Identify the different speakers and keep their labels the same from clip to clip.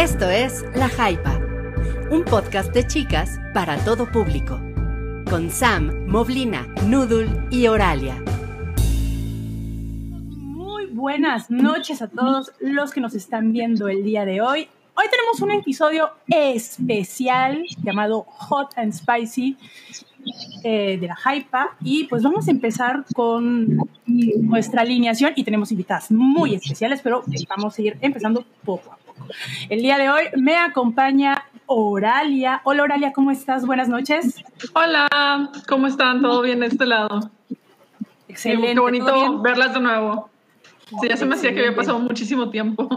Speaker 1: Esto es La Jaipa, un podcast de chicas para todo público, con Sam, Moblina, Nudul y Oralia.
Speaker 2: Muy buenas noches a todos los que nos están viendo el día de hoy. Hoy tenemos un episodio especial llamado Hot and Spicy eh, de la Jaipa y pues vamos a empezar con nuestra alineación y tenemos invitadas muy especiales, pero vamos a ir empezando poco a poco. El día de hoy me acompaña Oralia. Hola Oralia, ¿cómo estás? Buenas noches.
Speaker 3: Hola, ¿cómo están? ¿Todo bien de este lado?
Speaker 2: Excelente.
Speaker 3: Qué bonito verlas de nuevo. Sí, ya se me hacía que había pasado muchísimo tiempo.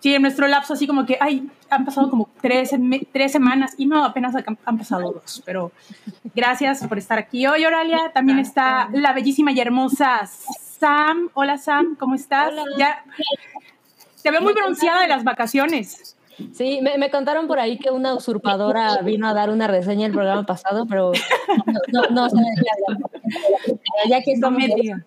Speaker 2: Sí, en nuestro lapso así como que, ay, han pasado como tres, tres semanas y no, apenas han pasado dos, pero gracias por estar aquí hoy, Oralia. También está la bellísima y hermosa Sam. Hola Sam, ¿cómo estás?
Speaker 4: Hola.
Speaker 2: Ya, te veo muy bronceada de las vacaciones.
Speaker 4: Sí, me, me, contaron por ahí que una usurpadora vino a dar una reseña el programa pasado, pero no, no, no sé Ya que
Speaker 2: no me digan.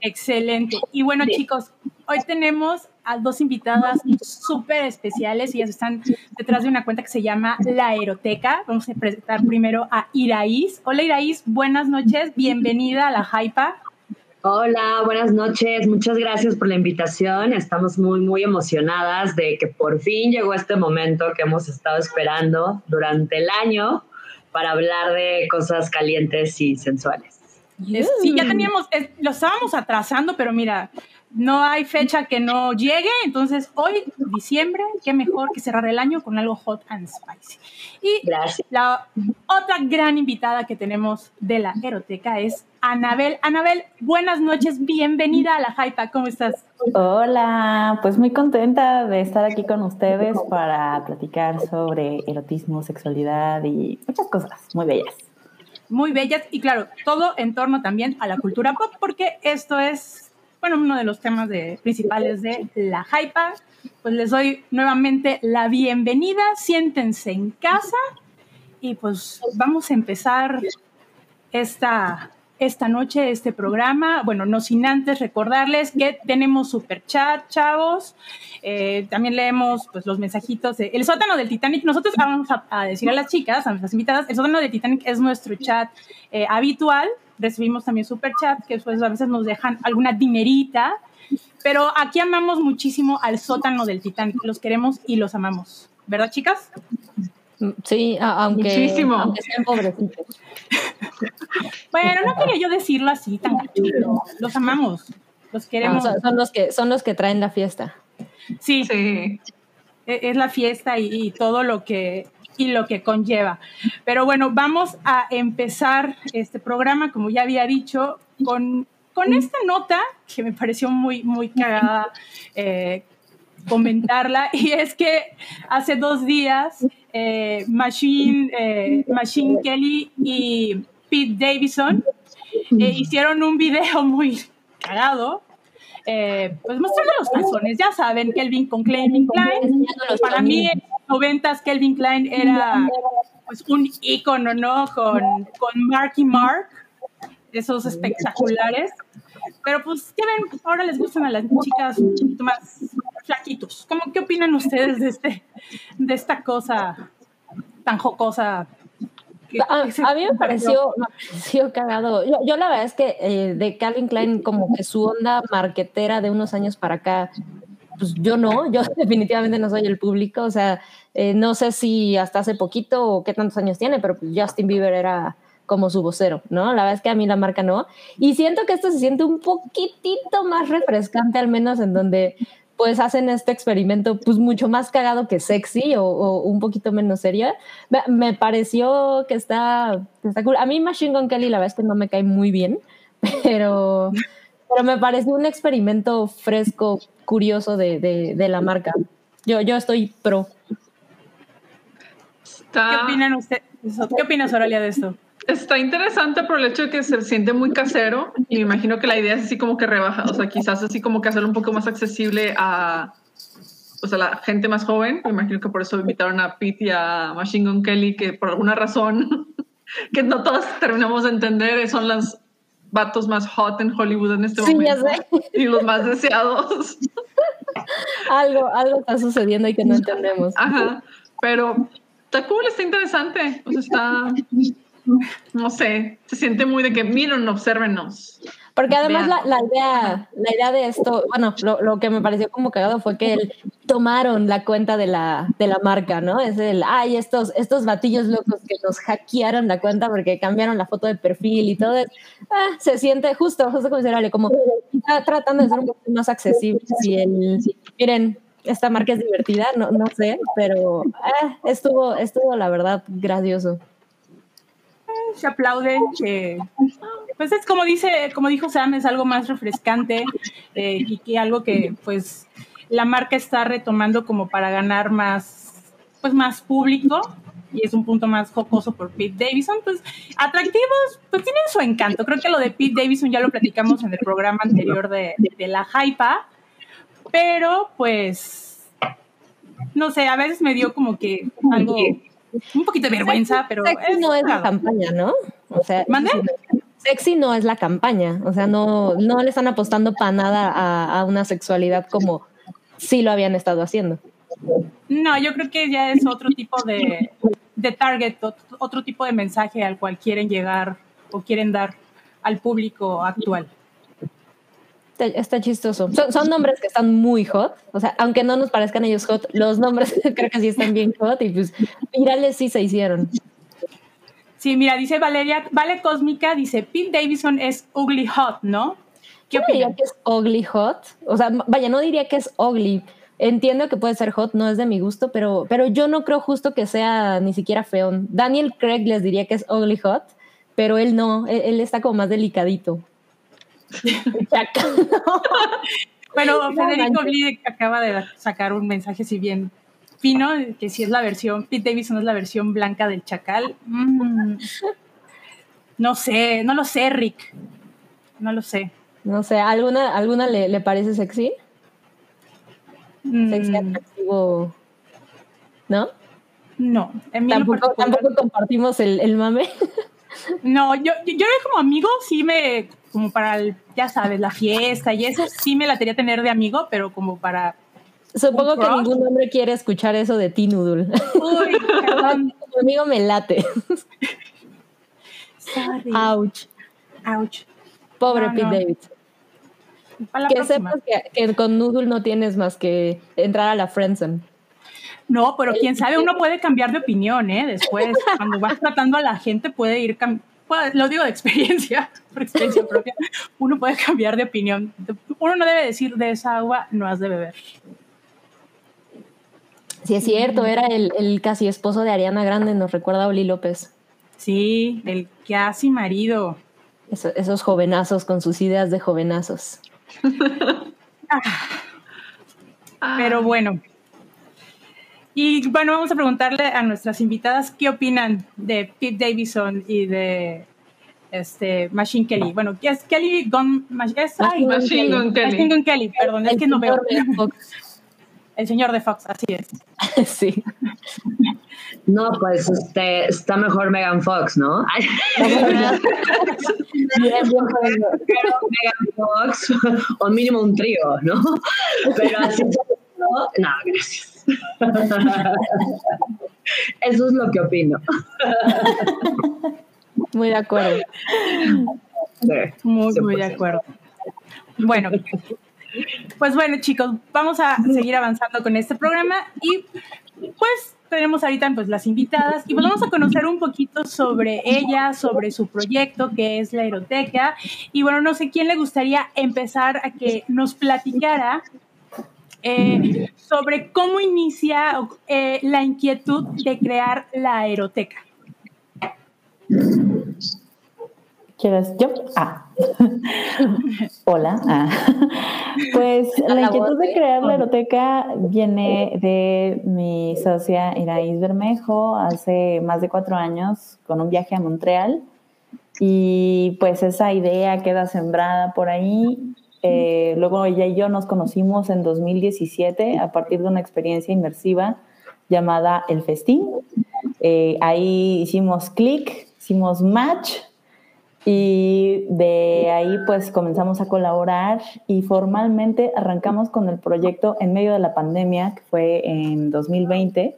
Speaker 2: Excelente. Y bueno, chicos, hoy tenemos a dos invitadas súper especiales. Ellas están detrás de una cuenta que se llama La Aeroteca. Vamos a presentar primero a Iraís. Hola Iraís, buenas noches. Bienvenida a la Jaipa.
Speaker 5: Hola, buenas noches. Muchas gracias por la invitación. Estamos muy, muy emocionadas de que por fin llegó este momento que hemos estado esperando durante el año para hablar de cosas calientes y sensuales.
Speaker 2: Sí, ya teníamos, lo estábamos atrasando, pero mira, no hay fecha que no llegue, entonces hoy, diciembre, qué mejor que cerrar el año con algo hot and spicy. Y
Speaker 5: Gracias.
Speaker 2: la otra gran invitada que tenemos de la eroteca es Anabel. Anabel, buenas noches, bienvenida a la Jaipa, ¿cómo estás?
Speaker 6: Hola, pues muy contenta de estar aquí con ustedes para platicar sobre erotismo, sexualidad y muchas cosas muy bellas.
Speaker 2: Muy bellas y claro, todo en torno también a la cultura pop, porque esto es bueno, uno de los temas de, principales de la Jaipa. Pues les doy nuevamente la bienvenida, siéntense en casa y pues vamos a empezar esta, esta noche, este programa. Bueno, no sin antes recordarles que tenemos super chat, chavos. Eh, también leemos pues, los mensajitos de El sótano del Titanic. Nosotros vamos a, decir a las chicas, a nuestras invitadas, el sótano del Titanic es nuestro chat eh, habitual recibimos también super chat, que pues a veces nos dejan alguna dinerita, pero aquí amamos muchísimo al sótano del Titanic, los queremos y los amamos, ¿verdad chicas?
Speaker 4: Sí, aunque,
Speaker 3: Muchísimo.
Speaker 4: aunque sean pobrecitos.
Speaker 2: bueno, no quería yo decirlo así tan chulo, los amamos, los queremos.
Speaker 4: No, son, son, los que, son los que traen la fiesta.
Speaker 2: Sí,
Speaker 3: Sí.
Speaker 2: e, es la fiesta y, y todo lo que y lo que conlleva. Pero bueno, vamos a empezar este programa, como ya había dicho, con, con esta nota que me pareció muy, muy cagada eh, comentarla, y es que hace dos días eh, Machine, eh, Machine Kelly y Pete Davidson eh, hicieron un video muy cagado eh, pues mostrando los calzones. Ya saben, Kelvin con Calvin Klein. Para mí, en los noventas, Kelvin Klein era pues, un ícono, ¿no? Con, con Marky Mark, esos espectaculares. Pero pues, ¿qué ven? Ahora les gustan a las chicas un poquito más flaquitos. ¿Cómo, ¿Qué opinan ustedes de, este, de esta cosa tan jocosa?
Speaker 4: A, a, mí me pareció, me pareció cagado. Yo, yo, la verdad es que eh, de Calvin Klein, como que su onda marquetera de unos años para acá, pues yo no, yo definitivamente no soy el público. O sea, eh, no sé si hasta hace poquito o qué tantos años tiene, pero pues Justin Bieber era como su vocero, ¿no? La verdad es que a mí la marca no. Y siento que esto se siente un poquitito más refrescante, al menos en donde pues hacen este experimento pues mucho más cagado que sexy o, o un poquito menos seria. Me, me pareció que está, que está, cool. A mí Machine Gun Kelly la verdad es que no me cae muy bien, pero, pero me pareció un experimento fresco, curioso de, de, de la marca. Yo, yo estoy pro.
Speaker 2: Está... ¿Qué opinan ustedes? ¿Qué opinas, Oralia, de esto?
Speaker 3: Está interesante por el hecho de que se siente muy casero y me imagino que la idea es así como que rebaja, o sea, quizás así como que hacerlo un poco más accesible a, o sea, la gente más joven. Me imagino que por eso invitaron a Pete y a Machine Gun Kelly, que por alguna razón que no todos terminamos de entender, son los vatos más hot en Hollywood en este
Speaker 4: sí,
Speaker 3: momento
Speaker 4: ya sé.
Speaker 3: y los más deseados.
Speaker 4: algo, algo está sucediendo y que no entendemos.
Speaker 3: Ajá, pero está cool, está interesante. O sea, está, no sé, se siente muy de que miren, observenos.
Speaker 4: Porque además la, la, idea, la idea de esto, bueno, lo, lo, que me pareció como cagado fue que el, tomaron la cuenta de la, de la marca, ¿no? Es el, ay, estos, estos batillos locos que nos hackearon la cuenta porque cambiaron la foto de perfil y todo. Ah, se siente justo, justo considerable, como está tratando de ser un poco más accesible. Si el, miren, esta marca es divertida, no, no sé, pero ah, estuvo, estuvo la verdad gracioso
Speaker 2: se aplaude que pues es como dice como dijo Sam es algo más refrescante eh, y que algo que pues la marca está retomando como para ganar más pues más público y es un punto más jocoso por Pete Davidson. Pues atractivos pues tienen su encanto. Creo que lo de Pete Davidson ya lo platicamos en el programa anterior de, de la Hypa pero pues no sé a veces me dio como que algo un poquito de vergüenza, pero...
Speaker 4: Sexy no es la campaña, ¿no? O sea. Sexy no es la campaña, o sea, no, no le están apostando para nada a, a una sexualidad como sí lo habían estado haciendo.
Speaker 2: No, yo creo que ya es otro tipo de, de target, otro tipo de mensaje al cual quieren llegar o quieren dar al público actual.
Speaker 4: Está, chistoso. Son, son, nombres que están muy hot. O sea, aunque no nos parezcan ellos hot, los nombres creo que sí están bien hot y pues virales sí se hicieron.
Speaker 2: Sí, mira, dice Valeria, Vale Cósmica, dice Pete Davidson es ugly hot, ¿no?
Speaker 4: ¿Qué Yo diría que es ugly hot. O sea, vaya, no diría que es ugly. Entiendo que puede ser hot, no es de mi gusto, pero, pero yo no creo justo que sea ni siquiera feo. Daniel Craig les diría que es ugly hot, pero él no, él, él está como más delicadito.
Speaker 2: bueno, Federico Lee acaba de sacar un mensaje, si bien fino, que si es la versión, Pete Davidson es la versión blanca del chacal. Mm. No sé, no lo sé, Rick. No lo sé.
Speaker 4: No sé, ¿alguna, ¿alguna le, le parece sexy? Mm. Sexy, atractivo. ¿No?
Speaker 2: No,
Speaker 4: en tampoco, tampoco compartimos el, el mame.
Speaker 2: No, yo, yo como amigo sí me, como para, el, ya sabes, la fiesta y eso sí me la quería tener de amigo, pero como para...
Speaker 4: Supongo que ningún hombre quiere escuchar eso de ti, Noodle. Uy, perdón. Tu amigo me late.
Speaker 2: Sorry.
Speaker 4: Ouch.
Speaker 2: Ouch.
Speaker 4: Pobre no, Pete no. David. Que próxima. sepas que, que, con Noodle no tienes más que entrar a la friendzone.
Speaker 2: No, pero quién sabe, uno puede cambiar de opinión, ¿eh? Después, cuando vas tratando a la gente, puede ir, lo digo de experiencia, por experiencia propia, uno puede cambiar de opinión. Uno no debe decir de esa agua no has de beber.
Speaker 4: Sí, es cierto, era el, el casi esposo de Ariana Grande, nos recuerda a Oli López.
Speaker 2: Sí, el casi marido.
Speaker 4: Eso, esos jovenazos con sus ideas de jovenazos.
Speaker 2: ah, pero bueno, y bueno, vamos a preguntarle a nuestras invitadas qué opinan de Pete Davidson y de este Machine Kelly. Bueno, ¿qué es Kelly Gun es,
Speaker 3: ay, Machine Gun Kelly?
Speaker 2: Machine Gun Kelly, perdón, es que no veo. El señor de Fox, así es.
Speaker 4: sí.
Speaker 5: No, pues este, está mejor Megan Fox, ¿no? Megan Fox, o mínimo un trío, ¿no? Pero así no, no, gracias. Eso es lo que opino.
Speaker 4: Muy de acuerdo.
Speaker 2: Muy, muy de acuerdo. Bueno, pues bueno, chicos, vamos a seguir avanzando con este programa y pues tenemos ahorita pues las invitadas y pues vamos a conocer un poquito sobre ella, sobre su proyecto que es la Eroteca y bueno, no sé quién le gustaría empezar a que nos platicara eh, sobre cómo inicia eh, la inquietud de crear la aeroteca.
Speaker 6: ¿Quieres yo? Ah. Hola. Ah. Pues la inquietud de crear la aeroteca viene de mi socia Iraís Bermejo hace más de cuatro años con un viaje a Montreal. Y pues esa idea queda sembrada por ahí eh, luego ella y yo nos conocimos en 2017 a partir de una experiencia inmersiva llamada El Festín. Eh, ahí hicimos clic, hicimos match Y de ahí pues comenzamos a colaborar y formalmente arrancamos con el proyecto en medio de la pandemia, que fue en 2020.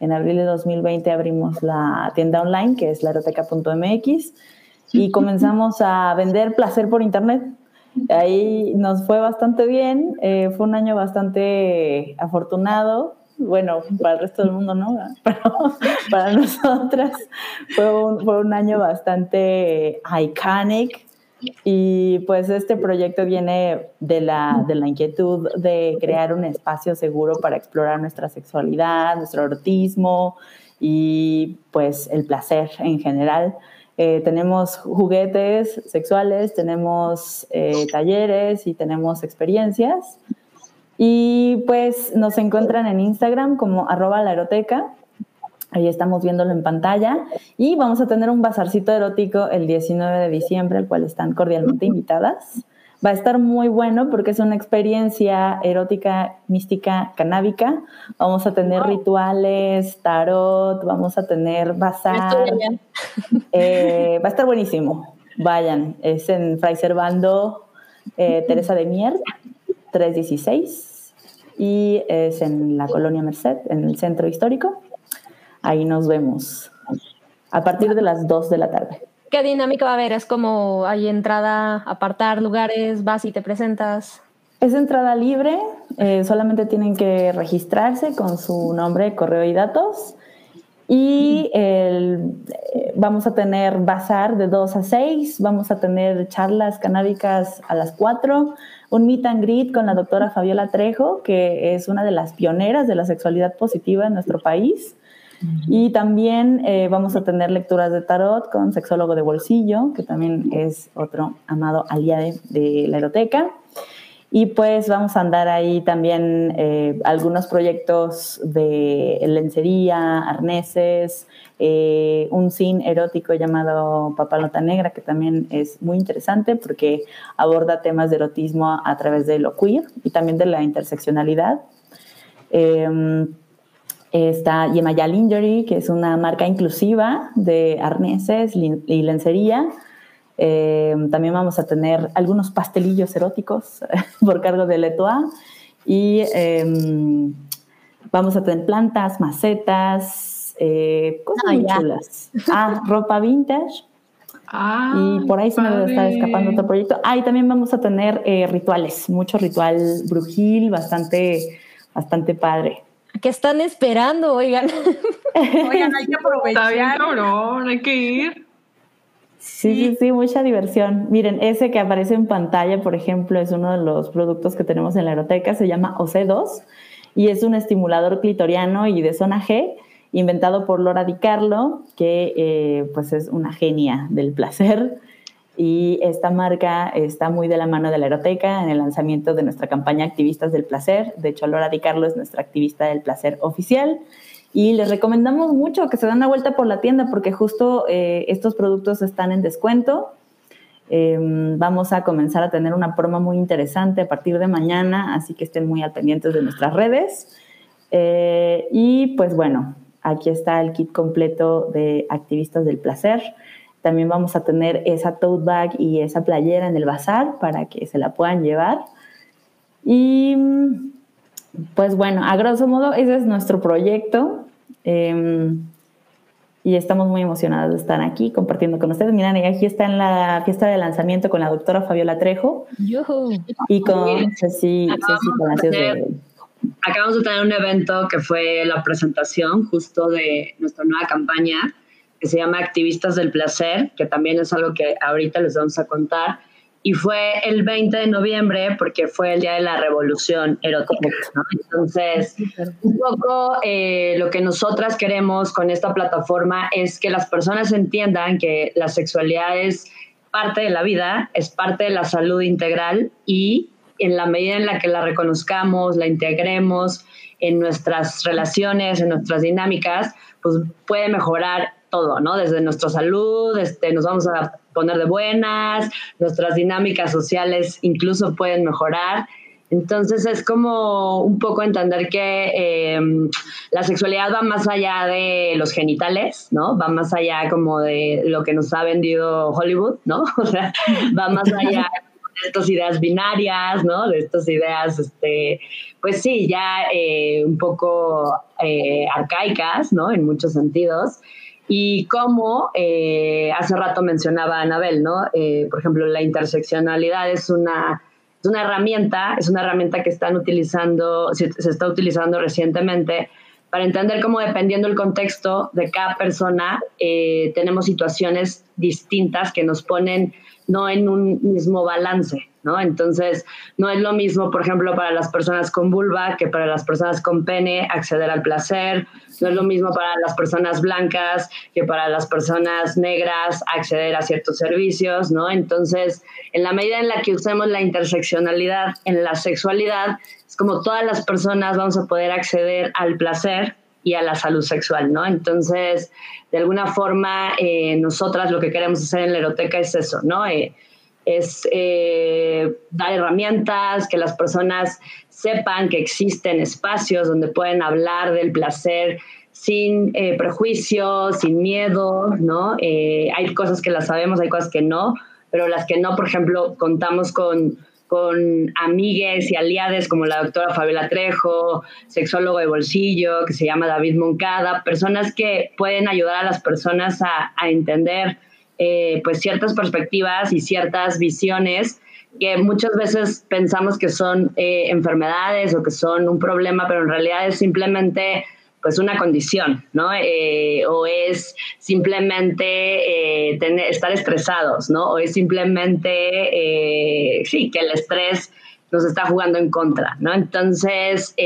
Speaker 6: En abril de 2020 abrimos la tienda online, que es la eroteca.mx, y comenzamos a vender placer por internet. Ahí nos fue bastante bien, eh, fue un año bastante afortunado, bueno, para el resto del mundo no, pero para nosotras fue un, fue un año bastante iconic y pues este proyecto viene de la, de la inquietud de crear un espacio seguro para explorar nuestra sexualidad, nuestro erotismo y pues el placer en general. Eh, tenemos juguetes sexuales, tenemos eh, talleres y tenemos experiencias. Y pues nos encuentran en Instagram como arroba la. Ahí estamos viéndolo en pantalla. Y vamos a tener un bazarcito erótico el 19 de diciembre, al cual están cordialmente invitadas. Va a estar muy bueno porque es una experiencia erótica, mística, canábica. Vamos a tener rituales, tarot, vamos a tener bazar. Eh, va a estar buenísimo. Vayan, es en Fray Servando, eh, Teresa de Mier, 316 y es en la colonia Merced, en el centro histórico. Ahí nos vemos a partir de las 2 de la tarde.
Speaker 4: ¿Qué dinámica va a haber? ¿Es como hay entrada, apartar lugares, vas y te presentas?
Speaker 6: Es entrada libre, eh, solamente tienen que registrarse con su nombre, correo y datos. Y el, eh, vamos a tener bazar de 2 a 6, vamos a tener charlas canábicas a las 4, un meet and greet con la doctora Fabiola Trejo, que es una de las pioneras de la sexualidad positiva en nuestro país. Y también eh, vamos a tener lecturas de tarot con sexólogo de bolsillo, que también es otro amado aliado de la eroteca. Y pues vamos a andar ahí también eh, algunos proyectos de lencería, arneses, eh, un sin erótico llamado Papalota Negra, que también es muy interesante porque aborda temas de erotismo a través de lo queer y también de la interseccionalidad. Em, está Yemaya Lingerie, que es una marca inclusiva de arneses y lencería. Em, también vamos a tener algunos pastelillos eróticos por cargo de Letoa y em, vamos a tener plantas, macetas, eh, cosas muy chulas. Ah, ropa vintage. Ah, y por ahí se me debe estar escapando otro proyecto. Ah, y también vamos a tener eh, rituales, mucho ritual brujil, bastante, bastante padre.
Speaker 4: ¿Qué están esperando? Oigan.
Speaker 2: Oigan, hay que aprovechar.
Speaker 3: Está bien, cabrón, hay que ir.
Speaker 6: Sí, sí, sí, mucha diversión. Miren, ese que aparece en pantalla, por ejemplo, es uno de los productos que tenemos en la aeroteca, se llama OC2 y es un estimulador clitoriano y de zona G inventado por Laura Di Carlo, que eh, pues es una genia del placer. Y esta marca está muy de la mano de la Eroteca en el lanzamiento de nuestra campaña Activistas del Placer. De hecho, Laura Di Carlo es nuestra activista del placer oficial. Y les recomendamos mucho que se den una vuelta por la tienda porque justo eh, estos productos están en descuento. Em, vamos a comenzar a tener una promo muy interesante a partir de mañana, así que estén muy al pendientes de nuestras redes. Eh, y pues bueno, Aquí está el kit completo de activistas del placer. También vamos a tener esa tote bag y esa playera en el bazar para que se la puedan llevar. Y pues bueno, a grosso modo, ese es nuestro proyecto. Em, y estamos muy emocionados de estar aquí compartiendo con ustedes. Miren, aquí está en la fiesta de lanzamiento con la doctora Fabiola Trejo y con Ceci, Ceci de,
Speaker 5: acabamos de tener un evento que fue la presentación justo de nuestra nueva campaña que se llama Activistas del Placer, que también es algo que ahorita les vamos a contar. Y fue el 20 de noviembre porque fue el día de la revolución erótica. Entonces, un poco eh, lo que nosotras queremos con esta plataforma es que las personas entiendan que la sexualidad es parte de la vida, es parte de la salud integral y en la medida en la que la reconozcamos, la integremos en nuestras relaciones, en nuestras dinámicas, pues puede mejorar todo, ¿no? Desde nuestra salud, este, nos vamos a poner de buenas, nuestras dinámicas sociales incluso pueden mejorar. Entonces es como un poco entender que em, la sexualidad va más allá de los genitales, ¿no? Va más allá como de lo que nos ha vendido Hollywood, ¿no? O sea, va más allá de estas ideas binarias, ¿no? De estas ideas, este, pues sí, ya eh, un poco eh, arcaicas, ¿no? En muchos sentidos. Y como eh, hace rato mencionaba Anabel, ¿no? por ejemplo, la interseccionalidad es una es una herramienta, es una herramienta que están utilizando, se, está utilizando recientemente para entender cómo dependiendo del contexto de cada persona eh, tenemos situaciones distintas que nos ponen no en un mismo balance, ¿no? Entonces, no es lo mismo, por ejemplo, para las personas con vulva que para las personas con pene acceder al placer, no es lo mismo para las personas blancas que para las personas negras acceder a ciertos servicios, ¿no? Entonces, en la medida en la que usemos la interseccionalidad en la sexualidad, es como todas las personas vamos a poder acceder al placer y a la salud sexual, ¿no? Entonces, de alguna forma, eh, nosotras lo que queremos hacer en la eroteca es eso, ¿no? Eh, es eh, dar herramientas, que las personas sepan que existen espacios donde pueden hablar del placer sin eh, prejuicios, sin miedo, ¿no? Eh, hay cosas que las sabemos, hay cosas que no, pero las que no, por ejemplo, contamos con, con amigues y aliades como la doctora Fabiola Trejo, sexólogo de bolsillo, que se llama David Moncada, personas que pueden ayudar a las personas a, a entender eh, pues ciertas perspectivas y ciertas visiones que muchas veces pensamos que son eh, enfermedades o que son un problema, pero en realidad es simplemente pues una condición, ¿no? Eh, o es simplemente tener, estar estresados, ¿no? O es simplemente, sí, que el estrés nos está jugando en contra, ¿no? Entonces,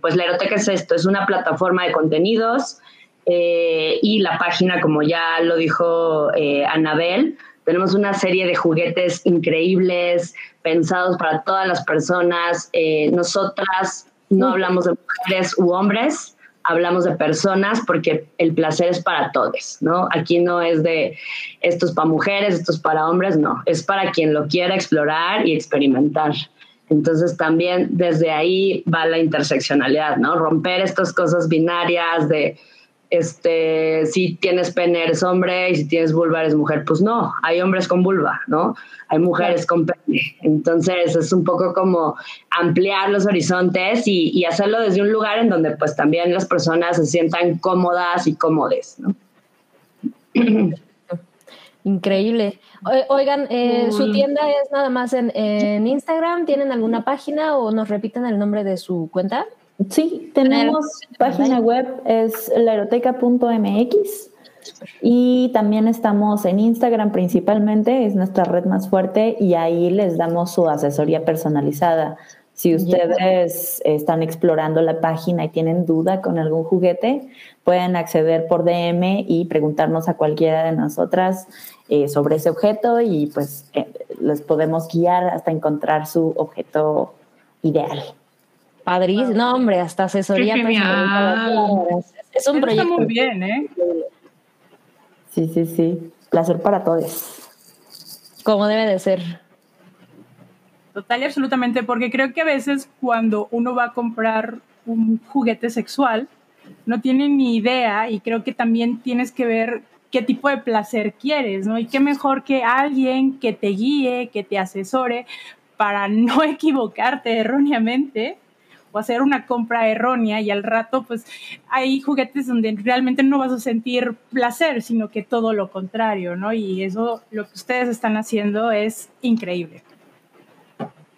Speaker 5: pues la eroteca es esto, es una plataforma de contenidos eh, y la página, como ya lo dijo eh, Anabel, tenemos una serie de juguetes increíbles, pensados para todas las personas. Eh, nosotras no hablamos de mujeres u hombres, hablamos de personas porque el placer es para todos, ¿no? Aquí no es de esto es para mujeres, esto es para hombres, no, es para quien lo quiera explorar y experimentar. Entonces también desde ahí va la interseccionalidad, ¿no? Romper estas cosas binarias de este, si tienes pene eres hombre y si tienes vulva eres mujer, pues no, hay hombres con vulva, ¿no? Hay mujeres con pene. Entonces es un poco como ampliar los horizontes y, hacerlo desde un lugar en donde pues también las personas se sientan cómodas y cómodes, ¿no?
Speaker 4: Increíble. Oigan, eh, ¿su tienda es nada más en, en Instagram? ¿Tienen alguna página o nos repiten el nombre de su cuenta?
Speaker 6: Sí, tenemos página web, es laeroteca.mx y también estamos en Instagram principalmente, es nuestra red más fuerte y ahí les damos su asesoría personalizada. Si ustedes están explorando la página y tienen duda con algún juguete, pueden acceder por DM y preguntarnos a cualquiera de nosotras eh, sobre ese objeto y pues eh, les podemos guiar hasta encontrar su objeto ideal.
Speaker 4: Padrísimo. No, hombre, hasta asesoría.
Speaker 2: Es un proyecto. Está muy bien, ¿eh?
Speaker 6: Sí, sí, sí. Placer para todos.
Speaker 4: Como debe de ser.
Speaker 2: Total y absolutamente, porque creo que a veces cuando uno va a comprar un juguete sexual, no tiene ni idea y creo que también tienes que ver qué tipo de placer quieres, ¿no? Y qué mejor que alguien que te guíe, que te asesore para no equivocarte erróneamente o hacer una compra errónea y al rato pues hay juguetes donde realmente no vas a sentir placer, sino que todo lo contrario, ¿no? Y eso, lo que ustedes están haciendo es increíble.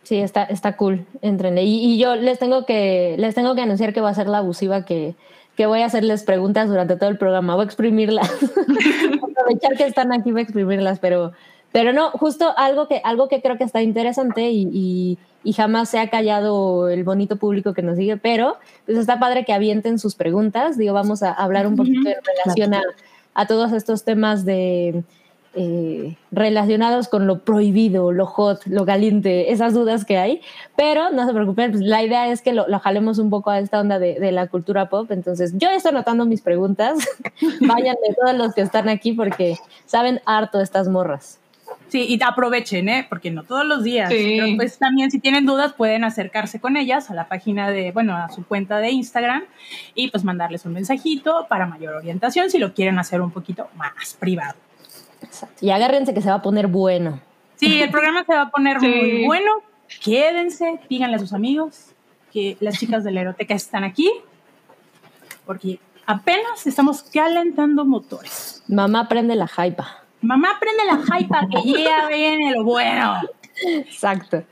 Speaker 4: Sí, está, está cool, entren. Y, y, yo les tengo que, les tengo que anunciar que va a ser la abusiva que, que voy a hacerles preguntas durante todo el programa. Voy a exprimirlas. Aprovechar que están aquí, voy a exprimirlas, pero, pero no, justo algo que, algo que creo que está interesante y y jamás se ha callado el bonito público que nos sigue, pero pues está padre que avienten sus preguntas. Digo, vamos a hablar un poquito en relación a, todos estos temas de eh, relacionados con lo prohibido, lo hot, lo caliente, esas dudas que hay. Pero no se preocupen, pues, la idea es que lo, jalemos un poco a esta onda de, de, la cultura pop. Entonces, yo estoy anotando mis preguntas. Vayan de todos los que están aquí porque saben harto estas morras.
Speaker 2: Sí, y aprovechen, ¿eh? Porque no todos los días. pues también si tienen dudas pueden acercarse con ellas a la página de, bueno, a su cuenta de Instagram y pues mandarles un mensajito para mayor orientación si lo quieren hacer un poquito más privado.
Speaker 4: Exacto. Y agárrense que se va a poner bueno.
Speaker 2: Sí, el programa se va a poner muy bueno. Quédense, díganle a sus amigos que las chicas de la eroteca están aquí porque apenas estamos calentando motores.
Speaker 4: Mamá prende la jaipa.
Speaker 2: Mamá prende la hype que ya viene lo bueno.
Speaker 4: Exacto.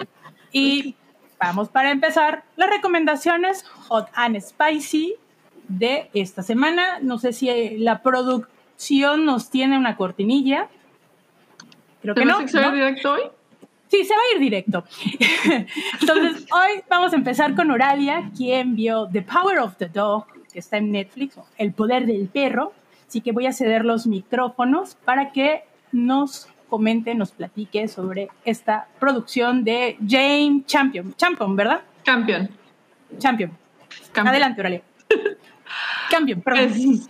Speaker 2: Y vamos para empezar las recomendaciones hot and spicy de esta semana. No sé si la producción nos tiene una cortinilla.
Speaker 3: Creo que no. ¿Se va a ir directo hoy?
Speaker 2: Sí, se va a ir directo. Entonces, hoy vamos a empezar con Oralia, quien vio The Power of the Dog, que está en Netflix, El Poder del Perro. Así que voy a ceder los micrófonos para que nos comente, nos platique sobre esta producción de James Champion. Champion, ¿verdad?
Speaker 3: Champion.
Speaker 2: Champion. Adelante, Oralia. Champion, perdón.
Speaker 3: Pues,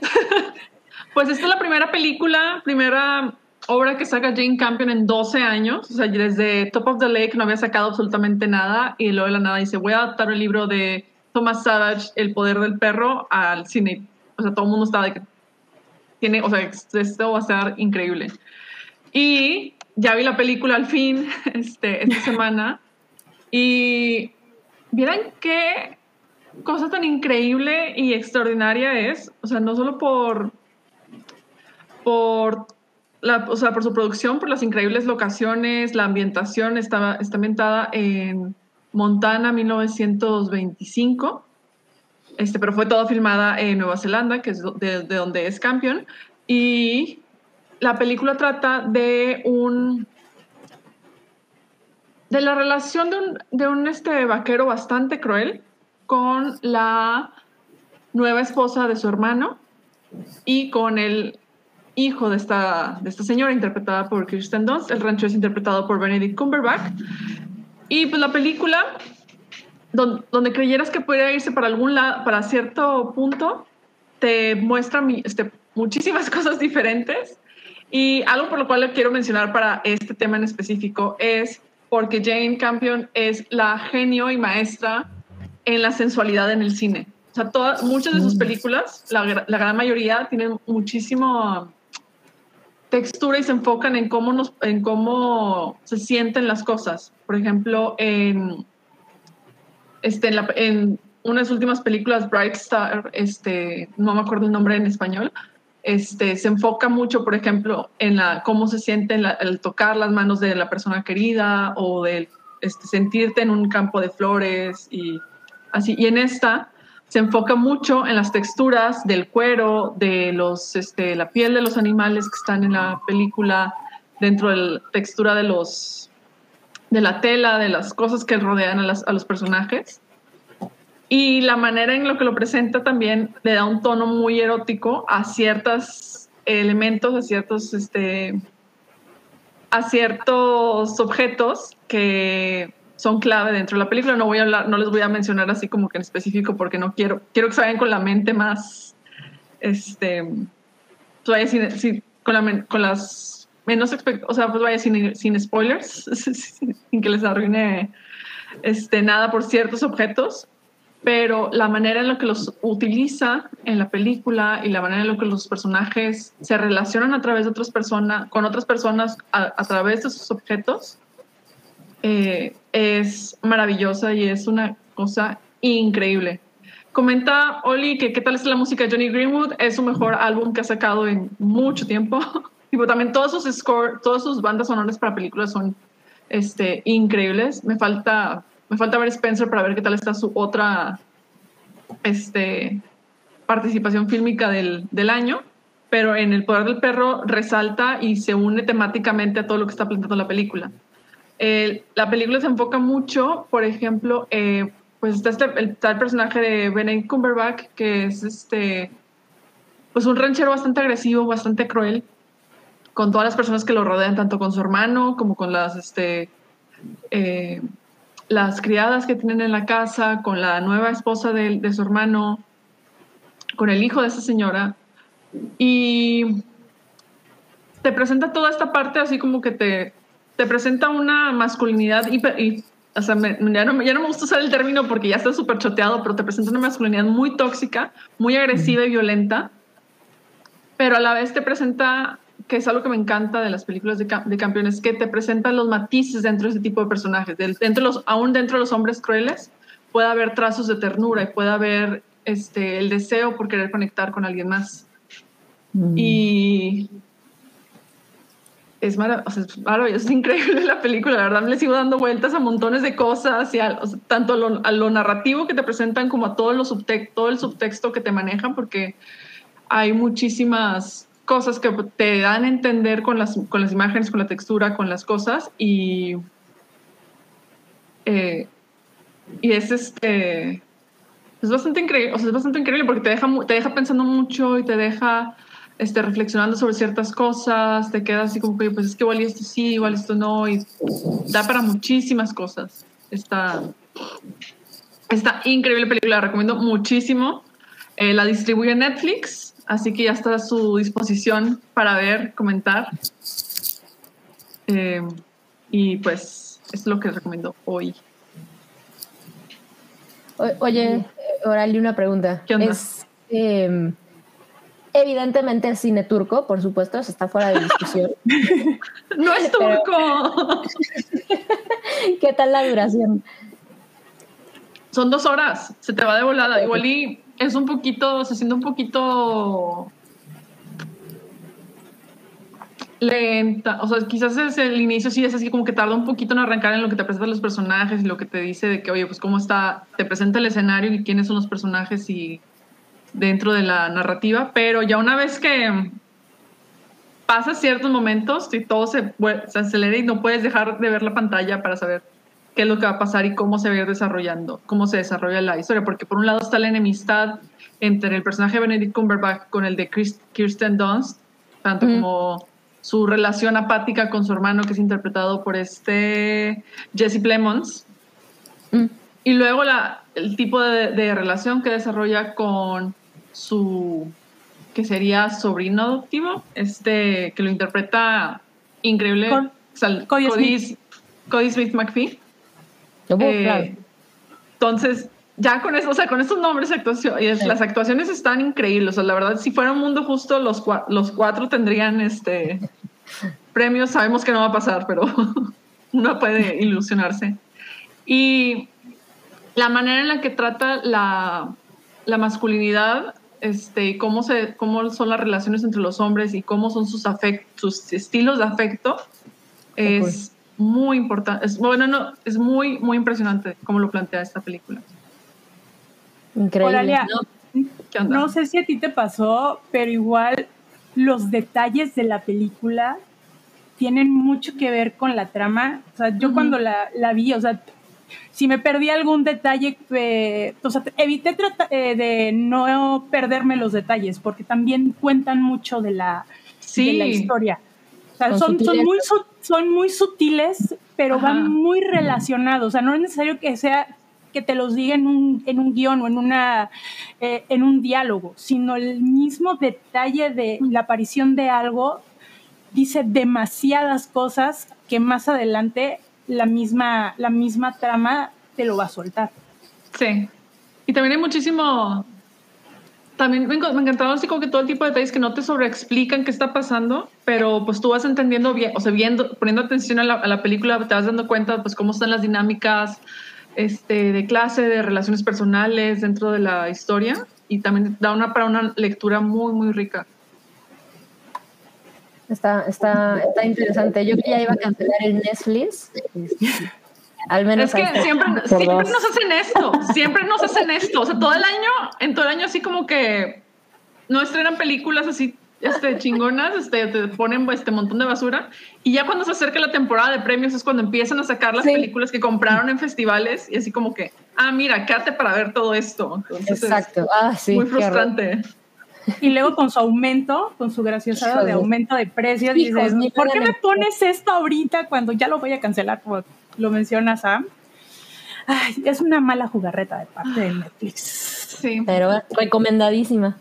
Speaker 3: pues, esta es la primera película, primera obra que saca Jane Campion en 12 años. O sea, desde Top of the Lake no había sacado absolutamente nada y luego de la nada dice, voy a adaptar el libro de Thomas Savage, El Poder del Perro, al cine. O sea, todo el mundo estaba de que tiene, o sea, esto va a ser increíble. Y ya vi la película al fin, este, esta semana, y vieran qué cosa tan increíble y extraordinaria es, o sea, no solo por, por, la, o sea, por su producción, por las increíbles locaciones, la ambientación está, está ambientada en Montana 1925 este, pero fue todo filmada en Nueva Zelanda, que es de, donde es campeón. Y la película trata de un de la relación de un, de un este, vaquero bastante cruel con la nueva esposa de su hermano y con el hijo de esta, de esta señora interpretada por Kirsten Dunst. El rancho es interpretado por Benedict Cumberbatch. Y pues la película donde, creyeras que pudiera irse para algún lado, para cierto punto, te muestra este, muchísimas cosas diferentes. Y algo por lo cual le quiero mencionar para este tema en específico es porque Jane Campion es la genio y maestra en la sensualidad en el cine. O sea, todas, muchas de sus mm. películas, la, la gran mayoría, tienen muchísimo textura y se enfocan en cómo, nos, en cómo se sienten las cosas. Por ejemplo, en este, en, en una de últimas películas, Bright Star, este, no me acuerdo el nombre en español, este, se enfoca mucho, por ejemplo, en la, cómo se siente el tocar las manos de la persona querida o de este, sentirte en un campo de flores y así. Y en esta se enfoca mucho en las texturas del cuero, de los, este, la piel de los animales que están en la película, dentro de la textura de los de la tela, de las cosas que rodean a, los personajes. Y la manera en lo que lo presenta también le da un tono muy erótico a ciertos elementos, a ciertos, este, a ciertos objetos que son clave dentro de la película. No voy a hablar, no les voy a mencionar así como que en específico porque no quiero, quiero que se vayan con la mente más, este, la, con las menos o sea, pues vaya sin, sin spoilers, sin que les arruine este, nada por ciertos objetos, pero la manera en la que los utiliza en la película y la manera en la que los personajes se relacionan a través de otras personas, con otras personas a, través de sus objetos, eh, es maravillosa y es una cosa increíble. Comenta Oli que qué tal es la música de Johnny Greenwood, es su mejor álbum que ha sacado en mucho tiempo. También todos sus score, todas sus bandas sonoras para películas son este, increíbles. Me falta, me falta ver Spencer para ver qué tal está su otra este, participación fílmica del, año. Pero en El Poder del Perro resalta y se une temáticamente a todo lo que está planteando la película. la película se enfoca mucho, por ejemplo, eh, pues está, este, el, personaje de Benedict Cumberbatch, que es pues un ranchero bastante agresivo, bastante cruel, con todas las personas que lo rodean, tanto con su hermano como con las, este, eh, las criadas que tienen en la casa, con la nueva esposa de, de su hermano, con el hijo de esa señora. Y te presenta toda esta parte así como que te, te presenta una masculinidad y, o sea, ya, no, ya no me gusta usar el término porque ya está súper choteado, pero te presenta una masculinidad muy tóxica, muy agresiva y violenta, pero a la vez te presenta, que es algo que me encanta de las películas de, de campeones, que te presenta los matices dentro de ese tipo de personajes, dentro los, aún dentro de los hombres crueles puede haber trazos de ternura y puede haber este, el deseo por querer conectar con alguien más. Mm. Y es maravilloso, es increíble la película, la verdad me le sigo dando vueltas a montones de cosas, y tanto a lo, narrativo que te presentan como a todo, los todo el subtexto que te manejan, porque hay muchísimas cosas que te dan a entender con las, con las imágenes, con la textura, con las cosas, y, eh, y es este... Es bastante increíble, o sea, es bastante increíble porque te deja, te deja pensando mucho y te deja este, reflexionando sobre ciertas cosas, te quedas así como que, pues es que igual esto sí, igual esto no, y da para muchísimas cosas. Está, está increíble película, la recomiendo muchísimo. Eh, la distribuye Netflix, así que ya está a su disposición para ver, comentar. Eh, y pues es lo que recomiendo hoy.
Speaker 4: oye, Orali, una pregunta.
Speaker 3: ¿Qué onda?
Speaker 4: Es, em, Evidentemente es cine turco, por supuesto, está fuera de discusión.
Speaker 3: no es turco.
Speaker 4: ¿Qué tal la duración?
Speaker 3: Son dos horas, se te va de volada. Igual y es un poquito, se siente un poquito lenta. O sea, quizás es el inicio sí es así como que tarda un poquito en arrancar en lo que te presentan los personajes y lo que te dice de que, oye, pues cómo está, te presenta el escenario y quiénes son los personajes y dentro de la narrativa, pero ya una vez que pasa ciertos momentos y todo se, se, acelera y no puedes dejar de ver la pantalla para saber qué es lo que va a pasar y cómo se va a ir desarrollando, cómo se desarrolla la historia, porque por un lado está la enemistad entre el personaje de Benedict Cumberbatch con el de Kirsten Dunst, tanto como su relación apática con su hermano que es interpretado por este Jesse Plemons, mm. y luego la, el tipo de, de relación que desarrolla con su que sería sobrino adoptivo, este que lo interpreta increíble, Cody, Smith. McPhee. Eh, entonces, ya con eso, o sea, con estos nombres actuación, las actuaciones están increíbles. O sea, la verdad, si fuera un mundo justo, los, los cuatro tendrían este premios. Sabemos que no va a pasar, pero uno puede ilusionarse. Y la manera en la que trata la, la masculinidad este, cómo, se, cómo son las relaciones entre los hombres y cómo son sus, sus estilos de afecto, es muy importante. Es, bueno, no, es muy, muy impresionante cómo lo plantea esta película.
Speaker 2: Increíble. ¿no? no sé si a ti te pasó, pero igual los detalles de la película tienen mucho que ver con la trama. O sea, yo cuando la, la, vi, o sea, si me perdí algún detalle, eh, o sea, evité eh, de no perderme los detalles, porque también cuentan mucho de la, la historia. O sea, son, muy, son muy sutiles, pero van muy relacionados. O sea, no es necesario que sea que te los diga en un, en un guion o en, una, eh, en un diálogo, sino el mismo detalle de la aparición de algo dice demasiadas cosas que más adelante la misma, la misma trama te lo va a soltar.
Speaker 3: Sí. Y también hay muchísimo. También me, encantaron así como que todo el tipo de detalles que no te sobreexplican qué está pasando, pero pues tú vas entendiendo bien, o sea, viendo, poniendo atención a la, a la película, te vas dando cuenta pues cómo están las dinámicas este, de clase, de relaciones personales dentro de la historia y también da una para una lectura muy, muy rica.
Speaker 4: Está, está, está interesante. Yo que ya iba a cancelar el Netflix. Al menos.
Speaker 3: Es que siempre, siempre nos hacen esto. Siempre nos hacen esto. O sea, todo el año, en todo el año, así como que no estrenan películas así este, chingonas, este, te ponen este montón de basura. Y ya cuando se acerca la temporada de premios es cuando empiezan a sacar las películas que compraron en festivales y así como que, ah, mira, quédate para ver todo esto.
Speaker 4: Exacto. ah, sí.
Speaker 3: Muy frustrante.
Speaker 2: Y luego con su aumento, con su graciosa de aumento de precio, dices, ¿por qué me pones esto ahorita cuando ya lo voy a cancelar, como lo menciona Sam? Ay, es una mala jugarreta de parte de Netflix.
Speaker 4: Sí. Pero recomendadísima.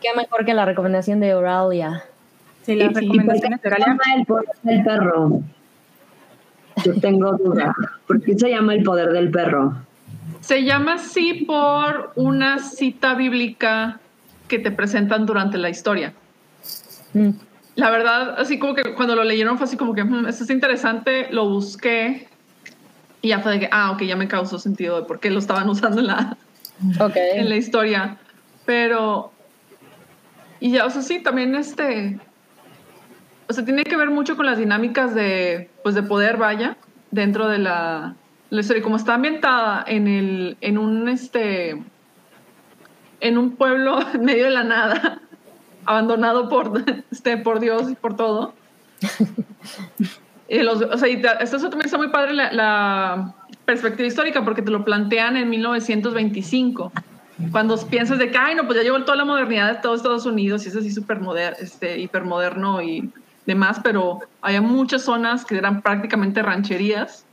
Speaker 4: Qué mejor que la recomendación de Oralia.
Speaker 2: Sí, las recomendaciones de Oralia.
Speaker 5: El, el perro. Yo tengo duda. ¿Por qué se llama el poder del perro?
Speaker 3: Se llama así por una cita bíblica que te presentan durante la historia.
Speaker 4: Mm.
Speaker 3: La verdad, así como que cuando lo leyeron fue así como que, "Hmm, esto es interesante, lo busqué y ya fue de que, ah, ok, ya me causó sentido de por qué lo estaban usando en la,
Speaker 4: Ok.
Speaker 3: en la historia. Pero, y ya, o sea, sí, también este, o sea, tiene que ver mucho con las dinámicas de, pues, de poder, vaya, dentro de la, la historia. Como está ambientada en el, en un, este, en un pueblo en medio de la nada, abandonado por, este, por Dios y por todo. Y los, o sea, y te- eso también está muy padre la, la perspectiva histórica porque te lo plantean en 1925. Cuando piensas de que, ay, no, pues ya llegó toda la modernidad de todo Estados Unidos y es así súper este, hipermoderno y demás, pero había muchas zonas que eran prácticamente rancherías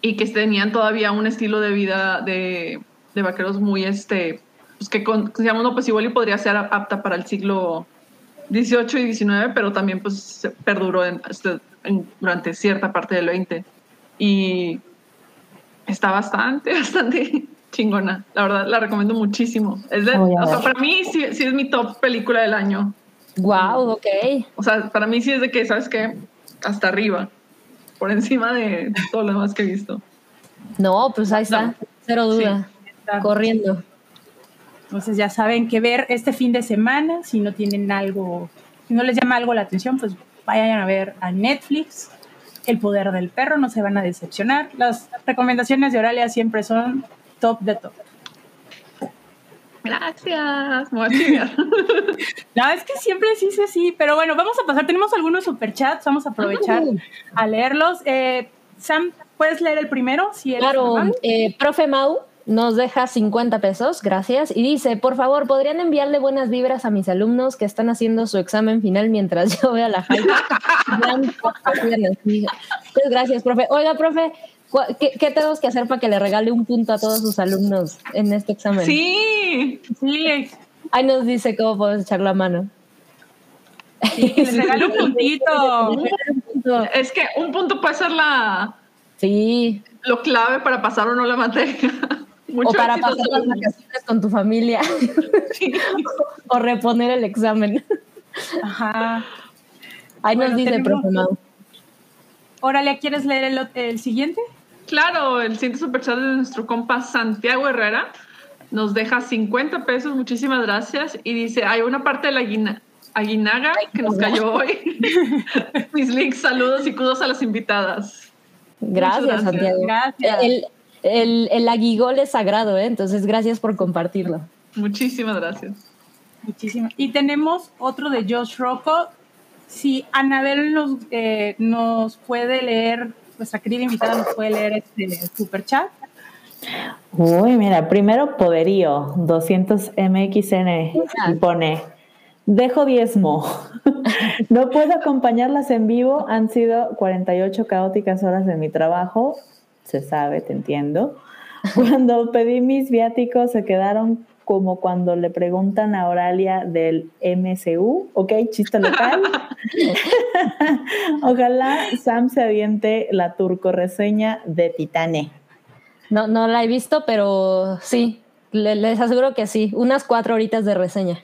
Speaker 3: y que tenían todavía un estilo de vida de, de vaqueros muy, este, pues que con, que digamos, no, pues igual y podría ser apta para el siglo 18 y 19, pero también pues perduró en, este, en- durante cierta parte del 20. Y está bastante, bastante chingona. La verdad, la recomiendo muchísimo. Es de, o sea, para mí sí, sí es mi top película del año.
Speaker 4: Wow, ok.
Speaker 3: O sea, para mí sí es de que, ¿sabes qué? Hasta arriba. Por encima de todo lo demás que he visto.
Speaker 4: No, pues ahí está,
Speaker 3: No.
Speaker 4: cero duda.
Speaker 2: Está.
Speaker 4: Corriendo.
Speaker 2: Entonces ya saben qué ver este fin de semana. Si no tienen algo, si no les llama algo la atención, pues vayan a ver a Netflix. El poder del perro, no se van a decepcionar. Las recomendaciones de Oralia siempre son top de top.
Speaker 3: Gracias.
Speaker 2: No, es que siempre sí, sí, sí. Pero bueno, vamos a pasar. Tenemos algunos superchats, vamos a aprovechar a leerlos. Eh, Sam, ¿puedes leer el primero? Si eres
Speaker 4: Claro, eh, profe Mau nos deja 50 pesos, gracias, y dice, por favor, ¿podrían enviarle buenas vibras a mis alumnos que están haciendo su examen final mientras yo veo la hype? Pues gracias, profe. Oiga, profe, ¿cu- ¿qué, qué tenemos que hacer para que le regale un punto a todos sus alumnos en este examen?
Speaker 3: Sí.
Speaker 2: Sí,
Speaker 4: Ahí nos dice cómo podemos echar la mano.
Speaker 2: sí, que les regalo un puntito.
Speaker 3: Es que un punto puede ser la,
Speaker 4: Sí,
Speaker 3: lo clave para pasar o no la materia. Mucho
Speaker 4: o para pasar las vacaciones con tu familia,
Speaker 3: Sí.
Speaker 4: o reponer el examen.
Speaker 2: Ajá.
Speaker 4: Ahí nos
Speaker 2: Bueno,
Speaker 4: dice,
Speaker 2: tenemos-
Speaker 4: profe Mau.
Speaker 2: Oralia, ¿quieres leer el, el siguiente?
Speaker 3: Claro, el siguiente superchat de nuestro compa Santiago Herrera nos deja 50 pesos, muchísimas gracias. Y dice, hay una parte de la aguina- aguinaga que nos cayó hoy. Mis links, saludos y kudos a las invitadas.
Speaker 4: Gracias. Santiago.
Speaker 2: Gracias.
Speaker 4: El, el, el aguigol es sagrado, ¿eh? entonces gracias por compartirlo.
Speaker 3: Muchísimas gracias.
Speaker 2: Muchísimo. Y tenemos otro de Josh Rocco. Si Anabel nos, eh, nos puede leer, nuestra querida invitada nos puede leer este super chat.
Speaker 6: Uy, mira, primero poderío, 200 MXN y pone, dejo diezmo. No puedo acompañarlas en vivo, han sido 48 caóticas horas de mi trabajo, se sabe, te entiendo. Cuando pedí mis viáticos se quedaron como cuando le preguntan a Oralia del MCU, ok, chiste local. Ojalá Sam se aviente la turco reseña de Titane.
Speaker 4: No, no la he visto, pero sí, le- les aseguro que sí, unas cuatro horitas de reseña.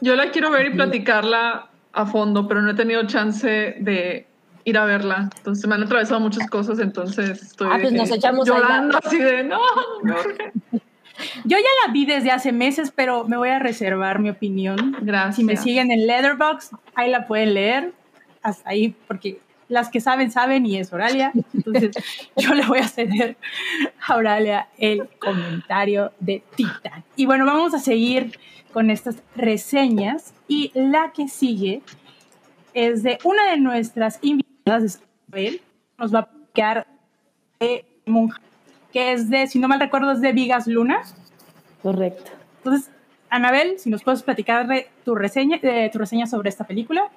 Speaker 3: Yo la quiero ver y platicarla a fondo, pero no he tenido chance de ir a verla. Entonces me han atravesado muchas cosas, entonces estoy
Speaker 4: Ah, pues nos echamos la-
Speaker 3: llorando así de no, urge".
Speaker 2: Yo ya la vi desde hace meses, pero me voy a reservar mi opinión.
Speaker 3: Gracias.
Speaker 2: Si me siguen en Letterboxd, ahí la pueden leer. Hasta ahí, porque las que saben, saben y es Oralia. Entonces, yo le voy a ceder a Oralia el comentario de Titan. Y bueno, vamos a seguir con estas reseñas. Y la que sigue es de una de nuestras invitadas, Isabel. Nos va a quedar de Monja, que es de, si no mal recuerdo, es de Vigas Luna.
Speaker 6: Correcto.
Speaker 2: Entonces, Anabel, si nos puedes platicar de tu reseña, de tu reseña sobre esta película.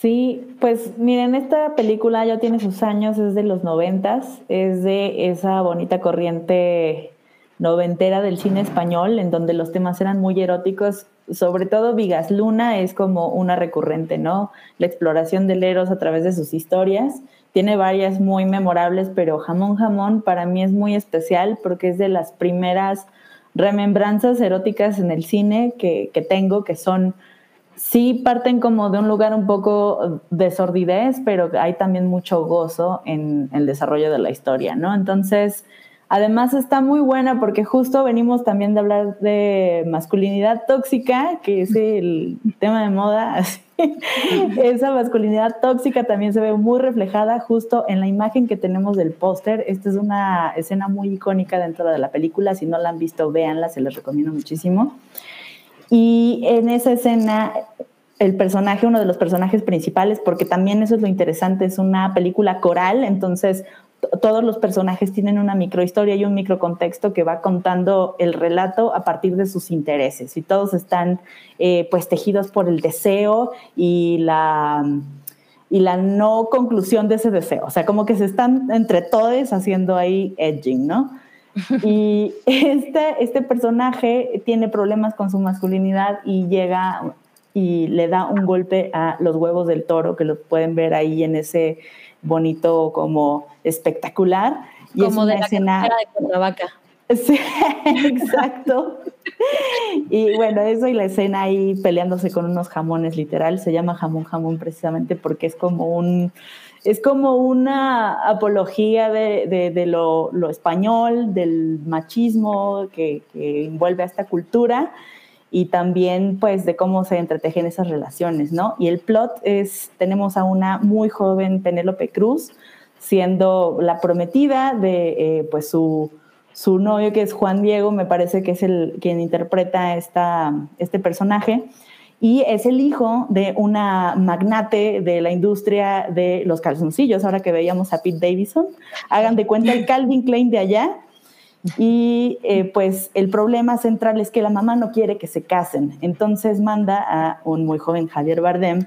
Speaker 6: Sí, pues miren, esta película ya tiene sus años, es de los noventas, es de esa bonita corriente noventera del cine español, en donde los temas eran muy eróticos, sobre todo Vigas Luna es como una recurrente, ¿no? La exploración del Eros a través de sus historias. Tiene varias muy memorables, pero Jamón Jamón para mí es muy especial porque es de las primeras remembranzas eróticas en el cine que, que tengo, que son sí parten como de un lugar un poco de sordidez, pero hay también mucho gozo en el desarrollo de la historia, ¿no? Entonces, además está muy buena porque justo venimos también de hablar de masculinidad tóxica, que es el tema de moda. Esa masculinidad tóxica también se ve muy reflejada justo en la imagen que tenemos del póster. Esta es una escena muy icónica dentro de la película. Si no la han visto, véanla, se les recomiendo muchísimo. Y en esa escena, el personaje, uno de los personajes principales, porque también eso es lo interesante, es una película coral, entonces todos los personajes tienen una microhistoria y un microcontexto que va contando el relato a partir de sus intereses y todos están eh, pues tejidos por el deseo y la y la no conclusión de ese deseo, o sea, como que se están entre todos haciendo ahí edging, ¿no? Y este, este personaje tiene problemas con su masculinidad y llega y le da un golpe a los huevos del toro, que lo pueden ver ahí en ese bonito como espectacular.
Speaker 4: Y como es de la escena de Cuernavaca.
Speaker 6: Sí, exacto. y bueno, eso y la escena ahí peleándose con unos jamones, literal, se llama jamón jamón precisamente porque es como un es como una apología de, lo, español, del machismo que, envuelve a esta cultura y también pues de cómo se entretejen esas relaciones, ¿no? Y el plot es, tenemos a una muy joven Penélope Cruz siendo la prometida de eh, pues su, su novio que es Juan Diego, me parece que es el quien interpreta esta, este personaje y es el hijo de una magnate de la industria de los calzoncillos, ahora que veíamos a Pete Davidson. Hagan de cuenta el Calvin Klein de allá. Y eh, pues el problema central es que la mamá no quiere que se casen. Entonces manda a un muy joven Javier Bardem,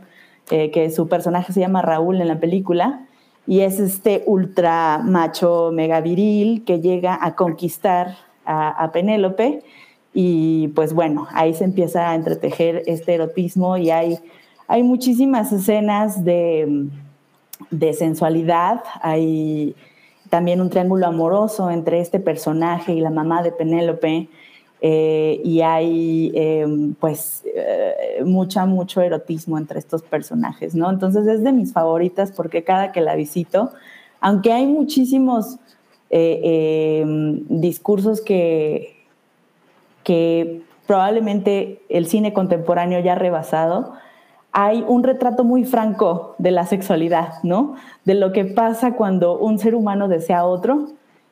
Speaker 6: eh, que su personaje se llama Raúl en la película, y es este ultra macho mega viril que llega a conquistar a, Penélope y pues bueno, ahí se empieza a entretejer este erotismo y hay, hay muchísimas escenas de, de sensualidad, hay también un triángulo amoroso entre este personaje y la mamá de Penélope. Eh, y hay em, pues eh, mucha, mucho erotismo entre estos personajes, ¿no? Entonces es de mis favoritas porque cada que la visito, aunque hay muchísimos eh, em, discursos que, que probablemente el cine contemporáneo ya ha rebasado, hay un retrato muy franco de la sexualidad, ¿no? De lo que pasa cuando un ser humano desea a otro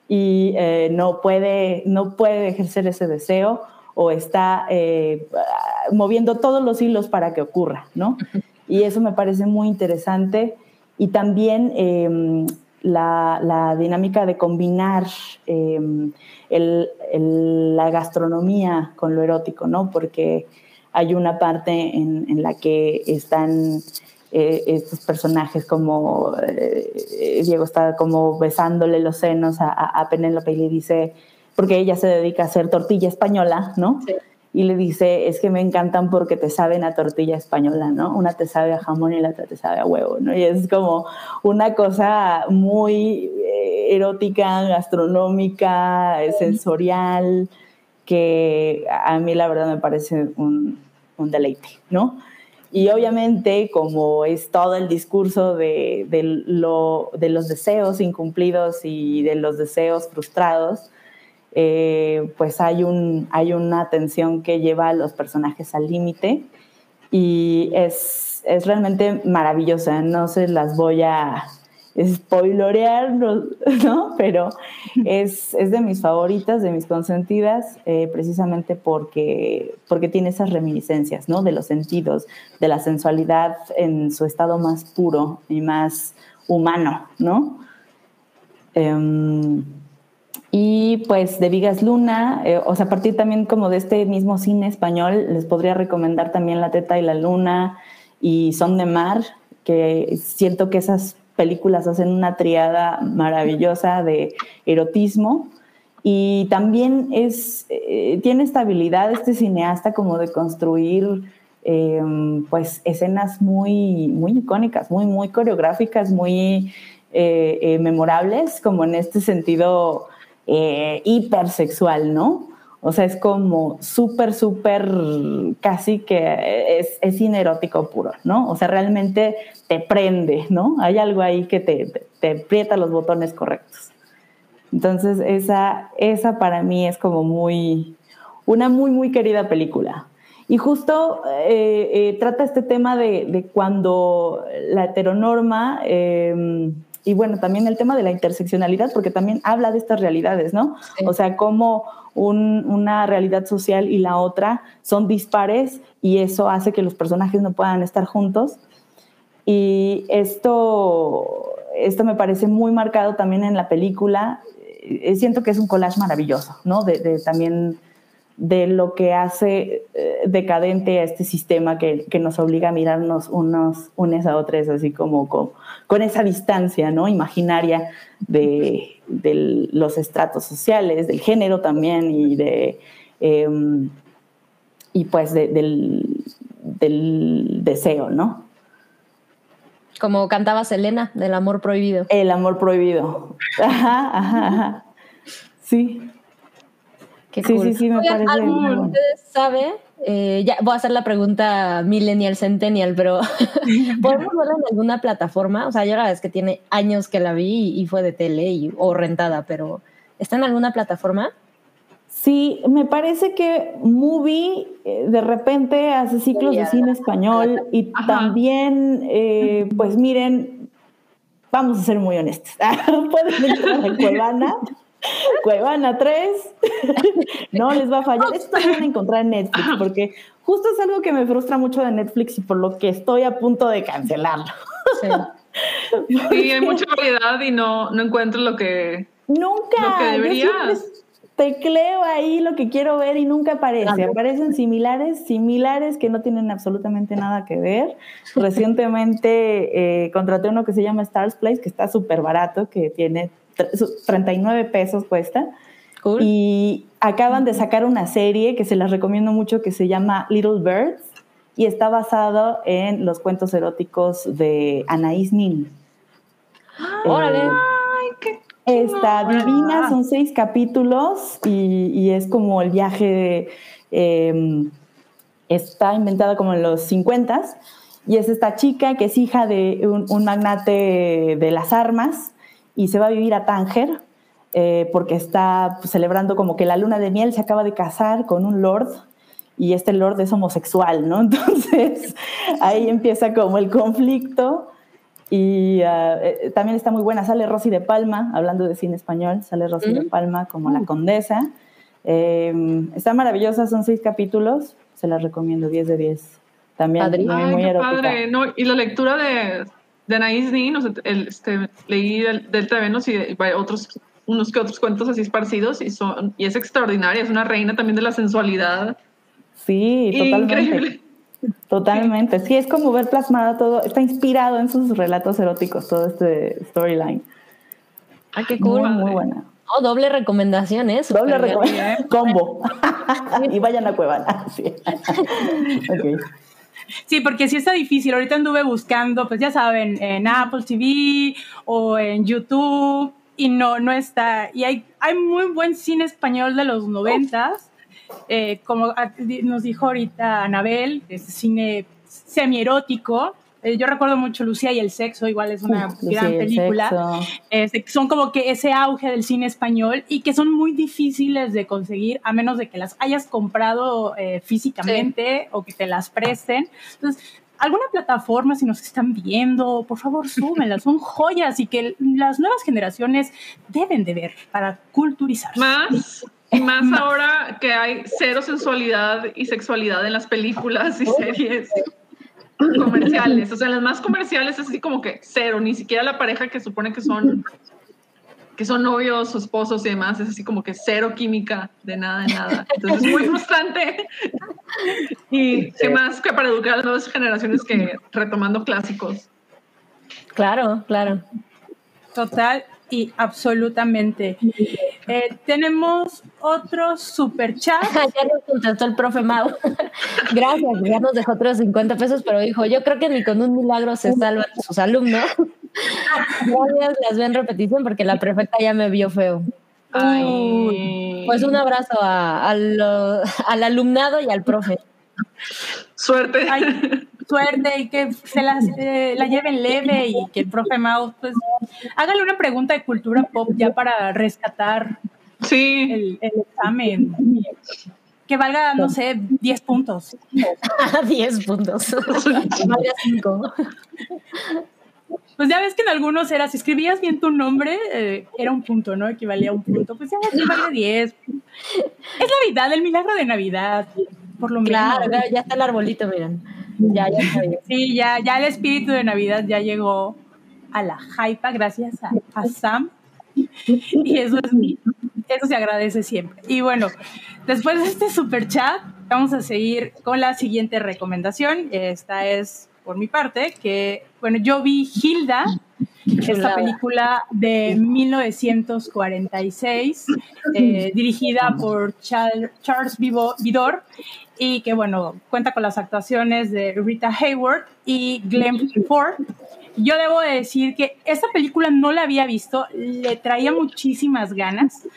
Speaker 6: y eh, no, puede, no puede ejercer ese deseo o está eh, moviendo todos los hilos para que ocurra, ¿no? Y eso me parece muy interesante. Y también em, la, dinámica de combinar em, la gastronomía con lo erótico, ¿no? Porque hay una parte en, la que están eh, estos personajes como eh, Diego está como besándole los senos a, a, Penélope y le dice, porque ella se dedica a hacer tortilla española, ¿no? Sí y le dice, es que me encantan porque te saben a tortilla española, ¿no? Una te sabe a jamón y la otra te sabe a huevo, ¿no? Y es como una cosa muy eh, erótica, gastronómica, sensorial, que a mí la verdad me parece un, un deleite, ¿no? Y obviamente, como es todo el discurso de, de, lo, de los deseos incumplidos y de los deseos frustrados, eh, pues hay, un, hay una tensión que lleva a los personajes al límite y es, es, realmente maravillosa. No se las voy a spoilorear, ¿no? Pero es, es, de mis favoritas, de mis consentidas, eh, precisamente porque, porque tiene esas reminiscencias, ¿no? De los sentidos, de la sensualidad en su estado más puro y más humano, ¿no? Em, y pues de Vigas Luna, eh, o sea, a partir también como de este mismo cine español, les podría recomendar también La Teta y la Luna y Son de Mar, que siento que esas películas hacen una triada maravillosa de erotismo y también es, eh, tiene estabilidad este cineasta como de construir em, pues escenas muy, muy icónicas, muy, muy coreográficas, muy eh, eh, memorables, como en este sentido hipersexual, ¿no? O sea, es como súper, súper, casi que es, es inerótico puro, ¿no? O sea, realmente te prende, ¿no? Hay algo ahí que te, te aprieta los botones correctos. Entonces, esa, esa para mí es como muy, una muy, muy querida película. Y justo eh, eh, trata este tema de, cuando la heteronorma, em, y bueno, también el tema de la interseccionalidad, porque también habla de estas realidades, ¿no? O sea, cómo una realidad social y la otra son dispares y eso hace que los personajes no puedan estar juntos. Y esto, esto me parece muy marcado también en la película eh, siento que es un collage maravilloso, ¿no? De, también de lo que hace eh, decadente a este sistema que, que, nos obliga a mirarnos unos unes a otros, así como con, con esa distancia, ¿no? Imaginaria de, de, los estratos sociales, del género también y de... Em, y pues del, del deseo, ¿no?
Speaker 4: Como cantaba Selena, del amor prohibido.
Speaker 6: El amor prohibido. Ajá, ajá, ajá. Sí.
Speaker 4: Qué sí, sí, sí, me parece. ¿Ustedes saben? Eh, ya voy a hacer la pregunta millennial, centennial, pero ¿podemos verla en alguna plataforma? O sea, yo la verdad es que tiene años que la vi y, fue de tele o rentada, pero ¿está en alguna plataforma?
Speaker 6: Sí, me parece que Movie eh, de repente hace ciclos de cine español y también, eh, pues miren, vamos a ser muy honestos. Pueden entrar a Cuevana, Cuevana 3, no les va a fallar. Esto lo van a encontrar en Netflix porque justo es algo que me frustra mucho de Netflix y por lo que estoy a punto de cancelarlo.
Speaker 3: Sí, sí hay mucha variedad y no, no encuentro lo que,
Speaker 6: Nunca.
Speaker 3: Lo que debería
Speaker 6: tecleo ahí lo que quiero ver y nunca aparece. Aparecen similares, similares que no tienen absolutamente nada que ver. Recientemente eh, contraté uno que se llama Stars Place, que está súper barato, que tiene 39 pesos cuesta. Y acaban de sacar una serie que se las recomiendo mucho que se llama Little Birds y está basado en los cuentos eróticos de Anaïs Nin.
Speaker 4: ¡Órale! Eh,
Speaker 6: Está divina, son seis capítulos y, es como el viaje de, em, está inventada como en los 50 y es esta chica que es hija de un, magnate de las armas y se va a vivir a Tánger eh, porque está pues, celebrando como que la luna de miel se acaba de casar con un lord y este lord es homosexual, ¿no? Entonces ahí empieza como el conflicto y eh, también está muy buena, sale Rosy de Palma, hablando de cine español, sale Rosy de Palma como la mm. condesa. Em, está maravillosa, son seis capítulos, se las recomiendo, 10 de 10. También
Speaker 3: muy, muy padre. No, y la lectura de, de Anaïs Nin, este, leí del, del y, otros, unos que otros cuentos así esparcidos y, son, y es extraordinaria, es una reina también de la sensualidad.
Speaker 6: Sí, totalmente. Increíble. Totalmente, sí, es como ver plasmado todo, está inspirado en sus relatos eróticos, todo este storyline.
Speaker 4: Ah, qué cool.
Speaker 6: Muy, buena.
Speaker 4: Oh, doble recomendación, ¿eh?
Speaker 6: Doble recomendación. Combo. y vayan a Cuevana. Sí.
Speaker 2: Sí, porque sí está difícil. Ahorita anduve buscando, pues ya saben, en Apple TV o en YouTube y no, no está. Y hay, hay muy buen cine español de los noventas. Eh, como nos dijo ahorita Anabel, este cine semierótico. Eh, yo recuerdo mucho Lucía y el sexo, igual es una gran película. Este, son como que ese auge del cine español y que son muy difíciles de conseguir a menos de que las hayas comprado eh, físicamente o que te las presten. Entonces, alguna plataforma, si nos están viendo, por favor, súmenlas, son joyas y que las nuevas generaciones deben de ver para culturizarse.
Speaker 3: Más y más ahora que hay cero sensualidad y sexualidad en las películas y series comerciales. O sea, las más comerciales es así como que cero, ni siquiera la pareja que supone que son que son novios o esposos y demás, es así como que cero química de nada, de nada. Entonces es muy frustrante. y qué más que para educar a las nuevas generaciones que retomando clásicos.
Speaker 4: Claro, claro.
Speaker 2: Total. Y absolutamente. Eh, tenemos otro super chat.
Speaker 4: ya nos contestó el profe Mau. Gracias, ya nos dejó otros 50 pesos, pero dijo, yo creo que ni con un milagro se salvan sus alumnos. Gracias, las ven repetición porque la prefecta ya me vio feo. Pues un abrazo al alumnado y al profe.
Speaker 3: Suerte.
Speaker 2: Suerte y que se eh, la lleven leve y que el profe Mau, pues, hágale una pregunta de cultura pop ya para rescatar
Speaker 3: sí.
Speaker 2: el, examen. Que valga, no sé, 10 puntos.
Speaker 4: 10 puntos. valga 5.
Speaker 2: Pues ya ves que en algunos era, si escribías bien tu nombre, eh, era un punto, ¿no? Equivalía a un punto. Pues ya vale 10. Es Navidad, el milagro de Navidad, por lo menos.
Speaker 4: Claro, ya está el arbolito, miren. Ya, ya
Speaker 2: Sí, ya, ya el espíritu de Navidad ya llegó a la hypa gracias a, Sam. Y eso, es, eso se agradece siempre. Y bueno, después de este super chat, vamos a seguir con la siguiente recomendación. Esta es por mi parte, que, bueno, yo vi Hilda, esta película de 1946, eh, dirigida por Charles Vidor, y que, bueno, cuenta con las actuaciones de Rita Hayward y Glenn Ford. Yo debo decir que esta película no la había visto, le traía muchísimas ganas,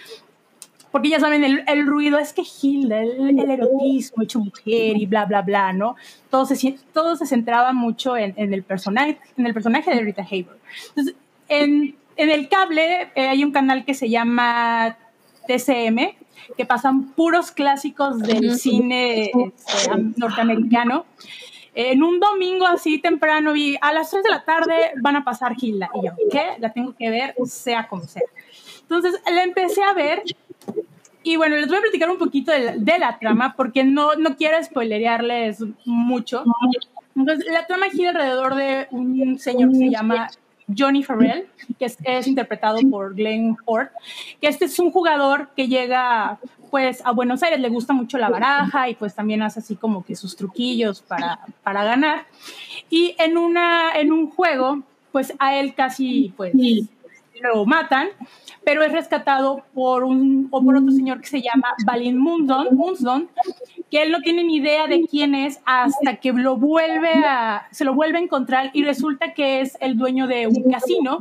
Speaker 2: porque ya saben, el, ruido es que Hilda, el, erotismo hecho mujer y bla, bla, bla, ¿no? Todo se, todo se centraba mucho en, el personaje, en el personaje de Rita Hayworth. Entonces, en, el cable eh, hay un canal que se llama TCM, que pasan puros clásicos del cine este, norteamericano. En un domingo así temprano vi a las 3 de la tarde van a pasar Hilda. Y yo, ¿qué? La tengo que ver, sea como sea. Entonces la empecé a ver y bueno, les voy a platicar un poquito de la, trama porque no, no quiero spoilerearles mucho. Entonces, la trama gira alrededor de un señor que se llama Johnny Farrell, que es, interpretado por Glenn Ford, que este es un jugador que llega pues a Buenos Aires, le gusta mucho la baraja y pues también hace así como que sus truquillos para, para ganar. Y en, una, en un juego, pues a él casi pues lo matan pero es rescatado por un o por otro señor que se llama Balin Munson, que él no tiene ni idea de quién es hasta que lo vuelve a, se lo vuelve a encontrar y resulta que es el dueño de un casino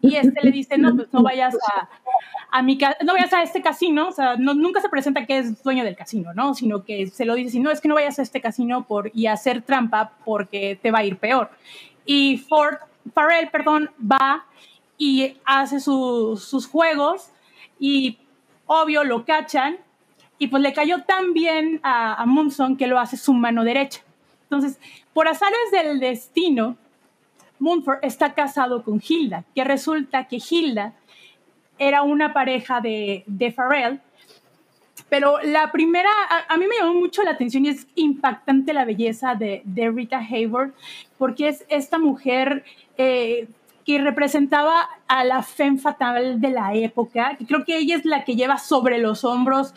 Speaker 2: y este le dice, no, pues no vayas a, a mi no vayas a este casino, o sea, nunca se presenta que es dueño del casino, ¿no? Sino que se lo dice, no, es que no vayas a este casino por, y a hacer trampa porque te va a ir peor. Y Ford, Farrell, perdón, va y hace sus juegos y obvio lo cachan y pues le cayó tan bien a, Munson que lo hace su mano derecha. Entonces, por azares del destino, Munford está casado con Hilda, que resulta que Hilda era una pareja de, de Farrell, pero la primera, a, mí me llamó mucho la atención y es impactante la belleza de, de Rita Hayward, porque es esta mujer eh, representaba a la femme fatal de la época, que creo que ella es la que lleva sobre los hombros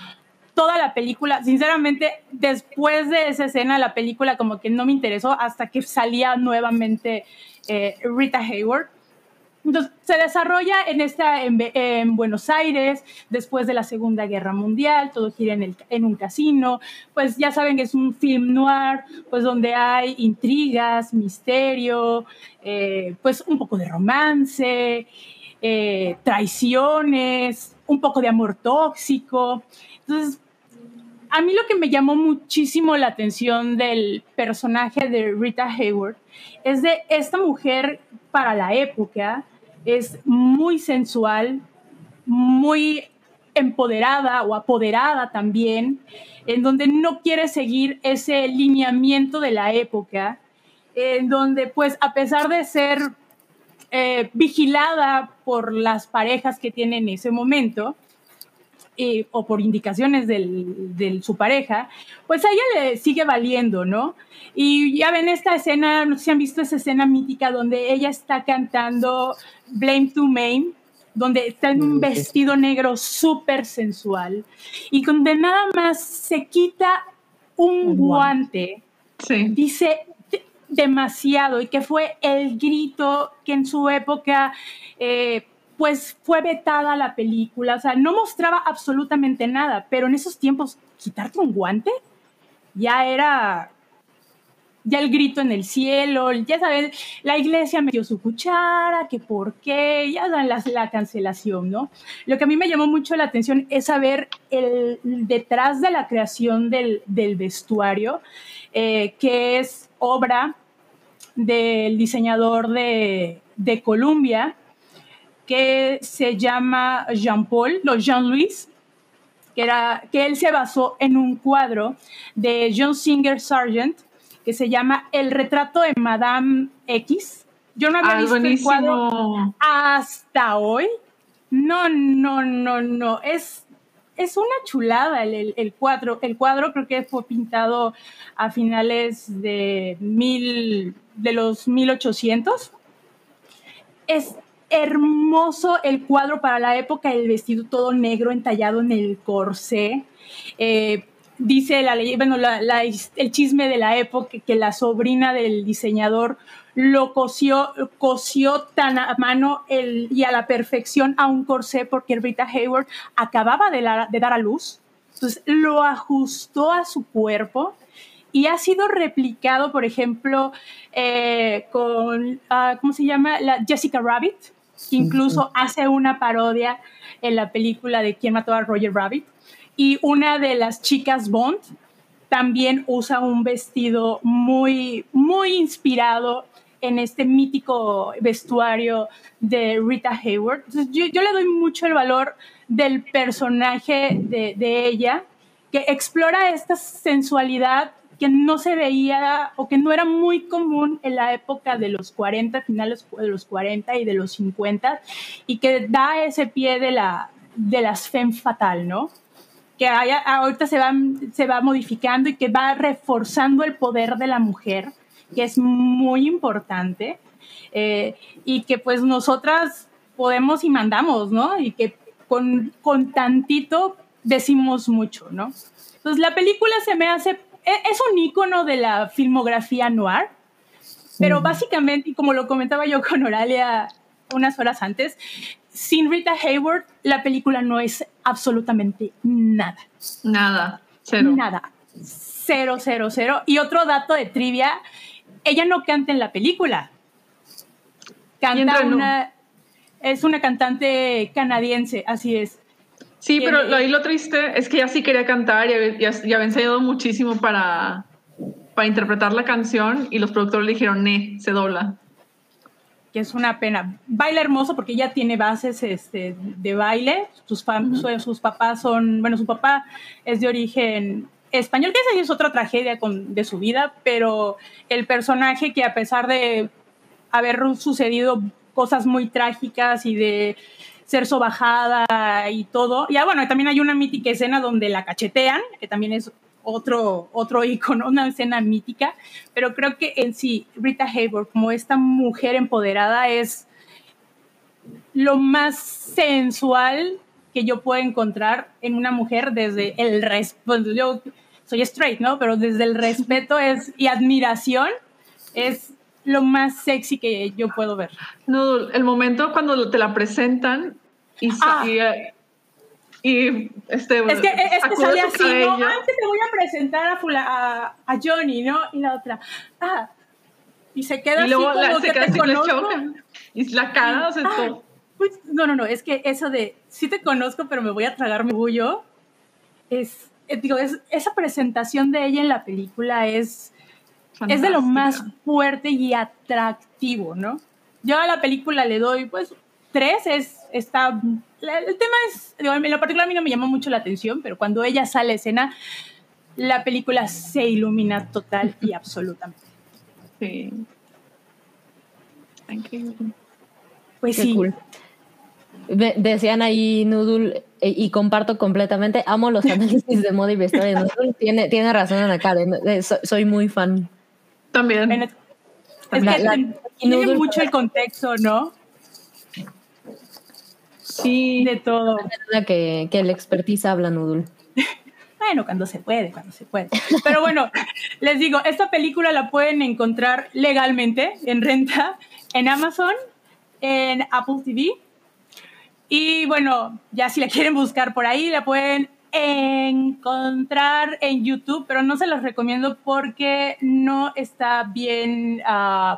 Speaker 2: toda la película. Sinceramente, después de esa escena, la película como que no me interesó hasta que salía nuevamente eh, Rita Hayward. Entonces, se desarrolla en, esta, en, Buenos Aires, después de la Segunda Guerra Mundial, todo gira en, el, en un casino, pues ya saben que es un film noir, pues donde hay intrigas, misterio, eh, pues un poco de romance, eh, traiciones, un poco de amor tóxico. Entonces, a mí lo que me llamó muchísimo la atención del personaje de Rita Hayward es de esta mujer para la época, es muy sensual, muy empoderada o apoderada también, en donde no quiere seguir ese lineamiento de la época, en donde pues a pesar de ser eh, vigilada por las parejas que tiene en ese momento, eh, o por indicaciones de su pareja, pues a ella le sigue valiendo, ¿no? Y ya ven esta escena, no sé si han visto esa escena mítica donde ella está cantando Blame to Maine, donde está en un vestido negro súper sensual y donde nada más se quita un guante, dice demasiado y que fue el grito que en su época... Eh, pues fue vetada la película, o sea, no mostraba absolutamente nada, pero en esos tiempos, quitarte un guante ya era ya el grito en el cielo, ya sabes, la iglesia metió su cuchara, que por qué, ya dan la, la, cancelación, ¿no? Lo que a mí me llamó mucho la atención es saber el detrás de la creación del, del vestuario, eh, que es obra del diseñador de, de Columbia, que se llama Jean-Paul, no, Jean-Louis, que, era, que él se basó en un cuadro de John Singer Sargent, que se llama El retrato de Madame X. Yo no había
Speaker 3: Ah,
Speaker 2: visto el
Speaker 3: buenísimo.
Speaker 2: cuadro hasta hoy. No, no, no, no. Es, es una chulada el, el- el cuadro. El cuadro creo que fue pintado a finales de, mil, de los 1800. Es hermoso el cuadro para la época, el vestido todo negro entallado en el corsé. Eh, dice la ley, bueno, el chisme de la época que la sobrina del diseñador lo cosió, cosió tan a mano el- y a la perfección a un corsé porque Rita Hayward acababa de, de dar a luz. Entonces lo ajustó a su cuerpo y ha sido replicado, por ejemplo, eh, con, ah, ¿cómo se llama? La Jessica Rabbit, incluso hace una parodia en la película de ¿Quién mató a Roger Rabbit? Y una de las chicas Bond también usa un vestido muy, muy inspirado en este mítico vestuario de Rita Hayward. Entonces, yo, yo le doy mucho el valor del personaje de, de ella, que explora esta sensualidad que no se veía o que no era muy común en la época de los 40, finales de los 40 y de los 50, y que da ese pie de, la, de las femme fatal, ¿no? que haya, ahorita se va, se va modificando y que va reforzando el poder de la mujer, que es muy importante, eh, y que pues nosotras podemos y mandamos, ¿no? Y que con, con tantito decimos mucho, ¿no? Entonces la película se me hace, es un icono de la filmografía noir, pero básicamente, y como lo comentaba yo con Oralia unas horas antes, sin Rita Hayward, la película no es absolutamente nada.
Speaker 3: Nada, cero.
Speaker 2: Nada. Cero, cero, cero. Y otro dato de trivia, ella no canta en la película. Canta una... Es una cantante canadiense, así es.
Speaker 3: Sí, pero ahí lo triste es que ya sí quería cantar y había, ya, ya había ensayado muchísimo para, para interpretar la canción y los productores le dijeron, ne, se dobla.
Speaker 2: que es una pena. Baila hermoso porque ella tiene bases este, de baile. Sus, fam- su- sus papás son, bueno, su papá es de origen español, que esa es otra tragedia con, de su vida, pero el personaje que a pesar de haber sucedido cosas muy trágicas y de ser sobajada y todo, ya bueno, también hay una mítica escena donde la cachetean, que también es otro, otro icono, una escena mítica, pero creo que en sí, Rita Hayworth, como esta mujer empoderada, es lo más sensual que yo puedo encontrar en una mujer desde el respeto. Yo soy straight, ¿no? Pero desde el respeto es, y admiración es lo más sexy que yo puedo ver.
Speaker 3: No, el momento cuando te la presentan y,
Speaker 2: Ah.
Speaker 3: y, eh, y, este,
Speaker 2: Es que, es que sale así, ¿no? Antes te voy a presentar a, fula- a, a Johnny, ¿no? Y la otra, ah, y se queda
Speaker 3: y luego
Speaker 2: así
Speaker 3: la,
Speaker 2: como
Speaker 3: se
Speaker 2: que
Speaker 3: queda
Speaker 2: te
Speaker 3: así,
Speaker 2: conozco.
Speaker 3: Y la cara, o sea,
Speaker 2: Ah,
Speaker 3: todo.
Speaker 2: pues, no, no, no, es que eso de sí te conozco, pero me voy a tragar mi bullo, es, eh, digo, es, esa presentación de ella en la película es, es de lo más fuerte y atractivo, ¿no? Yo a la película le doy, pues, tres, es, está, la- el tema es, digo, en lo particular a mí no me llamó mucho la atención, pero cuando ella sale a escena, la película se ilumina total y absolutamente.
Speaker 3: Sí. Increíble.
Speaker 2: Pues
Speaker 4: Qué
Speaker 2: sí,
Speaker 4: cool. Decían ahí Noodle, e- y comparto completamente, amo los análisis de moda y vestuario. de Noodle tiene, tiene razón Ana Karen, eh, so- soy muy fan.
Speaker 3: También.
Speaker 2: en- es
Speaker 4: La-
Speaker 2: que
Speaker 4: la-
Speaker 2: tiene
Speaker 4: Noodle-
Speaker 2: mucho el contexto, ¿no?
Speaker 3: Sí.
Speaker 2: De todo.
Speaker 4: La que, que el expertise habla Noodle.
Speaker 2: Bueno, cuando se puede, cuando se puede. Pero bueno, les digo, esta película la pueden encontrar legalmente en renta en Amazon, en Apple TV. Y bueno, ya si la quieren buscar por ahí, la pueden encontrar en YouTube, pero no se los recomiendo porque no está bien, uh,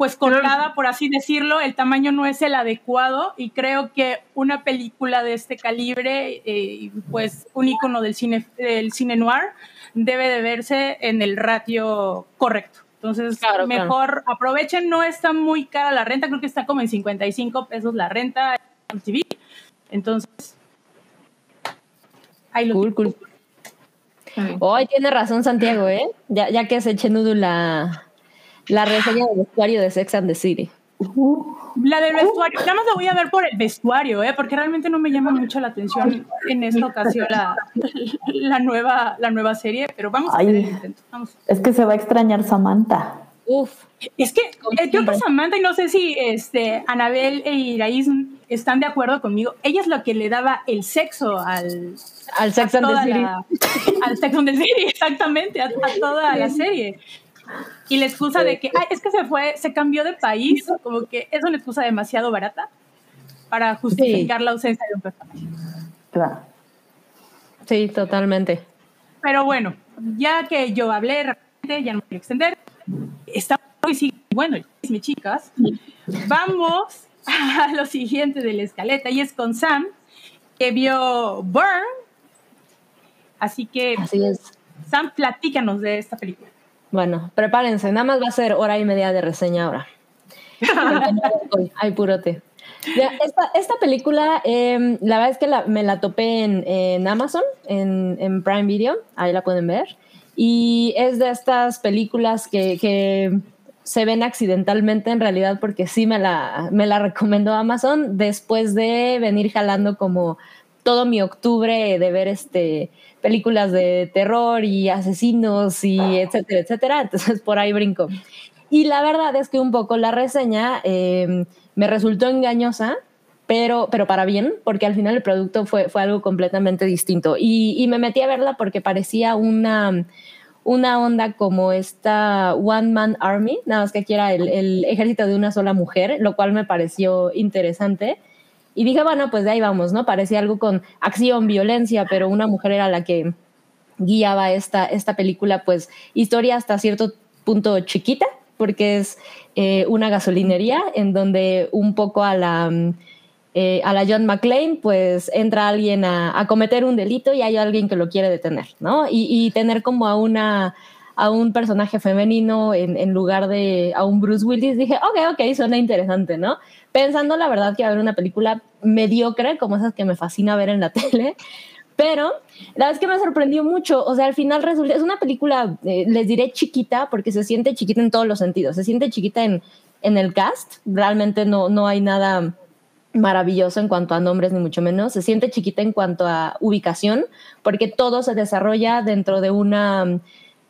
Speaker 2: pues cortada, por así decirlo. El tamaño no es el adecuado y creo que una película de este calibre, eh, pues un icono del cine, del cine noir, debe de verse en el ratio correcto. Entonces, mejor aprovechen, no está muy cara la renta, creo que está como en 55 pesos la renta en TV. Entonces,
Speaker 4: ahí lo cool, cool. Hoy tiene razón Santiago, ¿eh? Ya, ya que se eche nudo la, la reseña del vestuario de Sex and the City.
Speaker 2: La del vestuario, nada más la voy a ver por el vestuario, ¿eh? porque realmente no me llama mucho la atención en esta ocasión la, la nueva, la nueva serie, pero vamos a hacer el intento.
Speaker 6: Es que se va a extrañar Samantha.
Speaker 2: Uf. Es que eh, yo con Samantha, y no sé si este, Anabel e Iraís están de acuerdo conmigo, ella es la que le daba el sexo al,
Speaker 4: al Sex and the City.
Speaker 2: al Sex and the City, exactamente, a toda la serie. Y la excusa de que, es que se fue, se cambió de país, como que es una excusa demasiado barata para justificar la ausencia de un personaje.
Speaker 6: Claro.
Speaker 4: Sí, totalmente.
Speaker 2: Pero bueno, ya que yo hablé, ya no voy a extender. Estamos muy bueno, mis chicas. Vamos a lo siguiente de la escaleta y es con Sam, que vio Burn. Así que,
Speaker 4: Así es.
Speaker 2: Sam, platícanos de esta película.
Speaker 4: Bueno, prepárense, nada más va a ser hora y media de reseña ahora. Ay, purote. Esta, esta película, em, la verdad es que me la topé en, Amazon, en, Prime Video, ahí la pueden ver. Y es de estas películas que, se ven accidentalmente en realidad porque sí me la, me la recomendó Amazon después de venir jalando como todo mi octubre de ver este películas de terror y asesinos y etcétera, etcétera. Entonces por ahí brinco. Y la verdad es que un poco la reseña em, me resultó engañosa, pero, pero para bien, porque al final el producto fue, fue algo completamente distinto. Y, y me metí a verla porque parecía una, una onda como esta One Man Army, nada más que aquí era el, el ejército de una sola mujer, lo cual me pareció interesante. Y dije, bueno, pues de ahí vamos, ¿no? Parecía algo con acción, violencia, pero una mujer era la que guiaba esta, esta película, pues historia hasta cierto punto chiquita, porque es eh, una gasolinería en donde un poco a la, eh, a la John McClane, pues entra alguien a, cometer un delito y hay alguien que lo quiere detener, ¿no? Y, y tener como a una a un personaje femenino en, en, lugar de a un Bruce Willis, dije, ok, ok, suena interesante, ¿no? Pensando la verdad que va a haber una película mediocre, como esas que me fascina ver en la tele, pero la es que me sorprendió mucho. O sea, al final resulta, es una película, eh, les diré chiquita, porque se siente chiquita en todos los sentidos. Se siente chiquita en, en el cast, realmente no, no hay nada maravilloso en cuanto a nombres, ni mucho menos. Se siente chiquita en cuanto a ubicación, porque todo se desarrolla dentro de una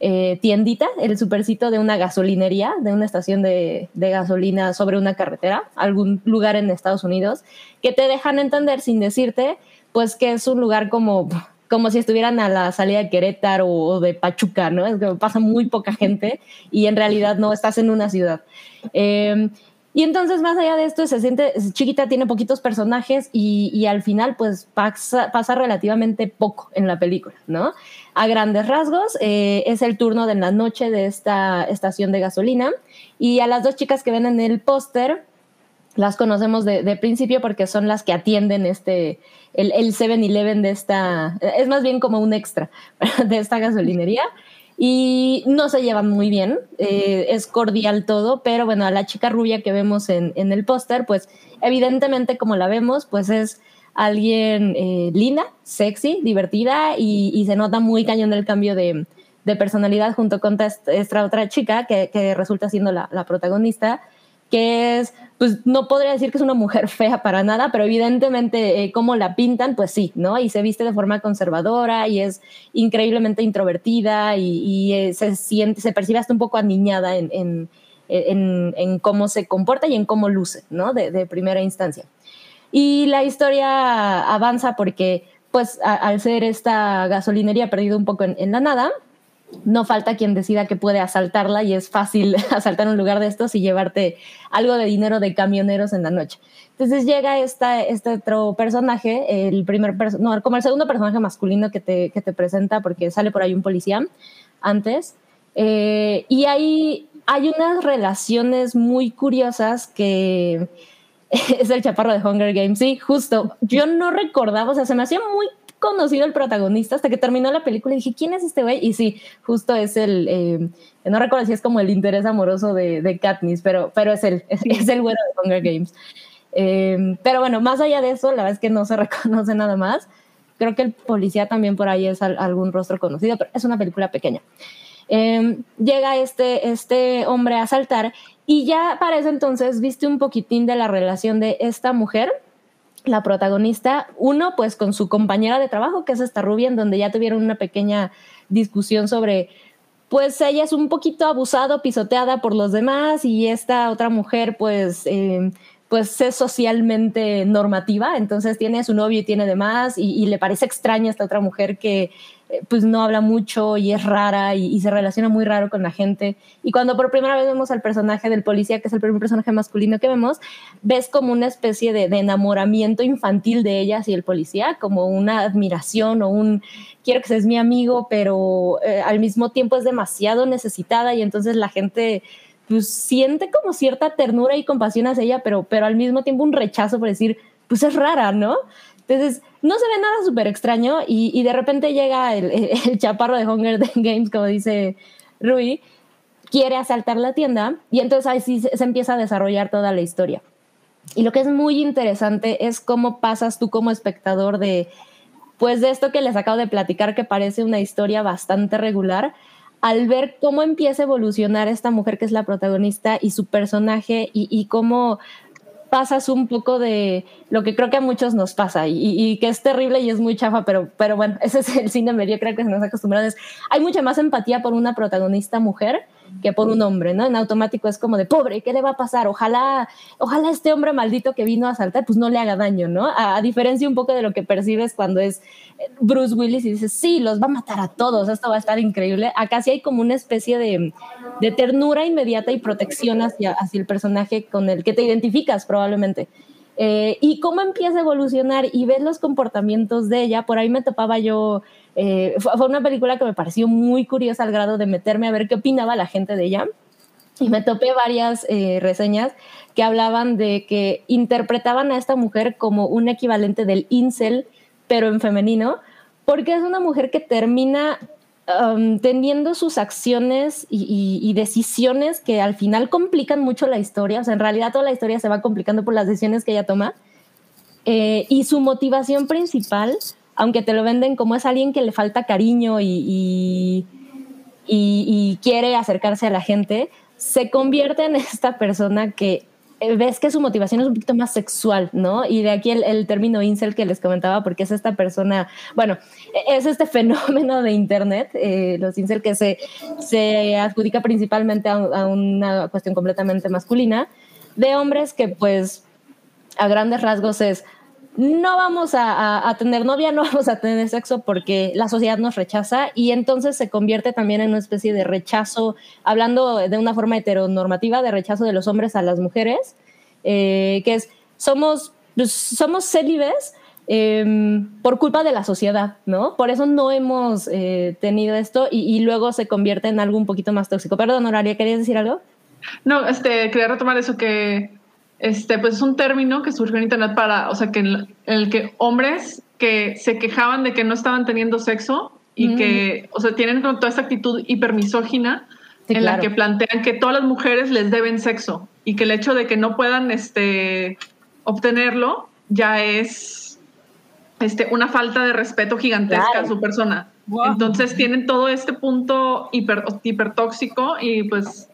Speaker 4: eh, tiendita, el supercito de una gasolinería, de una estación de, gasolina sobre una carretera, algún lugar en Estados Unidos, que te dejan entender sin decirte, pues que es un lugar como, como si estuvieran a la salida de Querétaro o de Pachuca, ¿no? Es que pasa muy poca gente y en realidad no estás en una ciudad. Eh, y entonces, más allá de esto, se siente chiquita, tiene poquitos personajes y, al final, pues pasa, pasa, relativamente poco en la película, ¿no? A grandes rasgos, eh, es el turno de la noche de esta estación de gasolina. Y a las dos chicas que ven en el póster las conocemos de, principio porque son las que atienden este, el, el 7-Eleven de esta, es más bien como un extra de esta gasolinería. Y no se llevan muy bien, eh, es cordial todo, pero bueno, a la chica rubia que vemos en, en el póster, pues evidentemente como la vemos, pues es alguien eh, linda, sexy, divertida y, se nota muy cañón el cambio de, de personalidad junto con esta, otra chica que, que resulta siendo la, la protagonista, que es pues no podría decir que es una mujer fea para nada, pero evidentemente eh, como la pintan, pues sí, ¿no? Y se viste de forma conservadora y es increíblemente introvertida y, eh, se siente, se percibe hasta un poco aniñada en, en, en, cómo se comporta y en cómo luce, ¿no? De, primera instancia. Y la historia avanza porque, pues, al ser esta gasolinería perdido un poco en, la nada, no falta quien decida que puede asaltarla y es fácil asaltar un lugar de estos y llevarte algo de dinero de camioneros en la noche. Entonces llega esta, este otro personaje, el primer no, como el segundo personaje masculino que te, que te presenta, porque sale por ahí un policía antes, eh, y ahí hay unas relaciones muy curiosas que es el chaparro de Hunger Games, sí, justo. Yo no recordaba, o sea, se me hacía muy conocido el protagonista hasta que terminó la película y dije, ¿quién es este güey? Y sí, justo es el, eh, no recuerdo si es como el interés amoroso de, de Katniss, pero, pero es el, es, el bueno de Hunger Games. Eh, pero bueno, más allá de eso, la verdad es que no se reconoce nada más. Creo que el policía también por ahí es algún rostro conocido, pero es una película pequeña. Em, llega este, este hombre a saltar y ya para ese entonces viste un poquitín de la relación de esta mujer, la protagonista, uno pues con su compañera de trabajo, que es esta rubia, en donde ya tuvieron una pequeña discusión sobre, pues ella es un poquito abusado, pisoteada por los demás y esta otra mujer pues... Em, pues es socialmente normativa, entonces tiene a su novio y tiene demás y, y le parece extraña esta otra mujer que pues no habla mucho y es rara y, se relaciona muy raro con la gente. Y cuando por primera vez vemos al personaje del policía, que es el primer personaje masculino que vemos, ves como una especie de, enamoramiento infantil de ella y el policía, como una admiración o un quiero que seas mi amigo, pero eh, al mismo tiempo es demasiado necesitada y entonces la gente pues siente como cierta ternura y compasión hacia ella, pero, pero al mismo tiempo un rechazo por decir, pues es rara, ¿no? Entonces, no se ve nada súper extraño y, de repente llega el, chaparro de Hunger Games, como dice Rui, quiere asaltar la tienda y entonces ahí sí se, empieza a desarrollar toda la historia. Y lo que es muy interesante es cómo pasas tú como espectador de, pues de esto que les acabo de platicar, que parece una historia bastante regular, al ver cómo empieza a evolucionar esta mujer que es la protagonista y su personaje y, y cómo pasas un poco de lo que creo que a muchos nos pasa y, que es terrible y es muy chafa, pero, pero bueno, ese es el cine medio, creo que se nos ha acostumbrado. Es, hay mucha más empatía por una protagonista mujer que por un hombre, ¿no? En automático es como de pobre, ¿qué le va a pasar? Ojalá, ojalá este hombre maldito que vino a asaltar, pues no le haga daño, ¿no? A, diferencia un poco de lo que percibes cuando es eh, Bruce Willis y dices, sí, los va a matar a todos, esto va a estar increíble. Acá sí hay como una especie de, de ternura inmediata y protección hacia, hacia el personaje con el que te identificas probablemente. Eh, y cómo empieza a evolucionar y ves los comportamientos de ella. Por ahí me topaba yo, eh, fue, una película que me pareció muy curiosa al grado de meterme a ver qué opinaba la gente de ella. Y me topé varias eh, reseñas que hablaban de que interpretaban a esta mujer como un equivalente del incel, pero en femenino, porque es una mujer que termina Um, teniendo sus acciones y, decisiones que al final complican mucho la historia. O sea, en realidad toda la historia se va complicando por las decisiones que ella toma. Eh, y su motivación principal, aunque te lo venden como es alguien que le falta cariño y, y quiere acercarse a la gente, se convierte en esta persona que eh, ves que su motivación es un poquito más sexual, ¿no? Y de aquí el, término incel que les comentaba, porque es esta persona, bueno, es este fenómeno de Internet, eh, los incel que se, se adjudica principalmente a, una cuestión completamente masculina, de hombres que pues a grandes rasgos es no vamos a, tener novia, no vamos a tener sexo porque la sociedad nos rechaza y entonces se convierte también en una especie de rechazo, hablando de una forma heteronormativa, de rechazo de los hombres a las mujeres, eh, que es, somos, pues, somos célibes em, por culpa de la sociedad, ¿no? Por eso no hemos eh, tenido esto y, luego se convierte en algo un poquito más tóxico. Perdón, Horaria, ¿querías decir algo?
Speaker 3: No, este, quería retomar eso que este, pues es un término que surgió en internet para, o sea, que en el, que hombres que se quejaban de que no estaban teniendo sexo y que, o sea, tienen toda esta actitud hipermisógina en la que plantean que todas las mujeres les deben sexo y que el hecho de que no puedan este, obtenerlo ya es este, una falta de respeto gigantesca a su persona. Entonces tienen todo este punto hiper, hipertóxico y pues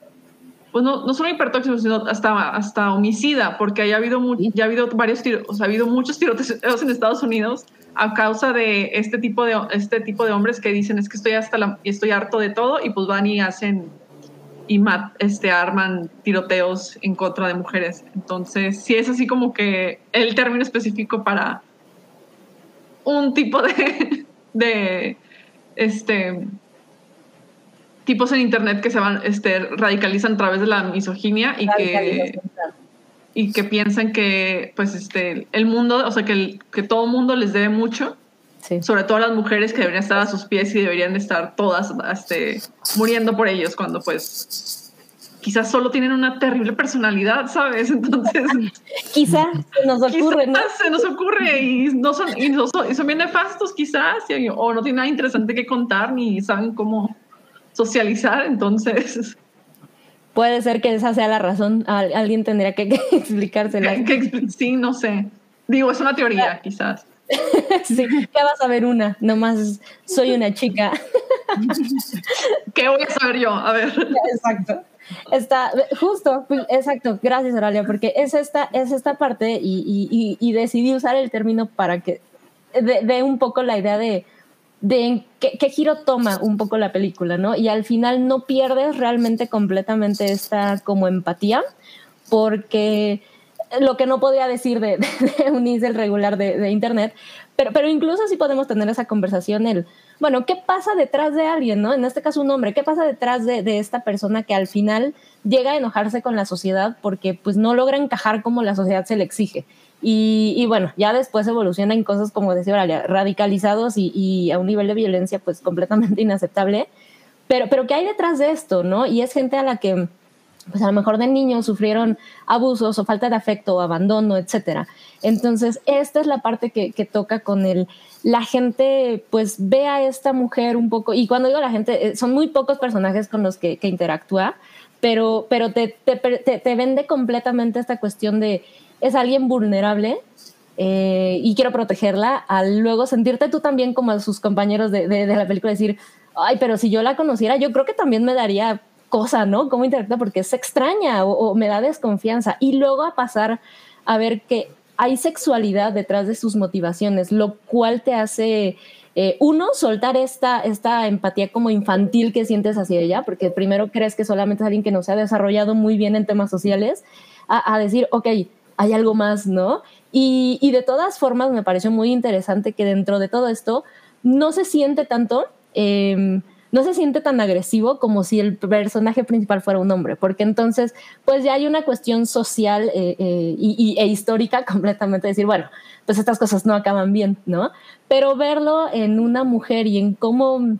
Speaker 3: pues no, no solo hipertóxicos, sino hasta, hasta homicida, porque haya habido, ya ha habido varios tiros, o sea, ha habido muchos tiroteos en Estados Unidos a causa de este tipo de, este tipo de hombres que dicen es que estoy hasta la, estoy harto de todo y pues van y hacen y mat, este, arman tiroteos en contra de mujeres. Entonces, sí es así como que el término específico para un tipo de, de este, tipos en internet que se van, este, radicalizan a través de la misoginia y que, y que piensan que, pues, este, el mundo, o sea, que, que todo el mundo les debe mucho. Sobre todo las mujeres que deberían estar a sus pies y deberían estar todas este, muriendo por ellos cuando pues quizás solo tienen una terrible personalidad, ¿sabes? Entonces...
Speaker 4: quizás se nos ocurre,
Speaker 3: ¿no? se nos ocurre y, no son, y, son, bien nefastos quizás, o no tienen nada interesante que contar ni saben cómo socializar, entonces...
Speaker 4: Puede ser que esa sea la razón, alguien tendría que, explicársela.
Speaker 3: sí, no sé. Digo, es una teoría, quizás.
Speaker 4: sí, ¿qué vas a ver una? Nomás soy una chica.
Speaker 3: ¿Qué voy a saber yo? A ver.
Speaker 4: Exacto. Está, justo, pues, exacto, gracias Aralia, porque es esta, es esta parte y, decidí usar el término para que dé un poco la idea de, de qué, giro toma un poco la película, ¿no? Y al final no pierdes realmente completamente esta como empatía, porque lo que no podía decir de, un incel regular de, internet, pero, pero incluso sí podemos tener esa conversación, el, bueno, ¿qué pasa detrás de alguien, no? En este caso un hombre, ¿qué pasa detrás de, esta persona que al final llega a enojarse con la sociedad porque pues no logra encajar como la sociedad se le exige? Y, bueno, ya después evoluciona en cosas como decía Oralia, radicalizados y, y, a un nivel de violencia pues completamente inaceptable. Pero, pero ¿qué hay detrás de esto, no? Y es gente a la que pues a lo mejor de niños sufrieron abusos o falta de afecto o abandono, etcétera. Entonces, esta es la parte que, toca con el, la gente pues ve a esta mujer un poco, y cuando digo la gente, eh, son muy pocos personajes con los que, interactúa, pero, pero te, te, vende completamente esta cuestión de es alguien vulnerable eh, y quiero protegerla, al luego sentirte tú también como a sus compañeros de, de, la película, decir, ay, pero si yo la conociera, yo creo que también me daría cosa, ¿no? Cómo interactúa porque es extraña o, me da desconfianza. Y luego a pasar a ver que hay sexualidad detrás de sus motivaciones, lo cual te hace, eh, uno, soltar esta, esta empatía como infantil que sientes hacia ella, porque primero crees que solamente es alguien que no se ha desarrollado muy bien en temas sociales, a, decir, ok, hay algo más, ¿no? Y, de todas formas me pareció muy interesante que dentro de todo esto no se siente tanto... Eh, no se siente tan agresivo como si el personaje principal fuera un hombre, porque entonces pues ya hay una cuestión social eh, eh, y, e histórica completamente, decir, bueno, pues estas cosas no acaban bien, ¿no? Pero verlo en una mujer y en cómo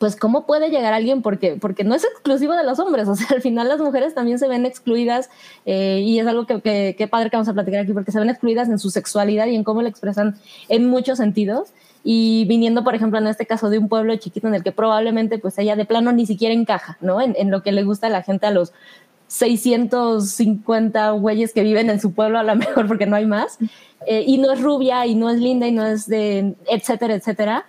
Speaker 4: pues cómo puede llegar alguien porque porque no es exclusivo de los hombres o sea al final las mujeres también se ven excluidas eh, y es algo que, que, padre que vamos a platicar aquí porque se ven excluidas en su sexualidad y en cómo la expresan en muchos sentidos. Y viniendo, por ejemplo, en este caso de un pueblo chiquito en el que probablemente pues ella de plano ni siquiera encaja, ¿no? En, lo que le gusta a la gente a los 650 güeyes que viven en su pueblo a lo mejor porque no hay más, eh, y no es rubia y no es linda y no es de, etcétera, etcétera,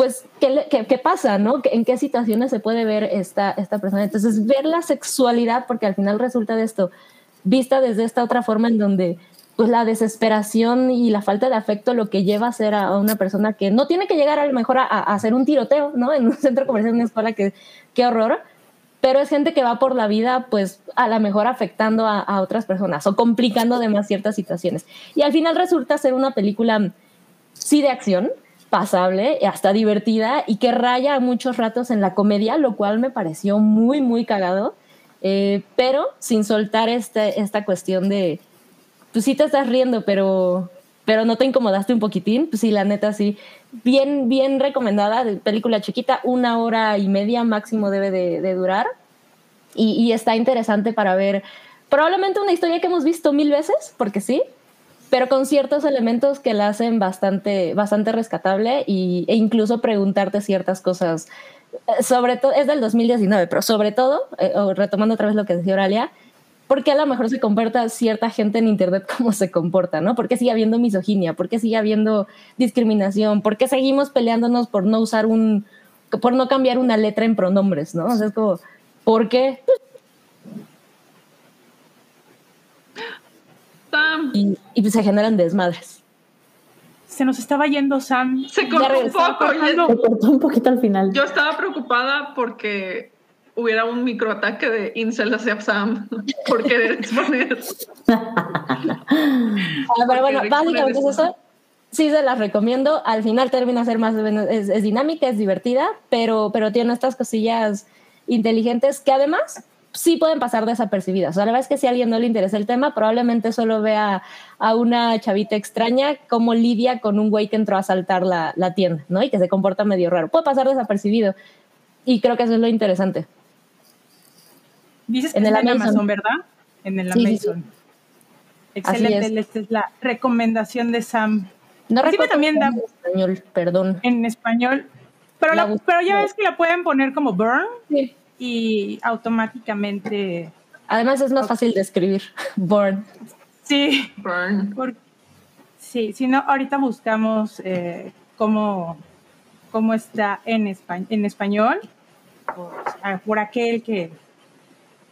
Speaker 4: pues, ¿qué, qué, pasa, no? ¿En qué situaciones se puede ver esta, esta persona? Entonces, ver la sexualidad, porque al final resulta de esto, vista desde esta otra forma en donde pues la desesperación y la falta de afecto lo que lleva a ser a una persona que no tiene que llegar a lo mejor a, hacer un tiroteo, ¿no? En un centro comercial, en una escuela, qué horror, pero es gente que va por la vida, pues a lo mejor afectando a, otras personas o complicando además ciertas situaciones. Y al final resulta ser una película, sí, de acción, pasable, hasta divertida y que raya muchos ratos en la comedia, lo cual me pareció muy, muy cagado, eh, pero sin soltar este, esta cuestión de pues sí te estás riendo, pero, pero no te incomodaste un poquitín, pues sí, la neta sí. Bien, bien recomendada, película chiquita, una hora y media máximo debe de, durar. Y, está interesante para ver probablemente una historia que hemos visto mil veces, porque sí, pero con ciertos elementos que la hacen bastante, bastante rescatable y, e incluso preguntarte ciertas cosas. Eh, sobre todo, es del 2019, pero sobre todo, eh, retomando otra vez lo que decía Oralia, ¿por qué a lo mejor se comporta cierta gente en Internet como se comporta? ¿no? ¿Por qué sigue habiendo misoginia? ¿Por qué sigue habiendo discriminación? ¿Por qué seguimos peleándonos por no usar un, por no cambiar una letra en pronombres? ¿no? O sea, es como, ¿por qué?
Speaker 3: Sam.
Speaker 4: Y, y se generan desmadres.
Speaker 2: Se nos estaba yendo Sam.
Speaker 3: Se cortó un poco.
Speaker 6: Se cortó un poquito al final.
Speaker 3: Yo estaba preocupada porque hubiera un microataque de incel hacia Sam por querer exponer.
Speaker 4: Ah, pero bueno, básicamente es eso. Sí, se las recomiendo. Al final termina a ser más es, es, dinámica, es divertida, pero, pero tiene estas cosillas inteligentes que además sí pueden pasar desapercibidas. O sea, la verdad es que si a alguien no le interesa el tema, probablemente solo vea a una chavita extraña como lidia con un güey que entró a saltar la, la, tienda, ¿no? Y que se comporta medio raro. Puede pasar desapercibido. Y creo que eso es lo interesante.
Speaker 2: Dices que en el Amazon. ¿verdad? En el Amazon. Excelente, esta es la recomendación de Sam.
Speaker 4: No recuerdo también en español, perdón.
Speaker 2: En español. Pero, pero ya ves que la pueden poner como burn. Sí y automáticamente...
Speaker 4: Además es más fácil de escribir, born.
Speaker 2: Sí, burn. sí, si no, ahorita buscamos eh, cómo, cómo, está en, en español, por, aquel que,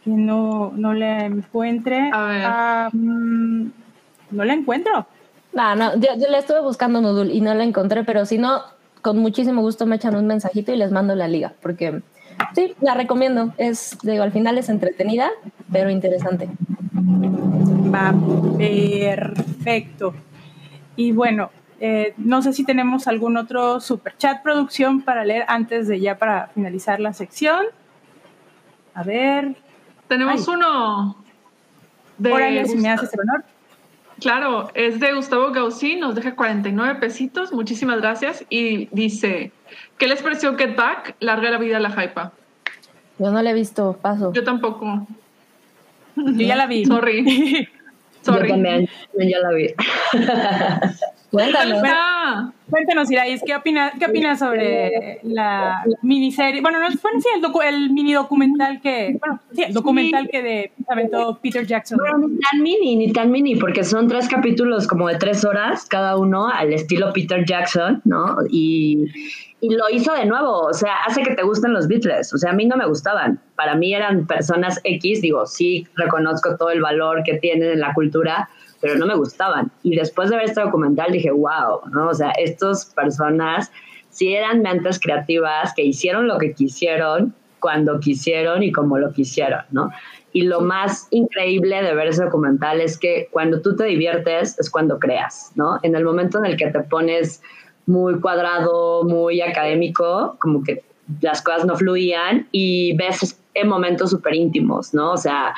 Speaker 2: que no, no le encuentre.
Speaker 3: A ver.
Speaker 2: Mm, no la encuentro.
Speaker 4: No, no, yo, yo, le estuve buscando Noodle y no la encontré, pero si no, con muchísimo gusto me echan un mensajito y les mando la liga, porque Sí, la recomiendo. Es, digo, al final es entretenida, pero interesante.
Speaker 2: Va, perfecto. Y bueno, eh, no sé si tenemos algún otro super chat producción para leer antes de ya para finalizar la sección. A ver.
Speaker 3: Tenemos uno.
Speaker 2: De Órale, si me haces el honor.
Speaker 3: Claro, es de Gustavo Gausí, nos deja 49 pesitos, muchísimas gracias. Y dice, ¿qué les pareció Get Back? Larga la vida a la hypa.
Speaker 4: Yo no la he visto, paso.
Speaker 3: Yo tampoco.
Speaker 2: Yo ya la vi.
Speaker 3: Sorry.
Speaker 5: Sorry. Yo también, ya la vi.
Speaker 4: Cuéntanos.
Speaker 2: Cuéntanos, Irais, ¿qué opinas qué opina sobre la miniserie? Bueno, no fue sí, el, el, mini documental que, bueno, sí, el documental que de, aventó Peter Jackson.
Speaker 5: Bueno, ni tan mini, ni tan mini, porque son tres capítulos como de tres horas cada uno al estilo Peter Jackson, ¿no? Y, y lo hizo de nuevo, o sea, hace que te gusten los Beatles, o sea, a mí no me gustaban, para mí eran personas X, digo, sí reconozco todo el valor que tienen en la cultura, pero no me gustaban. Y después de ver este documental dije, wow, ¿no? O sea, estas personas sí eran mentes creativas que hicieron lo que quisieron, cuando quisieron y como lo quisieron, ¿no? Y lo más increíble de ver ese documental es que cuando tú te diviertes es cuando creas, ¿no? En el momento en el que te pones muy cuadrado, muy académico, como que las cosas no fluían y ves en momentos súper íntimos, ¿no? O sea,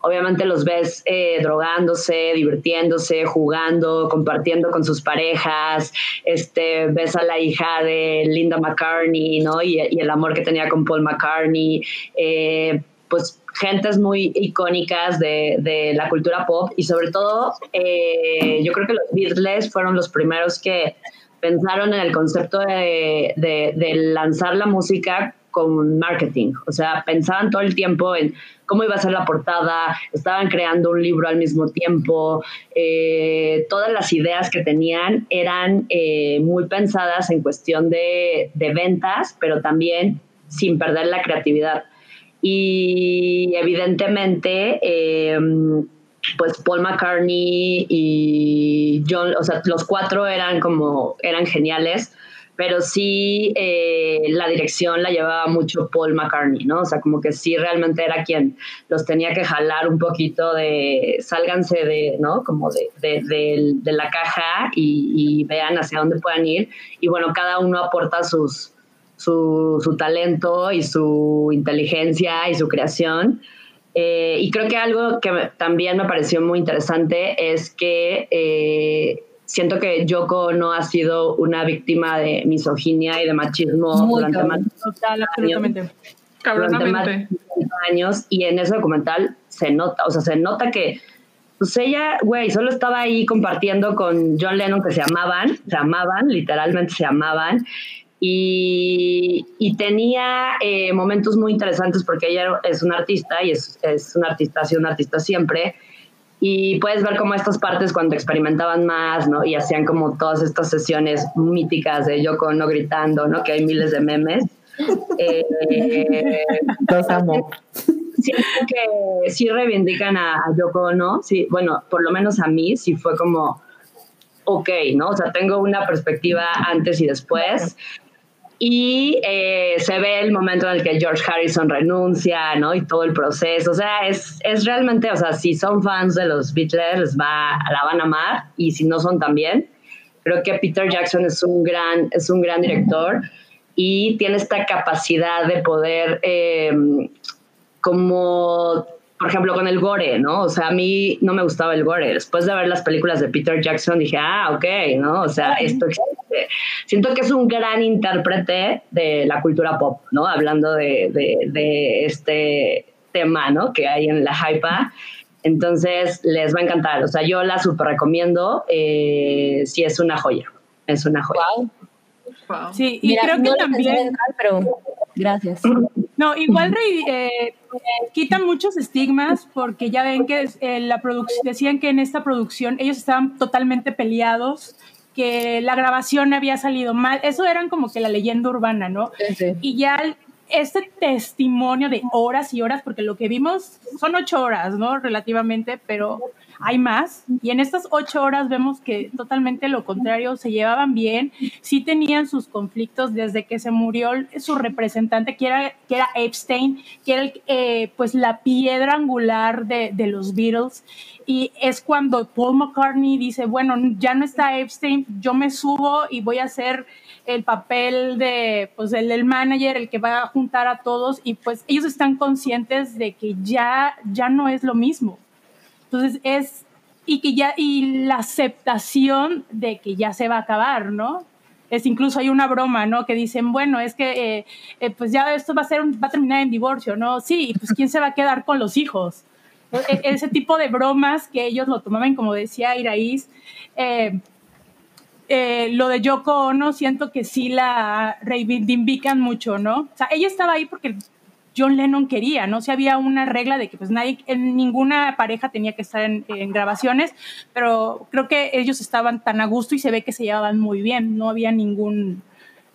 Speaker 5: obviamente los ves eh, drogándose, divirtiéndose, jugando, compartiendo con sus parejas, este, ves a la hija de Linda McCartney, ¿no? Y, el amor que tenía con Paul McCartney, eh, pues gentes muy icónicas de, la cultura pop y sobre todo eh, yo creo que los Beatles fueron los primeros que pensaron en el concepto de, lanzar la música con marketing, o sea, pensaban todo el tiempo en cómo iba a ser la portada, estaban creando un libro al mismo tiempo, eh, todas las ideas que tenían eran eh, muy pensadas en cuestión de, de ventas, pero también sin perder la creatividad. Y evidentemente, eh, pues Paul McCartney y John, o sea, los cuatro eran como, eran geniales, pero sí eh, la dirección la llevaba mucho Paul McCartney, ¿no? O sea, como que sí realmente era quien los tenía que jalar un poquito de, sálganse de, ¿no? Como de, de, la caja y, vean hacia dónde puedan ir. Y bueno, cada uno aporta sus, su, su talento y su inteligencia y su creación. Eh, y creo que algo que también me pareció muy interesante es que eh, siento que Yoko no ha sido una víctima de misoginia y de machismo durante más,
Speaker 2: absolutamente.
Speaker 3: Durante
Speaker 5: años y en ese documental se nota, o sea, se nota que pues ella, güey, solo estaba ahí compartiendo con John Lennon que se amaban, se amaban, literalmente se amaban, y, tenía eh, momentos muy interesantes porque ella es una artista y es, es una artista, ha sido una artista siempre. Y puedes ver como estas partes cuando experimentaban más, ¿no? Y hacían como todas estas sesiones míticas de Yoko no gritando, ¿no? Que hay miles de memes. eh,
Speaker 6: Los amo.
Speaker 5: Siento que sí reivindican a, a Yoko ¿no? Sí, bueno, por lo menos a mí sí fue como, ok, ¿no? O sea, tengo una perspectiva antes y después y eh, se ve el momento en el que George Harrison renuncia, ¿no? Y todo el proceso, o sea, es, es realmente, o sea, si son fans de los Beatles, va, la van a amar, y si no son también, creo que Peter Jackson es un gran, es un gran director, y tiene esta capacidad de poder em, como por ejemplo, con el gore, ¿no? O sea, a mí no me gustaba el gore. Después de ver las películas de Peter Jackson dije, ah, ok, ¿no? O sea, esto existe. Siento que es un gran intérprete de la cultura pop, ¿no? Hablando de, de, este tema, ¿no? Que hay en la hypa. Entonces, les va a encantar. O sea, yo la super recomiendo. Eh, sí, es una joya. Es una joya.
Speaker 2: Wow. Sí, y creo que también...
Speaker 4: pero gracias.
Speaker 2: No, igual eh, quitan muchos estigmas porque ya ven que eh, la decían que en esta producción ellos estaban totalmente peleados, que la grabación había salido mal. Eso eran como que la leyenda urbana, ¿no? Y ya este testimonio de horas y horas, porque lo que vimos son ocho horas, ¿no? Relativamente, pero hay más. Y en estas ocho horas vemos que totalmente lo contrario, se llevaban bien, sí tenían sus conflictos desde que se murió su representante, que era, que era Epstein, que era eh, pues la piedra angular de, de los Beatles. Y es cuando Paul McCartney dice, bueno, ya no está Epstein, yo me subo y voy a hacer el papel de, pues, el del manager, el que va a juntar a todos, y pues ellos están conscientes de que ya, ya no es lo mismo. Entonces es, y que ya, y la aceptación de que ya se va a acabar, ¿no? Es incluso hay una broma, ¿no? Que dicen, bueno, es que eh, eh, pues ya esto va a ser, va a terminar en divorcio, ¿no? Sí, pues quién se va a quedar con los hijos. E, ese tipo de bromas que ellos lo tomaban, como decía Iraís, eh, lo de Yoko Ono siento que sí la reivindican mucho, ¿no? O sea, ella estaba ahí porque John Lennon quería, ¿no? Si había una regla de que pues nadie, en ninguna pareja tenía que estar en, grabaciones, pero creo que ellos estaban tan a gusto y se ve que se llevaban muy bien, no había ningún,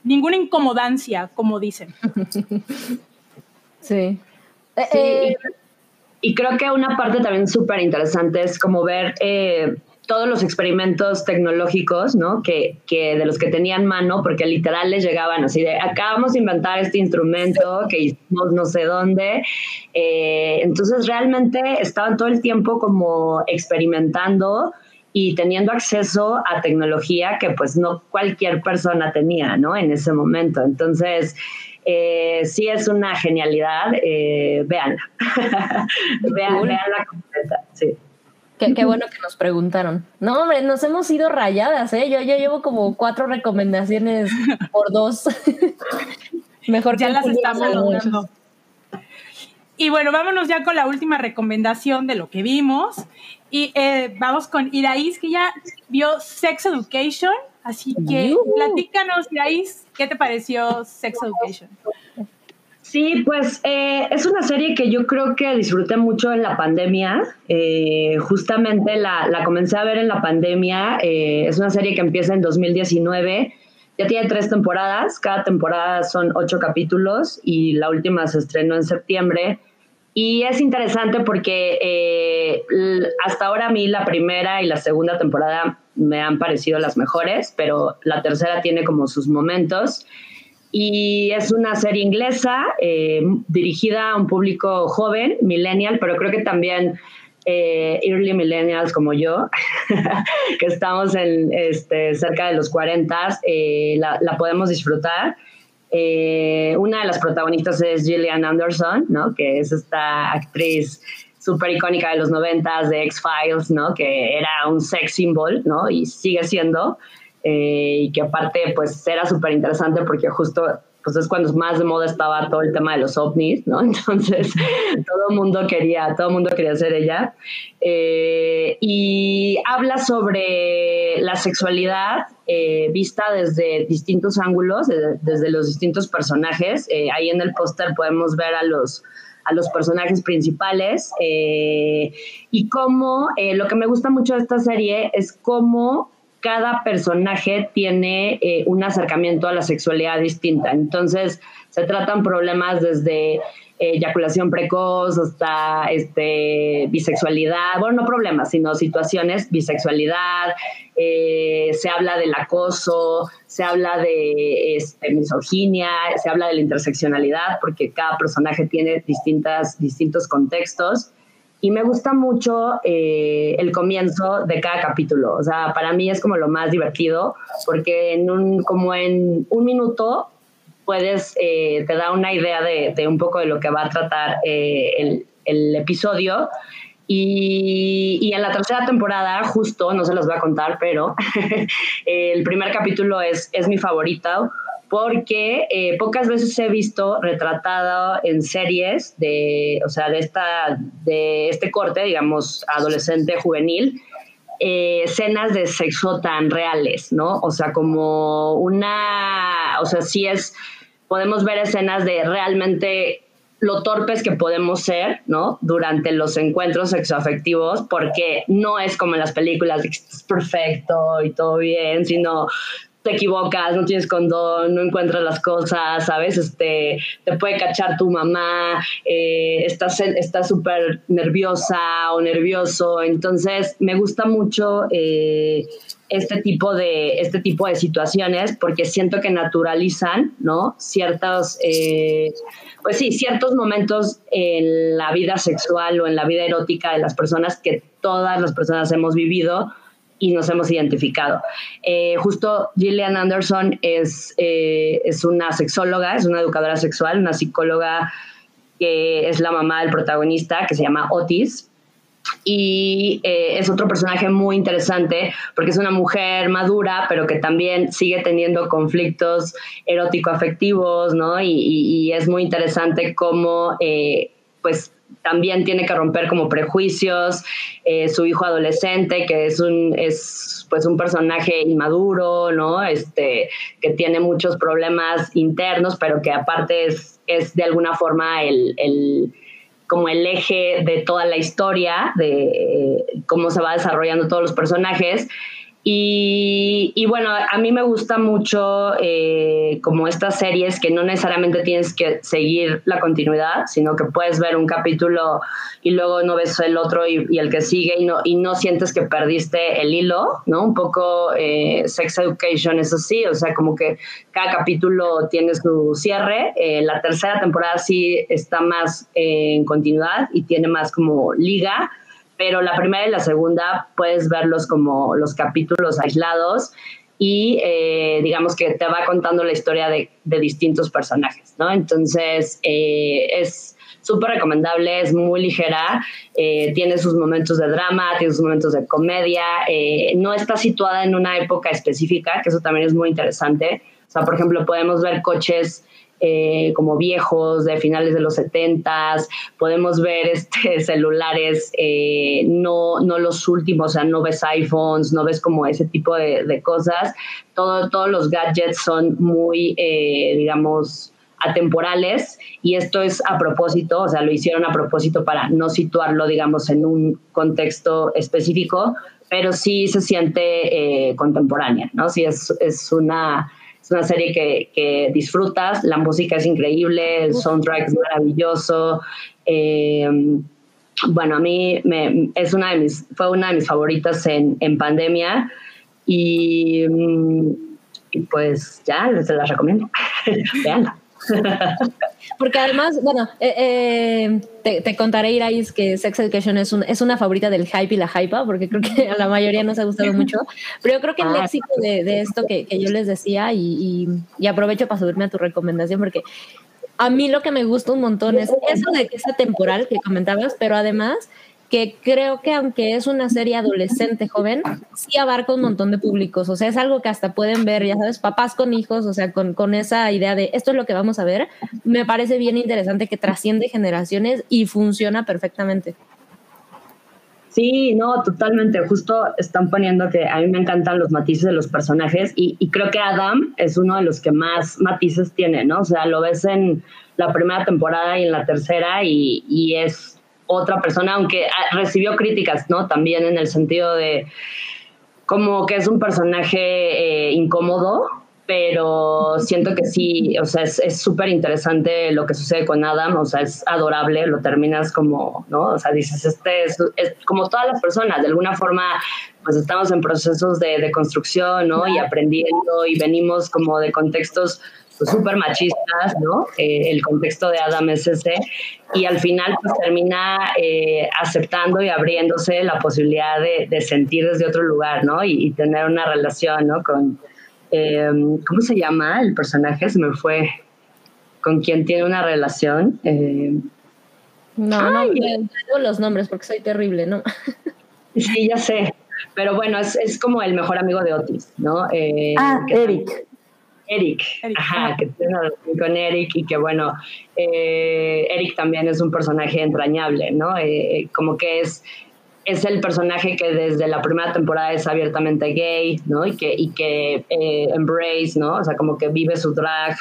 Speaker 2: ninguna incomodancia, como dicen.
Speaker 4: Sí.
Speaker 5: sí. Eh, y creo que una parte también súper interesante es como ver eh, todos los experimentos tecnológicos, ¿no? Que, que, de los que tenían mano, porque literal les llegaban así de, acabamos de inventar este instrumento que hicimos no sé dónde. Eh, entonces realmente estaban todo el tiempo como experimentando y teniendo acceso a tecnología que pues no cualquier persona tenía, ¿no? En ese momento. Entonces, eh, sí es una genialidad, eh, véanla. vean, veanla completa, sí.
Speaker 4: Qué, bueno que nos preguntaron. No, hombre, nos hemos ido rayadas, ¿eh? Yo ya llevo como cuatro recomendaciones por dos.
Speaker 2: Mejor ya las estamos logrando. Y bueno, vámonos ya con la última recomendación de lo que vimos. Y eh, vamos con Iraís, que ya vio Sex Education. Así que platícanos, Iraís, ¿qué te pareció Sex Education?
Speaker 5: Sí, pues eh, es una serie que yo creo que disfruté mucho en la pandemia. Eh, justamente la, la, comencé a ver en la pandemia. Eh, es una serie que empieza en 2019. Ya tiene tres temporadas. Cada temporada son ocho capítulos y la última se estrenó en septiembre. Y es interesante porque hasta ahora a mí la primera y la segunda temporada me han parecido las mejores, pero la tercera tiene como sus momentos y es una serie inglesa eh, dirigida a un público joven, millennial, pero creo que también eh, early millennials como yo, que estamos en, este, cerca de los 40, eh, la, podemos disfrutar. una de las protagonistas es Gillian Anderson, ¿no? que es esta actriz súper icónica de los 90 de X-Files, ¿no? que era un sex symbol ¿no? y sigue siendo. Eh, y que aparte pues era súper interesante porque justo pues es cuando más de moda estaba todo el tema de los ovnis, ¿no? Entonces todo el mundo quería, todo el mundo quería ser ella. Eh, y habla sobre la sexualidad eh, vista desde distintos ángulos, desde los distintos personajes. ahí en el póster podemos ver a los a los personajes principales y cómo lo que me gusta mucho de esta serie es cómo cada personaje tiene eh, un acercamiento a la sexualidad distinta. Entonces, se tratan problemas desde eh, eyaculación precoz hasta este, bisexualidad, bueno, no problemas, sino situaciones, bisexualidad, eh, se habla del acoso, se habla de este, misoginia, se habla de la interseccionalidad, porque cada personaje tiene distintas, distintos contextos y me gusta mucho eh, el comienzo de cada capítulo. O sea, para mí es como lo más divertido, porque en un, como en un minuto puedes, eh, te da una idea de, un poco de lo que va a tratar eh, el, episodio. Y, en la tercera temporada, justo, no se los voy a contar, pero el primer capítulo es, es mi favorito porque eh, pocas veces he visto retratado en series de, o sea, de, esta, de este corte, digamos, adolescente, juvenil, eh, escenas de sexo tan reales, ¿no? O sea, como una, o sea, sí es, podemos ver escenas de realmente lo torpes que podemos ser, ¿no? Durante los encuentros sexoafectivos, porque no es como en las películas, es perfecto y todo bien, sino te equivocas, no tienes condón, no encuentras las cosas, ¿sabes? Este, te puede cachar tu mamá, eh, estás súper nerviosa o nervioso. Entonces, me gusta mucho eh, este, tipo de, este tipo de situaciones porque siento que naturalizan, ¿no? Ciertos, eh, pues sí, ciertos momentos en la vida sexual o en la vida erótica de las personas que todas las personas hemos vivido y nos hemos identificado. Eh, justo Gillian Anderson es, eh, es una sexóloga, es una educadora sexual, una psicóloga que es la mamá del protagonista, que se llama Otis. Y eh, es otro personaje muy interesante porque es una mujer madura, pero que también sigue teniendo conflictos erótico-afectivos, ¿no? Y, y, es muy interesante cómo, pues, también tiene que romper como prejuicios, eh, su hijo adolescente, que es un, es pues un personaje inmaduro, ¿no? Este, que tiene muchos problemas internos, pero que aparte es, es de alguna forma el, el como el eje de toda la historia, de eh, cómo se va desarrollando todos los personajes. Y, bueno, a mí me gusta mucho eh, como estas series que no necesariamente tienes que seguir la continuidad, sino que puedes ver un capítulo y luego no ves el otro y, el que sigue y no, y no sientes que perdiste el hilo, ¿no? Un poco eh, Sex Education es así, o sea, como que cada capítulo tiene su cierre. Eh, la tercera temporada sí está más en continuidad y tiene más como liga pero la primera y la segunda puedes verlos como los capítulos aislados y eh, digamos que te va contando la historia de, distintos personajes, ¿no? Entonces eh, es súper recomendable, es muy ligera, eh, tiene sus momentos de drama, tiene sus momentos de comedia, no está situada en una época específica, que eso también es muy interesante. O sea, por ejemplo, podemos ver coches eh, como viejos de finales de los 70 podemos ver este, celulares, eh, no, no los últimos, o sea, no ves iPhones, no ves como ese tipo de, cosas. Todo, todos los gadgets son muy, eh, digamos, atemporales y esto es a propósito, o sea, lo hicieron a propósito para no situarlo, digamos, en un contexto específico, pero sí se siente contemporánea, ¿no? Sí es, es una es una serie que, disfrutas, la música es increíble, el soundtrack es maravilloso. Eh, bueno, a mí me, es una de mis, fue una de mis favoritas en, pandemia y, pues ya, se las recomiendo. Veanla.
Speaker 4: Porque además, bueno, eh, eh, te, te, contaré, Irais, que Sex Education es, un, es una favorita del hype y la hypa, porque creo que a la mayoría nos ha gustado mucho. Pero yo creo que el ah. éxito de, de esto que, que, yo les decía, y, y, aprovecho para subirme a tu recomendación, porque a mí lo que me gusta un montón es eso de que esa temporal que comentabas, pero además que creo que aunque es una serie adolescente joven, sí abarca un montón de públicos, o sea, es algo que hasta pueden ver, ya sabes, papás con hijos, o sea, con, con esa idea de esto es lo que vamos a ver, me parece bien interesante que trasciende generaciones y funciona perfectamente.
Speaker 5: Sí, no, totalmente. Justo están poniendo que a mí me encantan los matices de los personajes y, y, creo que Adam es uno de los que más matices tiene, ¿no? O sea, lo ves en la primera temporada y en la tercera y, y es otra persona, aunque ah, recibió críticas, ¿no? También en el sentido de como que es un personaje eh, incómodo, pero siento que sí, o sea, es súper interesante lo que sucede con Adam, o sea, es adorable, lo terminas como, ¿no? O sea, dices, este es, como todas las personas, de alguna forma, pues estamos en procesos de, de construcción, ¿no? Y aprendiendo y venimos como de contextos súper machistas, ¿no? Eh, el contexto de Adam es ese, y al final pues termina eh, aceptando y abriéndose la posibilidad de, sentir desde otro lugar, ¿no? Y, tener una relación, ¿no? Con, em, ¿cómo se llama el personaje? Se me fue. con quien tiene una relación. Eh,
Speaker 4: no, no, no los nombres porque soy terrible, ¿no?
Speaker 5: sí, ya sé. Pero bueno, es, es como el mejor amigo de Otis, ¿no?
Speaker 6: Eh, ah, Eric.
Speaker 5: Eric, ajá, que tiene una relación con Eric y que bueno, eh, Eric también es un personaje entrañable, ¿no? Eh, como que es, es el personaje que desde la primera temporada es abiertamente gay, ¿no? Y que, y que embrace, ¿no? O sea, como que vive su drag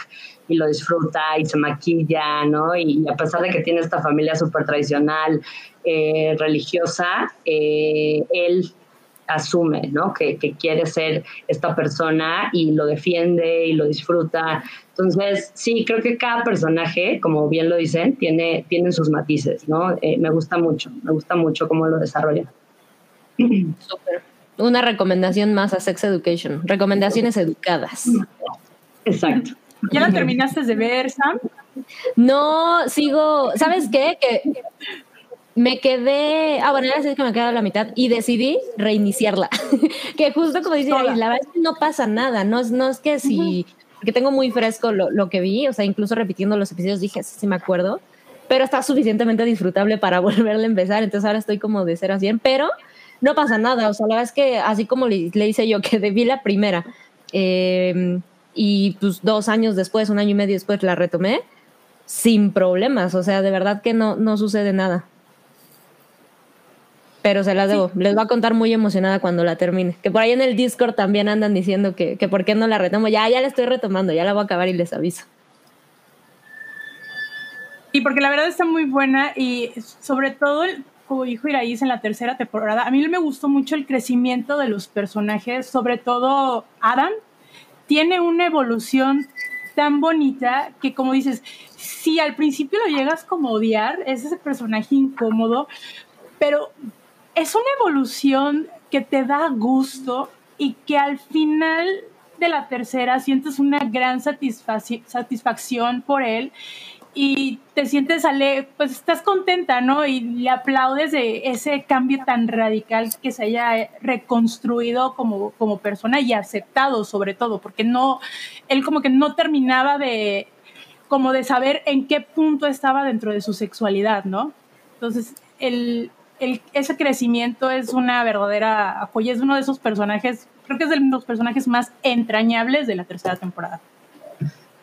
Speaker 5: y lo disfruta y se maquilla, ¿no? Y, a pesar de que tiene esta familia súper tradicional, religiosa, él asume, ¿no? Que, quiere ser esta persona y lo defiende y lo disfruta. Entonces, sí, creo que cada personaje, como bien lo dicen, tiene, tiene sus matices, ¿no? Eh, me gusta mucho, me gusta mucho cómo lo desarrolla.
Speaker 4: Súper. Una recomendación más a Sex Education. Recomendaciones educadas.
Speaker 5: Exacto.
Speaker 2: ¿Ya la terminaste de ver, Sam?
Speaker 4: No, sigo. ¿Sabes qué? Que me quedé, ah, bueno, era así que me quedado a la mitad y decidí reiniciarla. que justo como dice, la verdad es que no pasa nada, no es, no es que si, porque tengo muy fresco lo, lo, que vi, o sea, incluso repitiendo los episodios dije, sí, sí me acuerdo, pero está suficientemente disfrutable para volverle a empezar, entonces ahora estoy como de cero a 100, pero no pasa nada, o sea, la verdad es que así como le, le hice yo, que debí la primera, eh, y pues dos años después, un año y medio después la retomé, sin problemas, o sea, de verdad que no, no sucede nada pero se las debo. Les voy a contar muy emocionada cuando la termine. Que por ahí en el Discord también andan diciendo que, que por qué no la retomo. Ya, ya la estoy retomando, ya la voy a acabar y les aviso.
Speaker 2: Y porque la verdad está muy buena y sobre todo, como dijo Iraíz en la tercera temporada, a mí me gustó mucho el crecimiento de los personajes, sobre todo Adam. Tiene una evolución tan bonita que como dices, si al principio lo llegas como odiar, es ese personaje incómodo, pero es una evolución que te da gusto y que al final de la tercera sientes una gran satisfacción por él y te sientes, ale pues estás contenta, ¿no? Y le aplaudes de ese cambio tan radical que se haya reconstruido como, como persona y aceptado sobre todo, porque no, él como que no terminaba de, como de saber en qué punto estaba dentro de su sexualidad, ¿no? Entonces, el, ese crecimiento es una verdadera joya, es uno de esos personajes, creo que es de los personajes más entrañables de la tercera temporada.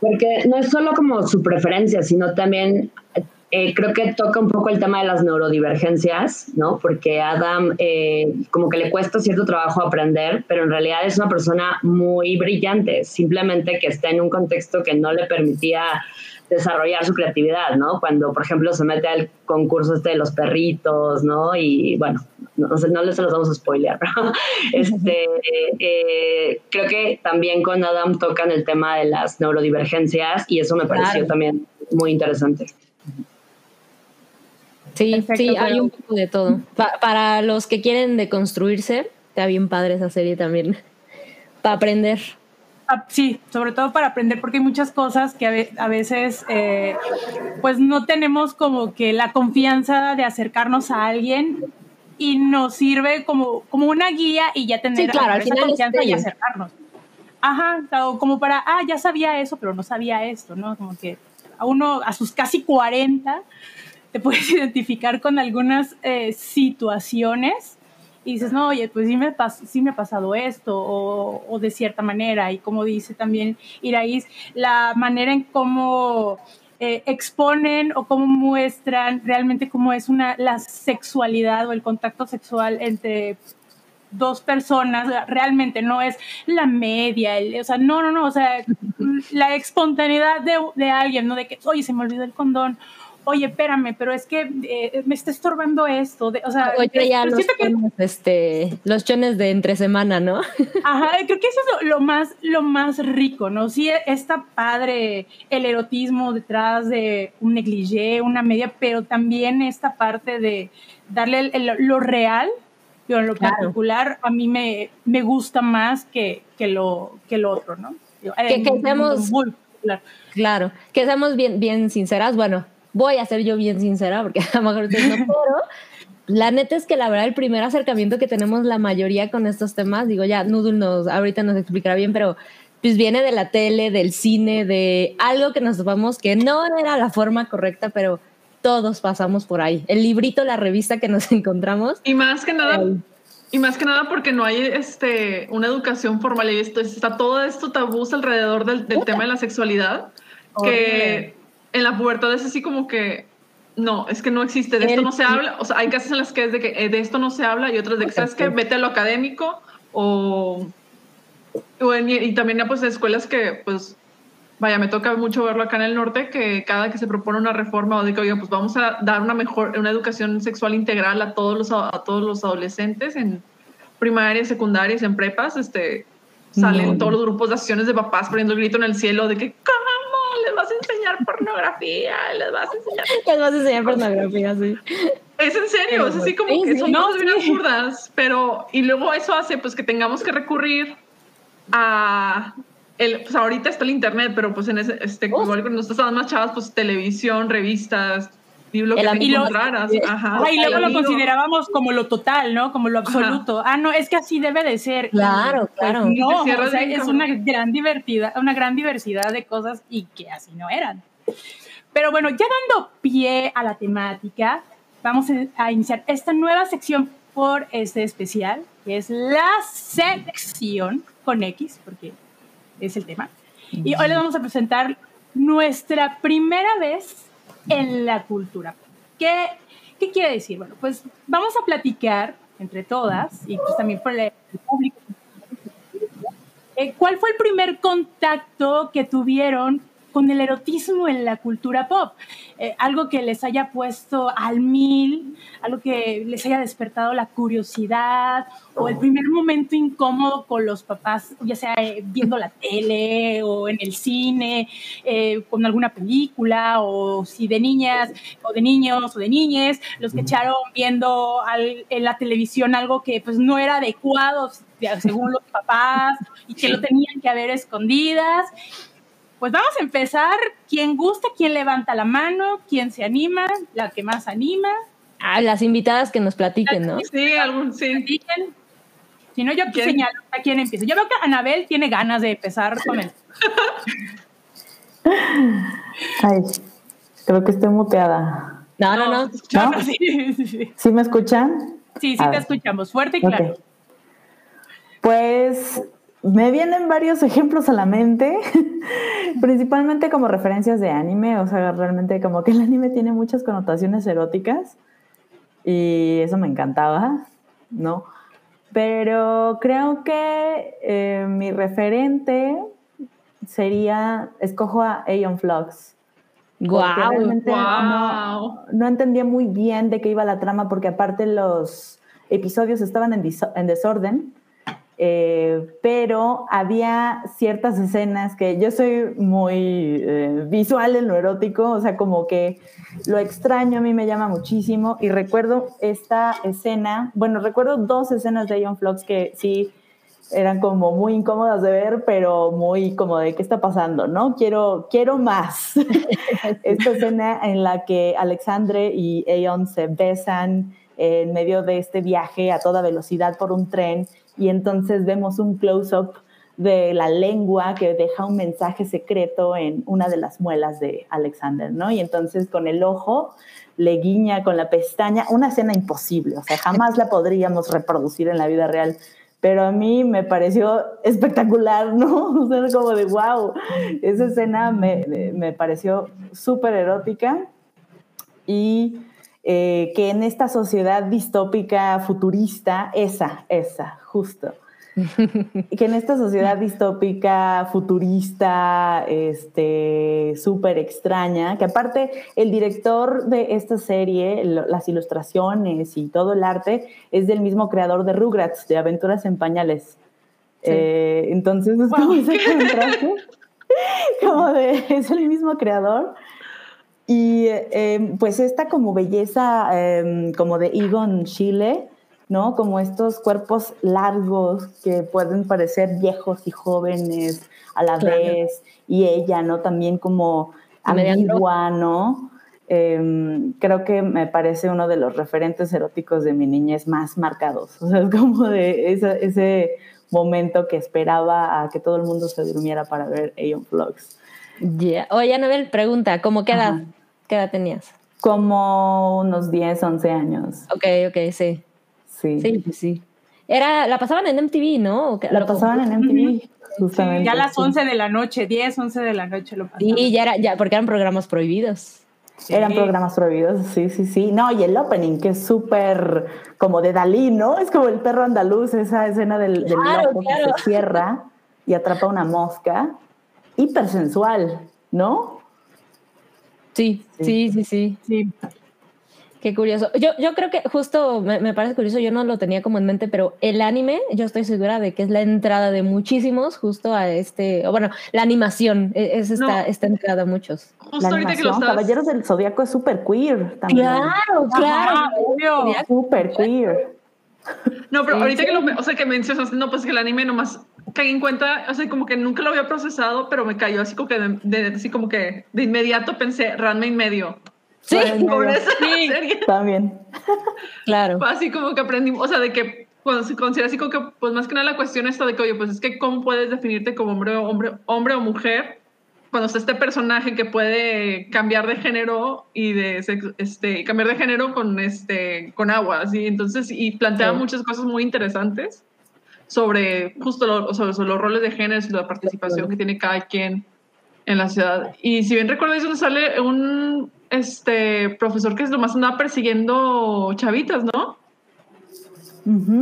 Speaker 5: Porque no es solo como su preferencia, sino también eh, creo que toca un poco el tema de las neurodivergencias, ¿no? Porque Adam eh, como que le cuesta cierto trabajo aprender, pero en realidad es una persona muy brillante, simplemente que está en un contexto que no le permitía desarrollar su creatividad, ¿no? Cuando, por ejemplo, se mete al concurso este de los perritos, ¿no? Y bueno, no, sé, no les los vamos a spoilear, ¿no? Este, eh, creo que también con Adam tocan el tema de las neurodivergencias y eso me pareció también muy interesante.
Speaker 4: Sí, sí, hay un poco de todo. para los que quieren deconstruirse, está bien padre esa serie también, para aprender.
Speaker 2: Sí, sobre todo para aprender, porque hay muchas cosas que a veces eh, pues no tenemos como que la confianza de acercarnos a alguien y nos sirve como, como una guía y ya tener esa confianza y acercarnos. Ajá, como para, ah, ya sabía eso, pero no sabía esto, ¿no? Como que a uno, a sus casi 40, te puedes identificar con algunas eh, situaciones y dices, no, oye, pues sí me, sí me ha pasado esto, o, de cierta manera, y como dice también Iraís, la manera en cómo eh, exponen o cómo muestran realmente cómo es una, la sexualidad o el contacto sexual entre dos personas, realmente no es la media, o sea, no, no, no, o sea, la espontaneidad de, de alguien, ¿no? De que, oye, se me olvidó el condón, oye, espérame, pero es que eh, me está estorbando esto. o sea,
Speaker 4: oye, ya los, chones, este, los chones de entre semana, ¿no?
Speaker 2: Ajá, creo que eso es lo, más, lo más rico, ¿no? Sí, está padre el erotismo detrás de un negligé, una media, pero también esta parte de darle lo real, pero en lo particular a mí me, me gusta más que, que, lo, que lo otro, ¿no?
Speaker 4: Que, que seamos... Claro, que seamos bien, bien sinceras. Bueno, voy a ser yo bien sincera, porque a lo mejor no, pero la neta es que la verdad el primer acercamiento que tenemos la mayoría con estos temas, digo ya, Noodle nos, ahorita nos explicará bien, pero pues viene de la tele, del cine, de algo que nos topamos que no era la forma correcta, pero todos pasamos por ahí. El librito, la revista que nos encontramos.
Speaker 3: Y más que nada, y más que nada porque no hay este, una educación formal y esto, está todo esto tabús alrededor del, tema de la sexualidad, que en la pubertad es así como que no, es que no existe, de esto no se habla, o sea, hay casos en las que es de que eh, de esto no se habla y otras de que, ¿sabes que Vete a lo académico o y también pues escuelas que pues vaya, me toca mucho verlo acá en el norte, que cada que se propone una reforma o de que, oigan, pues vamos a dar una mejor, una educación sexual integral a todos los, a todos los adolescentes en primarias, secundarias, en prepas, este, salen todos los grupos de acciones de papás poniendo el grito en el cielo de que. Les vas a enseñar pornografía, les vas a enseñar...
Speaker 4: Les vas a enseñar pornografía, sí.
Speaker 3: Es en serio, es así como que son cosas bien absurdas, pero, y luego eso hace pues que tengamos que recurrir a el, pues ahorita está el internet, pero pues en ese, este, igual cuando estaban más chavas, pues televisión, revistas, y lo que te encontraras.
Speaker 2: Ajá, y luego lo considerábamos como lo total, ¿no? Como lo absoluto. Ah, no, es que así debe de ser.
Speaker 4: Claro, pues, claro.
Speaker 2: No, o sea, es una gran diversidad, una gran diversidad de cosas y que así no eran. Pero bueno, ya dando pie a la temática, vamos a iniciar esta nueva sección por este especial, que es la sección con X, porque es el tema. Y hoy les vamos a presentar nuestra primera vez en la cultura. ¿Qué, qué quiere decir? Bueno, pues vamos a platicar entre todas y pues también por el público. Eh, ¿Cuál fue el primer contacto que tuvieron con el erotismo en la cultura pop. Eh, algo que les haya puesto al mil, algo que les haya despertado la curiosidad o el primer momento incómodo con los papás, ya sea eh, viendo la tele o en el cine, eh, con alguna película o si de niñas o de niños o de niñes, los que echaron viendo en la televisión algo que pues no era adecuado según los papás y que lo tenían que haber escondidas pues vamos a empezar. ¿Quién gusta? ¿Quién levanta la mano? ¿Quién se anima? ¿La que más anima?
Speaker 4: Ah, las invitadas que nos platiquen, ¿no?
Speaker 3: Sí, algún sí.
Speaker 2: Si no, yo aquí señalo a quién empieza. Yo veo que Anabel tiene ganas de empezar con él.
Speaker 6: Ay, creo que estoy muteada.
Speaker 4: No, no, no.
Speaker 6: ¿No? Sí, sí, me escuchan?
Speaker 2: Sí, sí te escuchamos. Fuerte y claro.
Speaker 6: Pues me vienen varios ejemplos a la mente, principalmente como referencias de anime, o sea, realmente como que el anime tiene muchas connotaciones eróticas y eso me encantaba, ¿no? Pero creo que eh, mi referente sería, escojo a Aeon Flux.
Speaker 4: Wow,
Speaker 6: realmente No, entendía muy bien de qué iba la trama porque aparte los episodios estaban en, en desorden eh, pero había ciertas escenas que yo soy muy eh, visual en lo erótico, o sea, como que lo extraño a mí me llama muchísimo y recuerdo esta escena, bueno, recuerdo dos escenas de Ion Flux que sí eran como muy incómodas de ver, pero muy como de qué está pasando, ¿no? Quiero, quiero más. esta escena en la que Alexandre y Aeon se besan en medio de este viaje a toda velocidad por un tren y entonces vemos un close-up de la lengua que deja un mensaje secreto en una de las muelas de Alexander, ¿no? Y entonces con el ojo le guiña con la pestaña, una escena imposible, o sea, jamás la podríamos reproducir en la vida real, pero a mí me pareció espectacular, ¿no? O sea, como de wow, esa escena me, me pareció súper erótica y eh, que en esta sociedad distópica futurista, esa, esa, justo, que en esta sociedad distópica futurista, este, súper extraña, que aparte el director de esta serie, las ilustraciones y todo el arte es del mismo creador de Rugrats, de Aventuras en Pañales. Eh, entonces es como ese contraste, como de, es el mismo creador y em, pues esta como belleza em, como de Egon Chile, ¿no? Como estos cuerpos largos que pueden parecer viejos y jóvenes a la vez, y ella, ¿no? También como ambigua, ¿no? em, creo que me parece uno de los referentes eróticos de mi niñez más marcados. O sea, es como de ese, ese momento que esperaba a que todo el mundo se durmiera para ver Aeon Vlogs.
Speaker 4: Yeah. Oye, Anabel, pregunta, ¿cómo qué edad, qué edad tenías?
Speaker 6: Como unos 10, 11 años.
Speaker 4: Ok, ok, sí.
Speaker 6: Sí.
Speaker 4: Sí, pues sí. Era, la pasaban en MTV, ¿no? ¿O qué-
Speaker 6: La pasaban en MTV, justamente.
Speaker 2: Ya a las
Speaker 6: sí.
Speaker 2: 11 de la noche, 10, 11 de la noche lo pasaban.
Speaker 4: Sí, ya era, ya, porque eran programas prohibidos.
Speaker 6: Eran
Speaker 2: Sí.
Speaker 6: programas prohibidos, sí, sí, sí. No, y el opening, que es súper como de Dalí, ¿no? Es como el perro andaluz, esa escena del, del
Speaker 4: Claro,
Speaker 6: loco
Speaker 4: claro.
Speaker 6: que se cierra y atrapa una mosca. Hipersensual, ¿no?
Speaker 4: Sí, sí, sí, sí.
Speaker 2: Sí.
Speaker 4: Qué curioso. Yo, yo creo que justo me, me parece curioso, yo no lo tenía como en mente, pero el anime, yo estoy segura de que es la entrada de muchísimos justo a este, o bueno, la animación e- es esta,
Speaker 3: No.
Speaker 4: esta entrada a muchos.
Speaker 3: Justo
Speaker 6: La
Speaker 3: ahorita que lo
Speaker 6: animación,
Speaker 3: estabas...
Speaker 6: Caballeros del Zodíaco es súper queer también.
Speaker 4: Claro, claro.
Speaker 2: Ajá, obvio.
Speaker 6: Súper queer.
Speaker 3: No, pero ahorita que lo, o sea, que mencionas, no, pues que el anime nomás caí en cuenta, o sea, como que nunca lo había procesado, pero me cayó así como que de, de- así como que de inmediato pensé, Ranma y medio.
Speaker 4: Sí,
Speaker 3: Por esa
Speaker 2: Sí.
Speaker 3: serie.
Speaker 6: También.
Speaker 4: claro.
Speaker 3: Fue así como que aprendí, o sea, de que cuando se considera así como que, pues más que nada la cuestión esta de que, oye, pues es que cómo puedes definirte como hombre o, hombre, hombre o mujer cuando está este personaje que puede cambiar de género y de sexo- este, cambiar de género con, este, con agua, así, entonces, y plantea
Speaker 4: Sí.
Speaker 3: muchas cosas muy interesantes sobre justo lo- sobre, sobre los roles de género y la participación que tiene cada quien en la ciudad. Y si bien recuerdo, es donde sale un este, profesor que es lo más andaba persiguiendo chavitas, ¿no?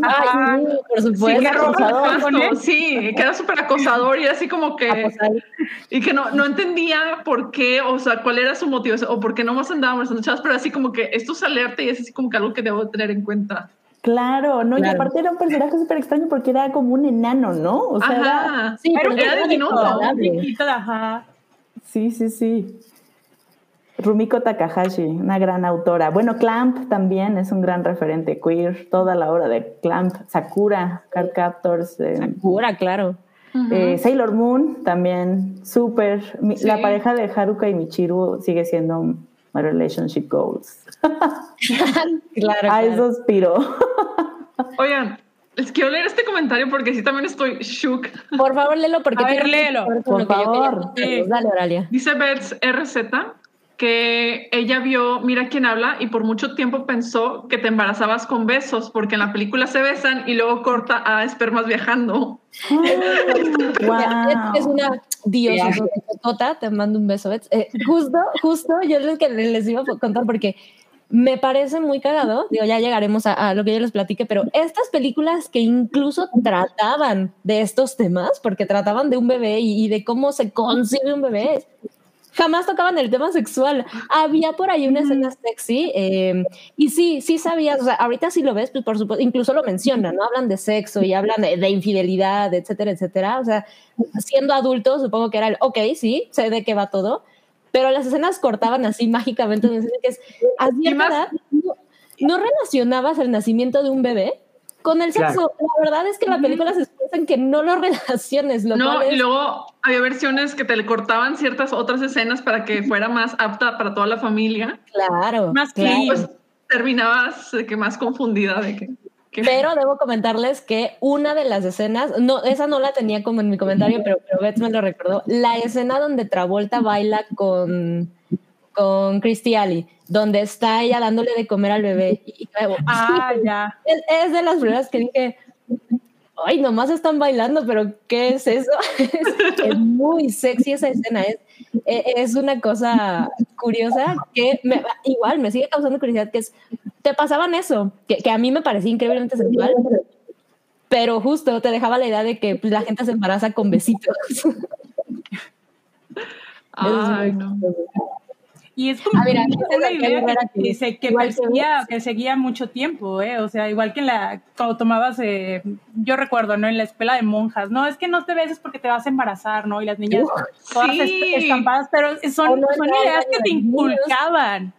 Speaker 2: Ajá.
Speaker 4: Ay, sí, por
Speaker 3: Sí,
Speaker 4: supuesto.
Speaker 3: que roba
Speaker 6: acosador.
Speaker 3: sí, que era súper acosador y era así como que... Y que no, no entendía por qué, o sea, cuál era su motivación, o por qué no más andaba molestando chavas, pero así como que esto es alerta y es así como que algo que debo tener en cuenta.
Speaker 6: Claro, no, y aparte era un personaje súper extraño porque era como un enano, ¿no? O sea, era-.
Speaker 4: Sí,
Speaker 2: Era
Speaker 4: pero
Speaker 3: era diminuto.
Speaker 2: chiquito, ajá.
Speaker 6: Sí, sí, sí. Rumiko Takahashi, una gran autora. Bueno, Clamp también es un gran referente queer. Toda la obra de Clamp, Sakura, Card Captors, eh,
Speaker 4: Pura, claro.
Speaker 6: eh, Sailor Moon también, súper.
Speaker 3: Sí.
Speaker 6: La pareja de Haruka y Michiru sigue siendo my relationship goals.
Speaker 4: Claro,
Speaker 6: A
Speaker 4: claro.
Speaker 6: eso aspiro.
Speaker 3: Oigan, les quiero leer este comentario porque sí también estoy shook.
Speaker 4: Por favor, léelo porque
Speaker 2: A ver, léelo.
Speaker 6: Por
Speaker 4: que yo quería
Speaker 6: favor.
Speaker 4: contarles. Dale, Oralia.
Speaker 3: Dice Bets RZ que ella vio Mira quién habla y por mucho tiempo pensó que te embarazabas con besos porque en la película se besan y luego corta a espermas viajando.
Speaker 6: wow.
Speaker 4: Es, es una diosa Tota, te mando un beso. Bets. Eh, justo, justo, yo les, que les iba a contar porque me parece muy cagado, digo, ya llegaremos a, a lo que yo les platique, pero estas películas que incluso trataban de estos temas, porque trataban de un bebé y, y de cómo se concibe un bebé, jamás tocaban el tema sexual. Había por ahí una escena sexy eh, y sí, sí sabías, o sea, ahorita sí lo ves, pues por supuesto, incluso lo mencionan, ¿no? Hablan de sexo y hablan de, de infidelidad, etcétera, etcétera. O sea, siendo adultos, supongo que era el, ok, sí, sé de qué va todo, pero las escenas cortaban así mágicamente, que es, a cierta edad, no, no relacionabas el nacimiento de un bebé con el sexo. La verdad es que la película se expresa en que no lo relaciones, lo
Speaker 3: No,
Speaker 4: cual
Speaker 3: y luego había versiones que te le cortaban ciertas otras escenas para que fuera más apta para toda la familia.
Speaker 4: claro,
Speaker 2: Más
Speaker 4: claro.
Speaker 3: Y pues terminabas de que más confundida de que... que-
Speaker 4: Pero debo comentarles que una de las escenas, no, esa no la tenía como en mi comentario, pero, pero Beth me lo recordó. La escena donde Travolta baila con, con Christy Alley, donde está ella dándole de comer al bebé. Y,
Speaker 2: Ah, ya.
Speaker 4: es, es de las primeras que dije, ay, nomás están bailando, pero ¿qué es eso? es, es muy sexy esa escena, es, e- es una cosa curiosa que me- igual me sigue causando curiosidad, que es, te pasaban eso, que, que a mí me parecía increíblemente sexual, pero justo te dejaba la idea de que la gente se embaraza con besitos.
Speaker 3: Ay, no.
Speaker 2: Y es como
Speaker 4: Ah, mira,
Speaker 2: una idea que,
Speaker 4: que-
Speaker 2: se- que perseguía, que seguía mucho tiempo, ¿eh? O sea, igual que en la, cuando tomabas, eh, yo recuerdo, ¿no? En la escuela de monjas, no, es que no te beses porque te vas a embarazar, ¿no? Y las niñas todas
Speaker 3: sí.
Speaker 2: estampadas, pero son,
Speaker 4: no
Speaker 2: son ideas que te inculcaban.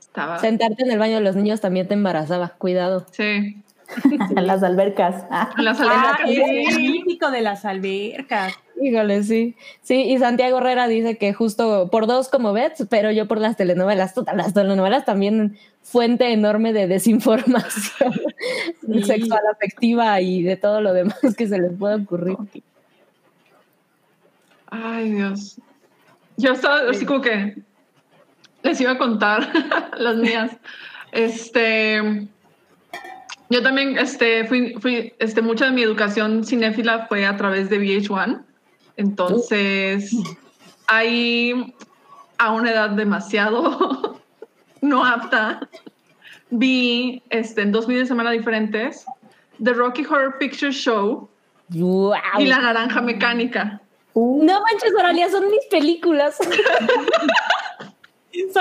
Speaker 3: Estaba...
Speaker 4: Sentarte en el baño de los niños también te embarazaba, cuidado.
Speaker 3: Sí.
Speaker 6: En las albercas. Ah.
Speaker 3: En las
Speaker 2: Ah,
Speaker 3: albercas,
Speaker 2: es
Speaker 3: sí.
Speaker 2: el mítico de las albercas.
Speaker 4: Híjole, sí. Sí, y Santiago Herrera dice que justo por dos como Bets, pero yo por las telenovelas. Las telenovelas también fuente enorme de desinformación sexual, afectiva y de todo lo demás que se les pueda ocurrir.
Speaker 3: Ay, Dios. Yo estaba así como que les iba a contar las mías. Este, yo también, este, fui, fui, este, mucha de mi educación cinéfila fue a través de VH1. Entonces, ahí a una edad demasiado no apta, vi este, en dos fines de semana diferentes The Rocky Horror Picture Show y La Naranja Mecánica.
Speaker 4: No manches, Oralia, son mis películas. son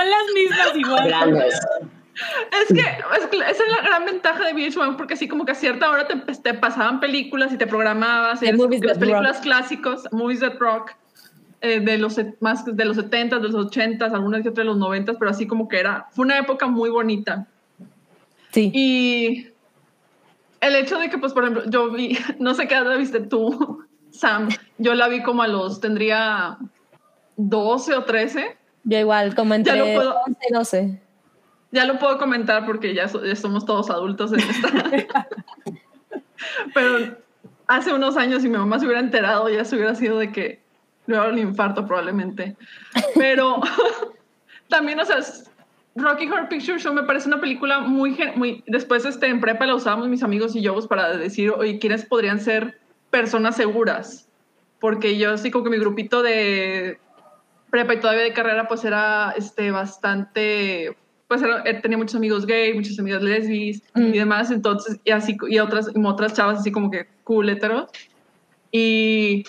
Speaker 2: las mismas igual.
Speaker 3: Es que, esa es la gran ventaja de VH1 porque así como que a cierta hora te, te pasaban películas y te programabas y las películas clásicos, Movies That Rock, eh, de los más de los 70 de los 80 algunas que otras de los 90 pero así como que era, fue una época muy bonita.
Speaker 4: Sí.
Speaker 3: Y el hecho de que, pues, por ejemplo, yo vi, no sé qué edad viste tú, Sam, yo la vi como a los, tendría 12 o 13.
Speaker 4: Yo igual, como entre 11 y 12
Speaker 3: ya lo puedo comentar porque ya, somos todos adultos en esta. Pero hace unos años si mi mamá se hubiera enterado ya se hubiera sido de que le un infarto probablemente. Pero también, o sea, Rocky Horror Picture Show me parece una película muy, muy después este, en prepa la usábamos mis amigos y yo pues, para decir, oye, ¿quiénes podrían ser personas seguras? Porque yo sí como que mi grupito de prepa y todavía de carrera pues era este, bastante pues eh, tenía muchos amigos gay, muchas amigas lesbis y mm. demás, entonces, y así, y otras, y otras chavas así como que cool, heteros. Y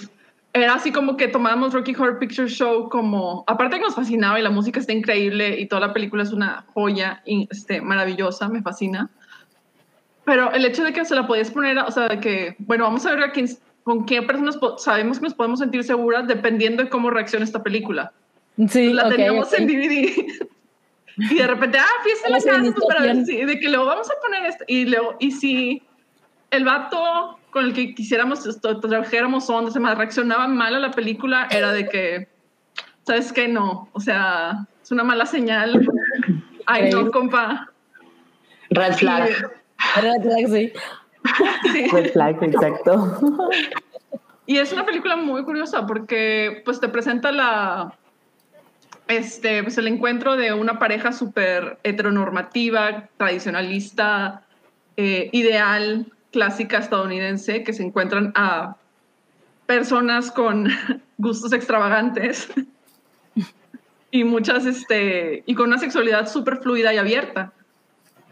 Speaker 3: era así como que tomábamos Rocky Horror Picture Show como, aparte que nos fascinaba y la música está increíble y toda la película es una joya y, este, maravillosa, me fascina. Pero el hecho de que se la podías poner, o sea, de que, bueno, vamos a ver a quién, con qué personas sabemos que nos podemos sentir seguras dependiendo de cómo reacciona esta película.
Speaker 4: Sí,
Speaker 3: la teníamos en DVD. Y de repente, ah, fiesta en la casa, pues, para ver si, de que luego vamos a poner esto. Y luego, y si el vato con el que quisiéramos, esto, trajéramos onda, se me reaccionaba mal a la película, era de que, ¿sabes qué? No, o sea, es una mala señal. Ay, no, compa.
Speaker 5: Red flag.
Speaker 4: Red flag, sí.
Speaker 6: sí. Red flag, exacto.
Speaker 3: Y es una película muy curiosa porque pues te presenta la, este, pues el encuentro de una pareja súper heteronormativa, tradicionalista, eh, ideal, clásica estadounidense, que se encuentran a personas con gustos extravagantes y muchas, este, y con una sexualidad súper fluida y abierta,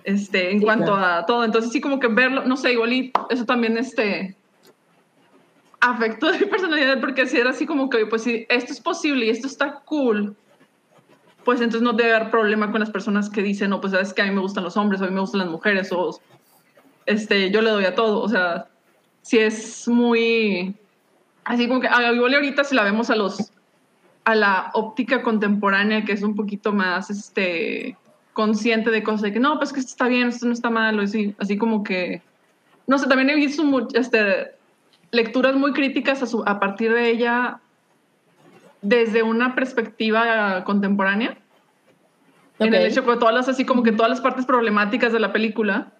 Speaker 3: este, en cuanto a todo. Entonces sí como que verlo, no sé, igual y eso también, este, afectó de mi personalidad porque si era así como que, pues si esto es posible y esto está cool, pues entonces no debe haber problema con las personas que dicen, no, pues sabes que a mí me gustan los hombres, o a mí me gustan las mujeres, o este, yo le doy a todo. O sea, si es muy, así como que, igual ahorita si la vemos a los, a la óptica contemporánea, que es un poquito más, este, consciente de cosas, de que no, pues que esto está bien, esto no está mal, o así, así como que, no sé, también he visto este, lecturas muy críticas a, a partir de ella desde una perspectiva contemporánea. En el hecho de todas las, así como que todas las partes problemáticas de la película.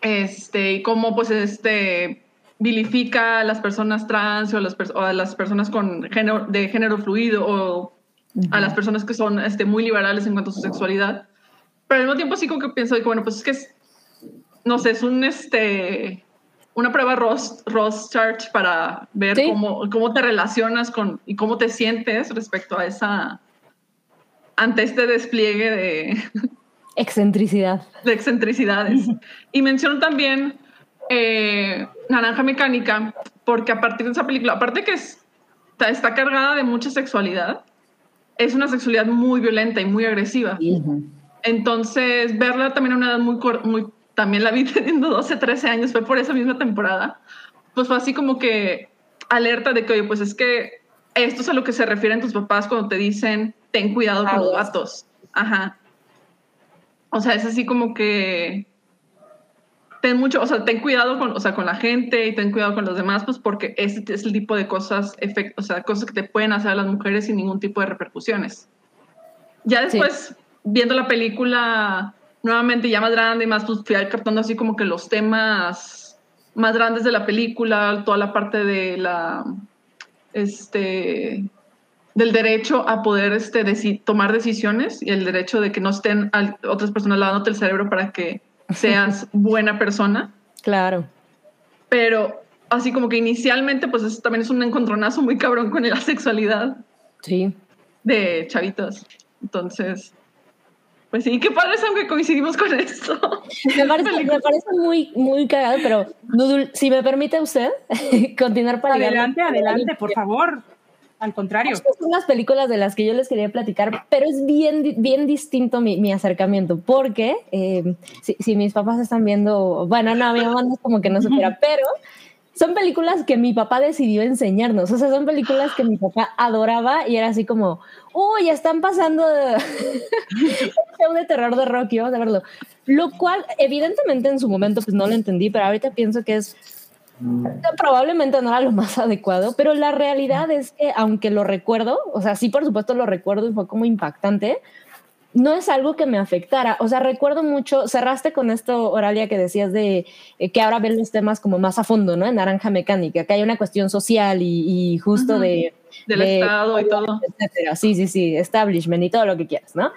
Speaker 3: Este, y cómo pues este vilifica a las personas trans o a las, a las personas con género, de género fluido o a las personas que son este, muy liberales en cuanto a su sexualidad. Pero al mismo tiempo sí como que pienso que bueno, pues es que es, no sé, es un este una prueba Ross, Ross Church para ver cómo, cómo te relacionas con y cómo te sientes respecto a esa, ante este despliegue de...
Speaker 4: Excentricidad.
Speaker 3: De excentricidades. y menciono también eh, Naranja Mecánica, porque a partir de esa película, aparte que está, está, cargada de mucha sexualidad, es una sexualidad muy violenta y muy agresiva. Entonces, verla también a una edad muy, muy también la vi teniendo 12, 13 años, fue por esa misma temporada, pues fue así como que alerta de que, oye, pues es que esto es a lo que se refieren tus papás cuando te dicen, ten cuidado con los gatos. Ajá. O sea, es así como que ten mucho, o sea, ten cuidado con, o sea, con la gente y ten cuidado con los demás, pues porque este es el tipo de cosas, o sea, cosas que te pueden hacer a las mujeres sin ningún tipo de repercusiones. Ya después, viendo la película nuevamente ya más grande y más, pues fui captando así como que los temas más grandes de la película, toda la parte de la, este, del derecho a poder este, tomar decisiones y el derecho de que no estén otras personas lavándote el cerebro para que seas buena persona.
Speaker 4: Claro.
Speaker 3: Pero así como que inicialmente, pues eso también es un encontronazo muy cabrón con la sexualidad.
Speaker 4: Sí.
Speaker 3: De chavitos. Entonces, pues sí, qué padre es aunque coincidimos con esto.
Speaker 4: Me parece, me parece muy, muy cagado, pero Nudul, si me permite usted continuar para
Speaker 2: Adelante, adelante, por favor. Al contrario.
Speaker 4: Estas son las películas de las que yo les quería platicar, pero es bien, bien distinto mi, mi acercamiento, porque eh, si, si, mis papás están viendo, bueno, no, mi mamá no es como que no supiera, pero son películas que mi papá decidió enseñarnos. O sea, son películas que mi papá adoraba y era así como, uy, están pasando un de terror de Rocky, vamos a verlo. Lo cual, evidentemente, en su momento, pues no lo entendí, pero ahorita pienso que es probablemente no era lo más adecuado, pero la realidad es que aunque lo recuerdo, o sea, sí, por supuesto lo recuerdo y fue como impactante, no es algo que me afectara. O sea, recuerdo mucho, cerraste con esto, Oralia, que decías de eh, que ahora ven los temas como más a fondo, ¿no? En Naranja Mecánica, que hay una cuestión social y, justo de...
Speaker 3: Del Estado y todo.
Speaker 4: Etcétera. Sí, sí, sí, establishment y todo lo que quieras, ¿no?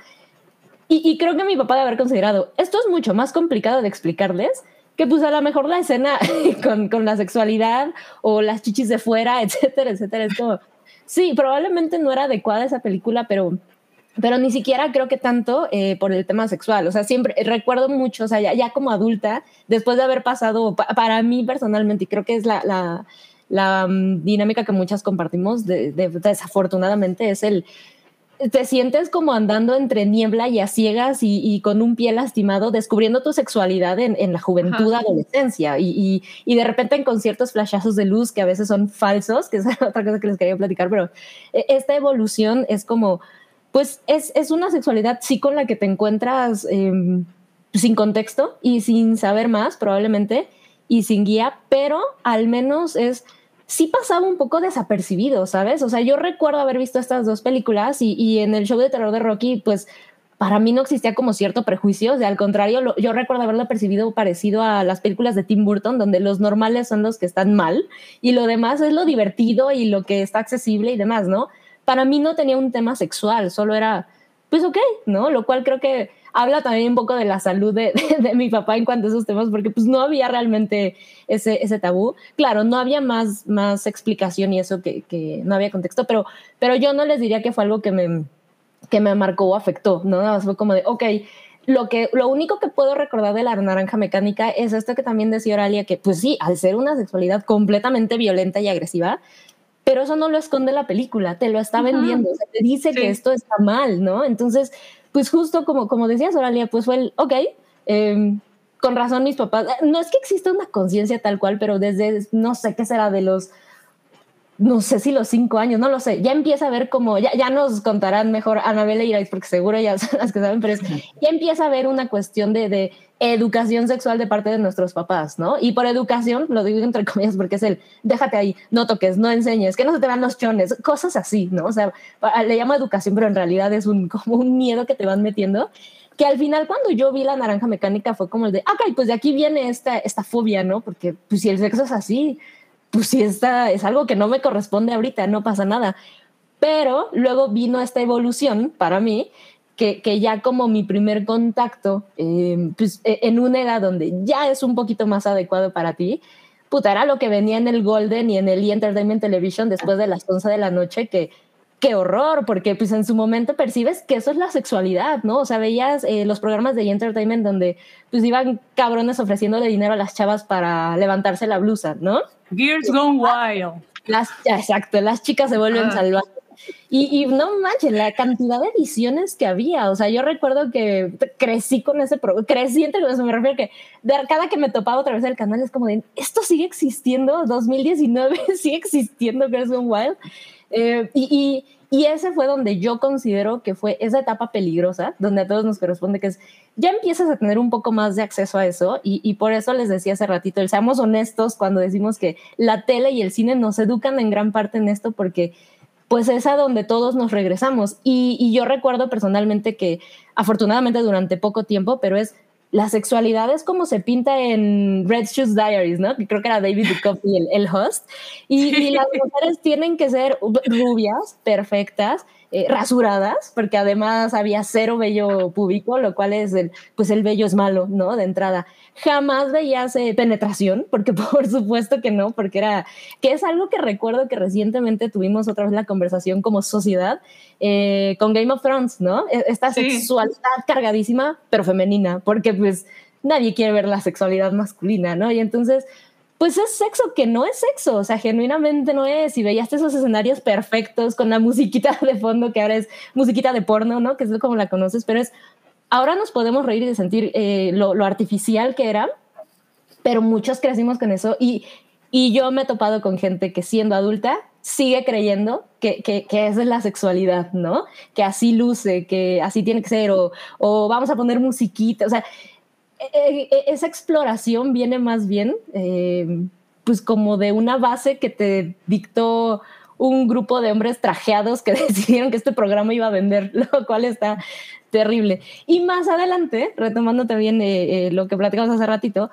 Speaker 4: Y, y creo que mi papá debe haber considerado, esto es mucho más complicado de explicarles que pues a lo mejor la escena con, con la sexualidad o las chichis de fuera, etcétera, etcétera, es como... Sí, probablemente no era adecuada esa película, pero pero ni siquiera creo que tanto eh, por el tema sexual. O sea, siempre recuerdo mucho, o sea, ya, como adulta, después de haber pasado, para mí personalmente, y creo que es la, la, la mm, dinámica que muchas compartimos, de, desafortunadamente, es el, te sientes como andando entre niebla y a ciegas y, con un pie lastimado, descubriendo tu sexualidad en, en la juventud, adolescencia, y, y, y, de repente en conciertos flashazos de luz que a veces son falsos, que es otra cosa que les quería platicar, pero e, esta evolución es como pues es, es, una sexualidad sí con la que te encuentras em, sin contexto y sin saber más probablemente y sin guía, pero al menos es, sí pasaba un poco desapercibido, ¿sabes? O sea, yo recuerdo haber visto estas dos películas y, y en el show de terror de Rocky, pues para mí no existía como cierto prejuicio, o sea, al contrario, yo recuerdo haberlo percibido parecido a las películas de Tim Burton, donde los normales son los que están mal y lo demás es lo divertido y lo que está accesible y demás, ¿no? Para mí no tenía un tema sexual, solo era, pues ok, ¿no? Lo cual creo que habla también un poco de la salud de, mi papá en cuanto a esos temas, porque pues no había realmente ese, ese tabú. Claro, no había más, más explicación y eso que, que, no había contexto, pero, pero yo no les diría que fue algo que me, que me marcó o afectó, ¿no? Fue como de, ok, lo, que, lo único que puedo recordar de la naranja mecánica es esto que también decía Oralia, que pues sí, al ser una sexualidad completamente violenta y agresiva, pero eso no lo esconde la película, te lo está vendiendo, te dice que esto está mal, ¿no? Entonces, pues justo como, como decías, Oralia, pues fue el, ok, em, con razón mis papás, no es que exista una conciencia tal cual, pero desde, no sé qué será, de los no sé si los cinco años, no lo sé, ya empieza a ver como, ya, ya nos contarán mejor Anabel e Irais, porque seguro ya son las que saben, pero es, ya empieza a haber una cuestión de, de, educación sexual de parte de nuestros papás, ¿no? Y por educación, lo digo entre comillas, porque es el, déjate ahí, no toques, no enseñes, que no se te vean los chones, cosas así, ¿no? O sea, le llamo educación, pero en realidad es un, como un miedo que te van metiendo que al final cuando yo vi la naranja mecánica fue como el de, ok, pues de aquí viene esta, esta fobia, ¿no? Porque pues si el sexo es así, pues sí, está, es algo que no me corresponde ahorita, no pasa nada. Pero luego vino esta evolución para mí, que, que ya como mi primer contacto, em, pues e, en una edad donde ya es un poquito más adecuado para ti, puta, lo que venía en el Golden y en el E! Entertainment Television después de las 11 de la noche, que qué horror, porque pues en su momento percibes que eso es la sexualidad, ¿no? O sea, veías eh, los programas de e! Entertainment donde pues iban cabrones ofreciéndole dinero a las chavas para levantarse la blusa, ¿no?
Speaker 2: Gears Gone Wild.
Speaker 4: Las, exacto, las chicas se vuelven ah. salvajes. Y, y, no manches, la cantidad de ediciones que había. O sea, yo recuerdo que crecí con ese programa, crecí entre eso, me refiero que cada que me topaba otra vez el canal es como de, esto sigue existiendo, 2019 sigue existiendo Girls Gone Wild. Eh, y, Y ese fue donde yo considero que fue esa etapa peligrosa, donde a todos nos corresponde, que es, ya empiezas a tener un poco más de acceso a eso, y, y por eso les decía hace ratito, el seamos honestos cuando decimos que la tele y el cine nos educan en gran parte en esto, porque pues es a donde todos nos regresamos. Y, y yo recuerdo personalmente que afortunadamente durante poco tiempo, pero es la sexualidad es como se pinta en Red Shoes Diaries, ¿no? Que creo que era David Duchovny el, el host. Y, y, las mujeres tienen que ser rubias, perfectas, eh, rasuradas, porque además había cero vello púbico, lo cual es el, pues el vello es malo, ¿no? De entrada. Jamás veías eh, penetración, porque por supuesto que no, porque era, que es algo que recuerdo que recientemente tuvimos otra vez la conversación como sociedad eh, con Game of Thrones, ¿no? E, esta sí. sexualidad cargadísima, pero femenina, porque pues nadie quiere ver la sexualidad masculina, ¿no? Y entonces pues es sexo que no es sexo, o sea, genuinamente no es. Y veías esos escenarios perfectos con la musiquita de fondo, que ahora es musiquita de porno, ¿no? Que es como la conoces, pero es, ahora nos podemos reír y sentir eh, lo, artificial que era, pero muchos crecimos con eso y, y yo me he topado con gente que siendo adulta sigue creyendo que, que, que, esa es la sexualidad, ¿no? Que así luce, que así tiene que ser, o, o vamos a poner musiquita, o sea, eh, eh, esa exploración viene más bien, eh, pues como de una base que te dictó un grupo de hombres trajeados que decidieron que este programa iba a vender, lo cual está terrible. Y más adelante, retomando también eh, eh, lo que platicamos hace ratito,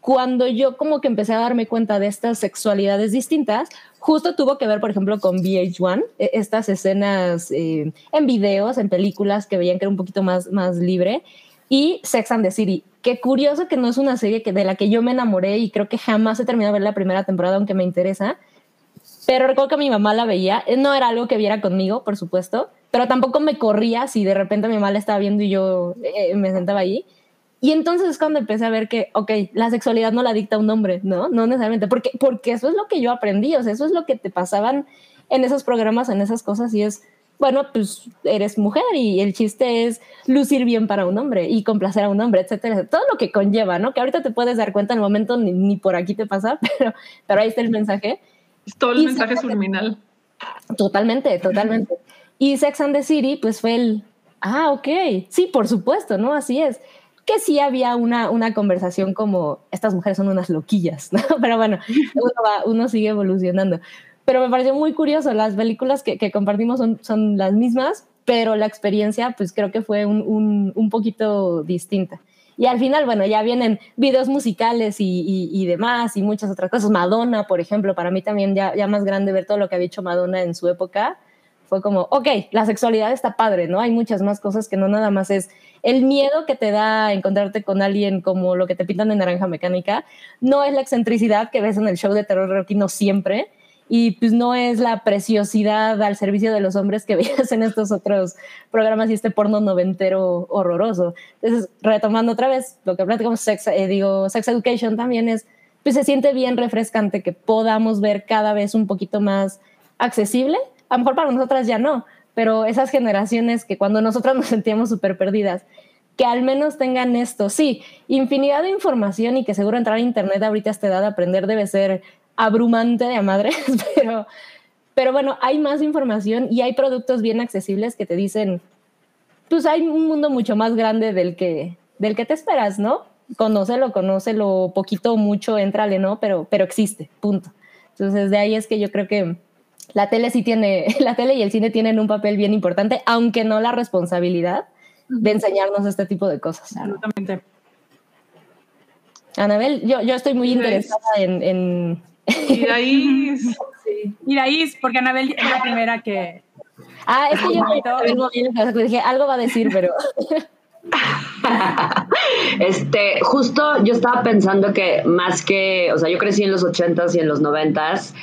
Speaker 4: cuando yo como que empecé a darme cuenta de estas sexualidades distintas, justo tuvo que ver, por ejemplo, con VH1, estas escenas eh, en videos, en películas que veían que era un poquito más, más libre, y Sex and the City. Qué curioso que no es una serie que, de la que yo me enamoré y creo que jamás he terminado de ver la primera temporada, aunque me interesa. Pero recuerdo que mi mamá la veía. No era algo que viera conmigo, por supuesto, pero tampoco me corría si de repente mi mamá la estaba viendo y yo eh, me sentaba ahí. Y entonces es cuando empecé a ver que, ok, la sexualidad no la dicta un hombre, ¿no? No necesariamente, porque, porque eso es lo que yo aprendí, o sea, eso es lo que te pasaban en esos programas, en esas cosas, y es, bueno, pues eres mujer y el chiste es lucir bien para un hombre y complacer a un hombre, etcétera, todo lo que conlleva, ¿no? Que ahorita te puedes dar cuenta en el momento ni, ni por aquí te pasa, pero, pero ahí está el mensaje.
Speaker 3: Es todo el y mensaje subliminal.
Speaker 4: Totalmente, totalmente. Y Sex and the City, pues fue el, ah, ok, sí, por supuesto, ¿no? Así es. Que sí había una, una conversación como, estas mujeres son unas loquillas, ¿no? Pero bueno, uno, va, uno sigue evolucionando. Pero me pareció muy curioso, las películas que, que compartimos son, son, las mismas, pero la experiencia, pues creo que fue un, un, un poquito distinta. Y al final, bueno, ya vienen videos musicales y, y, demás y muchas otras cosas. Madonna, por ejemplo, para mí también ya, ya más grande ver todo lo que había hecho Madonna en su época, fue como, ok, la sexualidad está padre, ¿no? Hay muchas más cosas que no nada más es el miedo que te da encontrarte con alguien como lo que te pintan en Naranja Mecánica, no es la excentricidad que ves en el show de terror Rocky, no siempre, y pues no es la preciosidad al servicio de los hombres que veías en estos otros programas y este porno noventero horroroso. Entonces, retomando otra vez lo que platicamos, sex, eh, digo, sex education también es, pues se siente bien refrescante que podamos ver cada vez un poquito más accesible. A lo mejor para nosotras ya no, pero esas generaciones que cuando nosotras nos sentíamos súper perdidas, que al menos tengan esto, sí, infinidad de información y que seguro entrar a internet ahorita a esta edad aprender debe ser abrumante de a madres, pero, pero bueno, hay más información y hay productos bien accesibles que te dicen, pues hay un mundo mucho más grande del que, del que te esperas, ¿no? Conócelo, conócelo poquito o mucho, entrale, ¿no? Pero, pero existe, punto. Entonces, de ahí es que yo creo que la tele sí tiene, la tele y el cine tienen un papel bien importante, aunque no la responsabilidad de enseñarnos este tipo de cosas.
Speaker 2: Absolutamente.
Speaker 4: Anabel, yo, yo estoy muy interesada en, en
Speaker 3: Iraís.
Speaker 2: sí. Iraís, porque Anabel es la primera que.
Speaker 4: Ah, es que yo dije, algo va a decir, pero.
Speaker 5: este, justo yo estaba pensando que más que, o sea, yo crecí en los 80s y en los 90s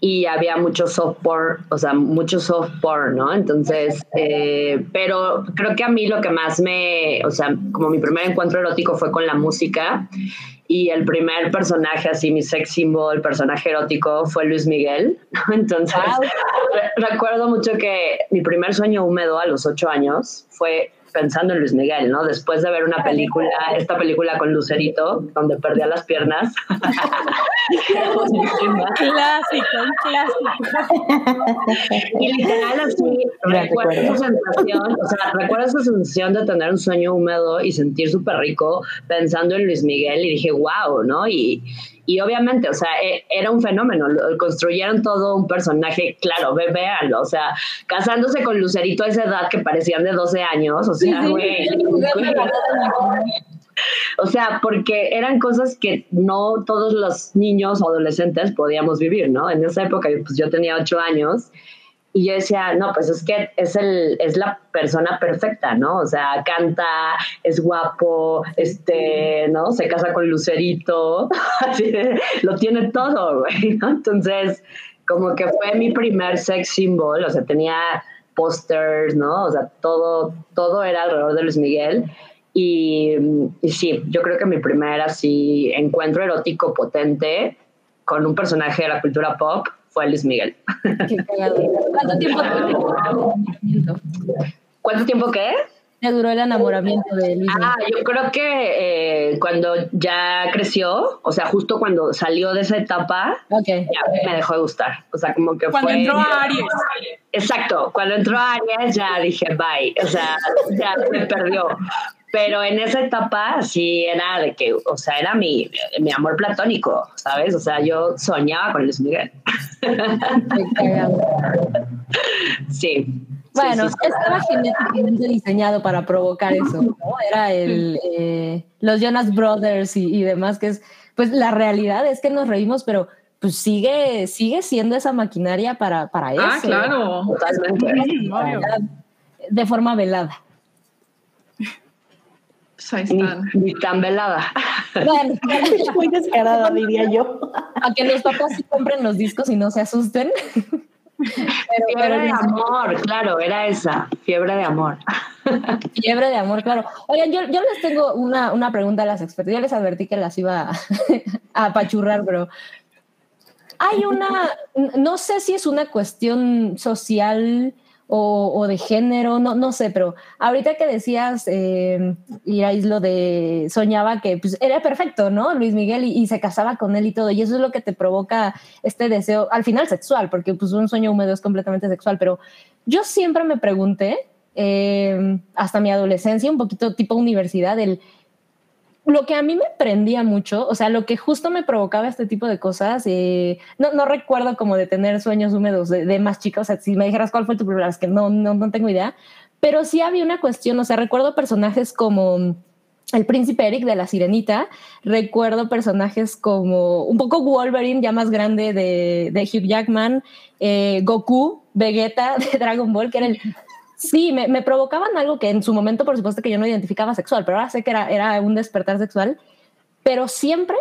Speaker 5: y había mucho soft porn, o sea, mucho soft porn, ¿no? Entonces, eh, pero creo que a mí lo que más me, o sea, como mi primer encuentro erótico fue con la música y el primer personaje, así mi sex symbol, personaje erótico, fue Luis Miguel. Entonces, recuerdo mucho que mi primer sueño húmedo a los ocho años fue pensando en Luis Miguel, ¿no? Después de ver una película, esta película con Lucerito, donde perdía las piernas.
Speaker 2: clásico, un clásico.
Speaker 5: y literal así, recuerdo esa sensación, o sea, recuerdo esa sensación de tener un sueño húmedo y sentir súper rico pensando en Luis Miguel y dije, wow, ¿no? Y, y obviamente, o sea, e, era un fenómeno, construyeron todo un personaje, claro, véanlo, o sea, casándose con Lucerito a esa edad que parecían de 12 años, o sea, güey. O sea, porque eran cosas que no todos los niños o adolescentes podíamos vivir, ¿no? En esa época, pues yo tenía ocho años y yo decía, no, pues es que es, el, es la persona perfecta, ¿no? O sea, canta, es guapo, este, ¿no? Se casa con Lucerito, así lo tiene todo, güey, ¿no? Entonces, como que fue mi primer sex symbol, o sea, tenía pósters, ¿no? O sea, todo, todo era alrededor de Luis Miguel. Y, y, sí, yo creo que mi primer así encuentro erótico potente con un personaje de la cultura pop Luis Miguel.
Speaker 4: ¿Cuánto tiempo
Speaker 5: ¿Cuánto tiempo qué?
Speaker 4: ¿Te duró el enamoramiento de Luis
Speaker 5: Ah, yo creo que eh, cuando ya creció, o sea, justo cuando salió de esa etapa, ya me dejó de gustar. O sea, como que
Speaker 2: cuando
Speaker 5: fue...
Speaker 2: entró a Aries.
Speaker 5: Exacto, cuando entró a Aries ya dije bye, o sea, ya me perdió. Pero en esa etapa sí era de que, o sea, era mi, mi amor platónico, ¿sabes? O sea, yo soñaba con Luis Miguel. sí.
Speaker 4: Bueno, estaba genéticamente diseñado para provocar eso, ¿no? Era el, eh, los Jonas Brothers y, y, demás, que es, pues la realidad es que nos reímos, pero pues sigue, sigue siendo esa maquinaria para, para eso.
Speaker 3: Ah, claro.
Speaker 5: Totalmente.
Speaker 4: De forma velada.
Speaker 3: Pues
Speaker 5: ni, tan velada.
Speaker 6: Bueno, muy descarada, diría yo.
Speaker 4: A que los papás sí compren los discos y no se asusten.
Speaker 5: Fiebre de amor, claro, era esa, fiebre de amor.
Speaker 4: Fiebre de amor, claro. Oigan, yo, yo les tengo una, una pregunta a las expertas. Yo les advertí que las iba a apachurrar, pero hay una, no sé si es una cuestión social o, de género, no, no sé, pero ahorita que decías, eh, Irais, lo de soñaba que pues, era perfecto, ¿no? Luis Miguel y, se casaba con él y todo, y eso es lo que te provoca este deseo, al final sexual, porque pues un sueño húmedo es completamente sexual, pero yo siempre me pregunté, eh, hasta mi adolescencia, un poquito tipo universidad, el lo que a mí me prendía mucho, o sea, lo que justo me provocaba este tipo de cosas, eh, no, recuerdo como de tener sueños húmedos de, más chicos, o sea, si me dijeras cuál fue tu primera, es que no, no, no tengo idea, pero sí había una cuestión, o sea, recuerdo personajes como el príncipe Eric de la Sirenita, recuerdo personajes como un poco Wolverine, ya más grande de, de Hugh Jackman, eh, Goku, Vegeta de Dragon Ball, que era el Sí, me, provocaban algo que en su momento, por supuesto, que yo no identificaba sexual, pero ahora sé que era, era un despertar sexual. Pero siempre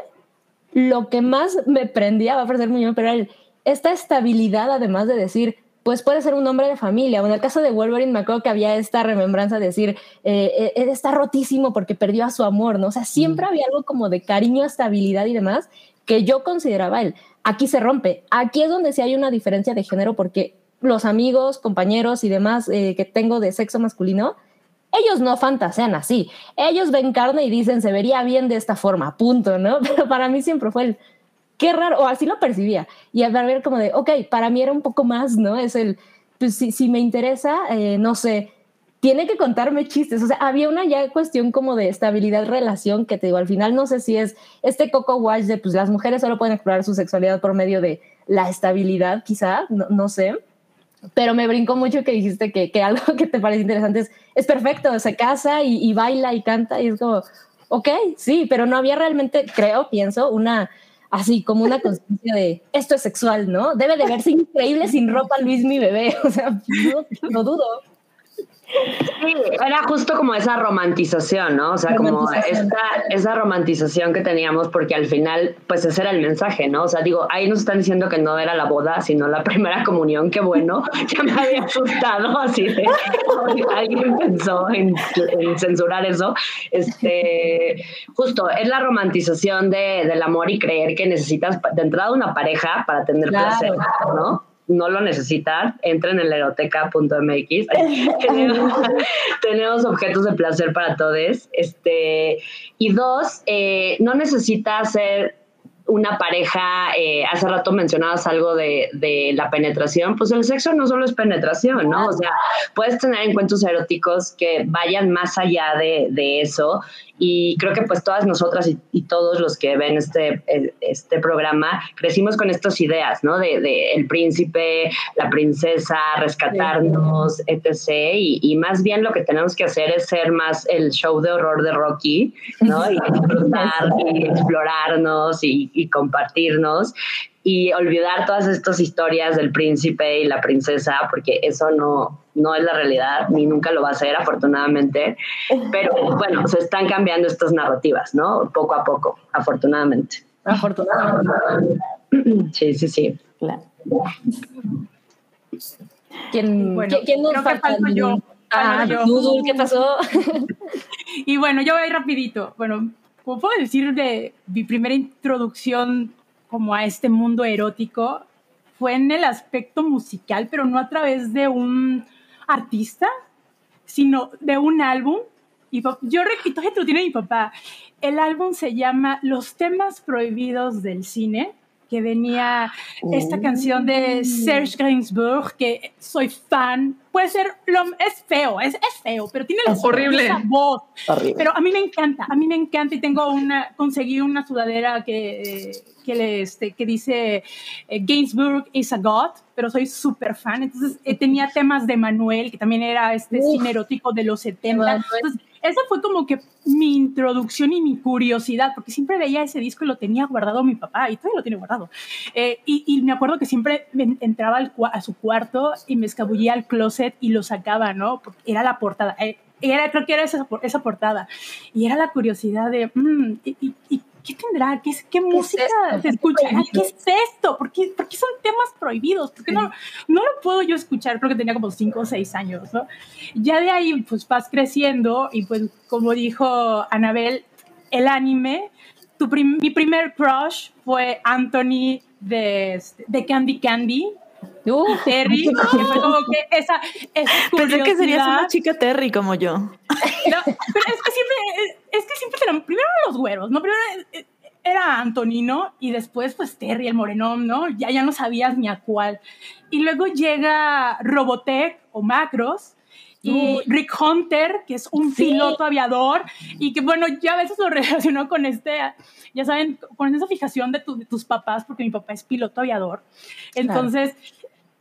Speaker 4: lo que más me prendía, va a parecer muy bien, pero era esta estabilidad, además de decir, pues puede ser un hombre de familia. O en el caso de Wolverine, me acuerdo que había esta remembranza de decir, eh, eh está rotísimo porque perdió a su amor, ¿no? O sea, siempre había algo como de cariño, estabilidad y demás que yo consideraba él. Aquí se rompe. Aquí es donde sí hay una diferencia de género porque los amigos, compañeros y demás eh, que tengo de sexo masculino, ellos no fantasean así. Ellos ven carne y dicen, se vería bien de esta forma, punto, ¿no? Pero para mí siempre fue el, qué raro, o así lo percibía. Y a ver como de, ok, para mí era un poco más, ¿no? Es el, pues si, si me interesa, eh, no sé, tiene que contarme chistes. O sea, había una ya cuestión como de estabilidad, relación, que te digo, al final no sé si es este coco wash de, pues las mujeres solo pueden explorar su sexualidad por medio de la estabilidad, quizá, no, no sé pero me brinco mucho que dijiste que, que algo que te parece interesante es, es perfecto, se casa y, baila y canta y es como, ok, sí, pero no había realmente, creo, pienso, una, así como una conciencia de esto es sexual, ¿no? Debe de verse increíble sin ropa Luis mi bebé, o sea, no, dudo.
Speaker 5: Sí, era justo como esa romantización, ¿no? O sea, como esta, esa romantización que teníamos, porque al final, pues ese era el mensaje, ¿no? O sea, digo, ahí nos están diciendo que no era la boda, sino la primera comunión, qué bueno, ya me había asustado, así de, alguien pensó en, censurar eso. Este, justo, es la romantización de, del amor y creer que necesitas de entrada una pareja para tener placer, ¿no? No lo necesitan, entren en la eroteca.mx. tenemos, objetos de placer para todos. Este, y dos, eh, no necesita ser una pareja, eh, hace rato mencionabas algo de, de, la penetración, pues el sexo no solo es penetración, ¿no? O sea, puedes tener encuentros eróticos que vayan más allá de, de eso y creo que pues todas nosotras y, todos los que ven este, este programa crecimos con estas ideas, ¿no? De, de el príncipe, la princesa, rescatarnos, etc. Y, y, más bien lo que tenemos que hacer es ser más el show de horror de Rocky, ¿no? Y disfrutar y explorarnos y, y compartirnos y olvidar todas estas historias del príncipe y la princesa, porque eso no, no es la realidad, ni nunca lo va a ser, afortunadamente. Pero bueno, se están cambiando estas narrativas, ¿no? Poco a poco, afortunadamente.
Speaker 4: Afortunadamente.
Speaker 5: Sí, sí, sí.
Speaker 4: Claro. ¿Quién,
Speaker 2: bueno, ¿quién nos falta? Yo.
Speaker 4: Ah, yo. ¿qué pasó?
Speaker 2: y bueno, yo voy rapidito. Bueno, ¿cómo puedo decir de mi primera introducción como a este mundo erótico fue en el aspecto musical, pero no a través de un artista, sino de un álbum. Y yo repito, esto lo tiene mi papá. El álbum se llama Los temas prohibidos del cine que venía esta canción de Serge Gainsbourg, que soy fan. Puede ser, lo, es feo, es, es feo, pero tiene la
Speaker 3: horrible.
Speaker 2: voz. Pero a mí me encanta, a mí me encanta y tengo una, conseguí una sudadera que, que, le, este, que dice eh, Gainsbourg is a God, pero soy súper fan. Entonces eh, tenía temas de Manuel, que también era este cine erótico de los 70. Entonces, esa fue como que mi introducción y mi curiosidad, porque siempre veía ese disco y lo tenía guardado mi papá, y todavía lo tiene guardado. Eh, y, me acuerdo que siempre entraba a su cuarto y me escabullía al closet y lo sacaba, ¿no? Porque era la portada. Eh, era, creo que era esa, esa portada. Y era la curiosidad de, mm, y, y, ¿qué tendrá? ¿Qué, qué, música se escucha? ¿Qué es esto? ¿Por qué, ¿Por qué, son temas prohibidos? ¿Por qué no, no lo puedo yo escuchar? Creo que tenía como 5 o 6 años, ¿no? Ya de ahí, pues vas creciendo y pues como dijo Anabel, el anime, tu mi primer crush fue Anthony de, de Candy Candy, Uh, Terry, fue como que esa, esa
Speaker 6: Pensé que serías una chica Terry como yo.
Speaker 2: No, pero es que siempre, es que siempre eran, primero los güeros, ¿no? Primero eh, era Antonino y después pues Terry, el morenón, ¿no? Ya, ya no sabías ni a cuál. Y luego llega Robotech o Macros y Rick Hunter, que es un piloto aviador y que bueno, yo a veces lo relaciono con este, ya saben, con esa fijación de, tus papás, porque mi papá es piloto aviador. Entonces,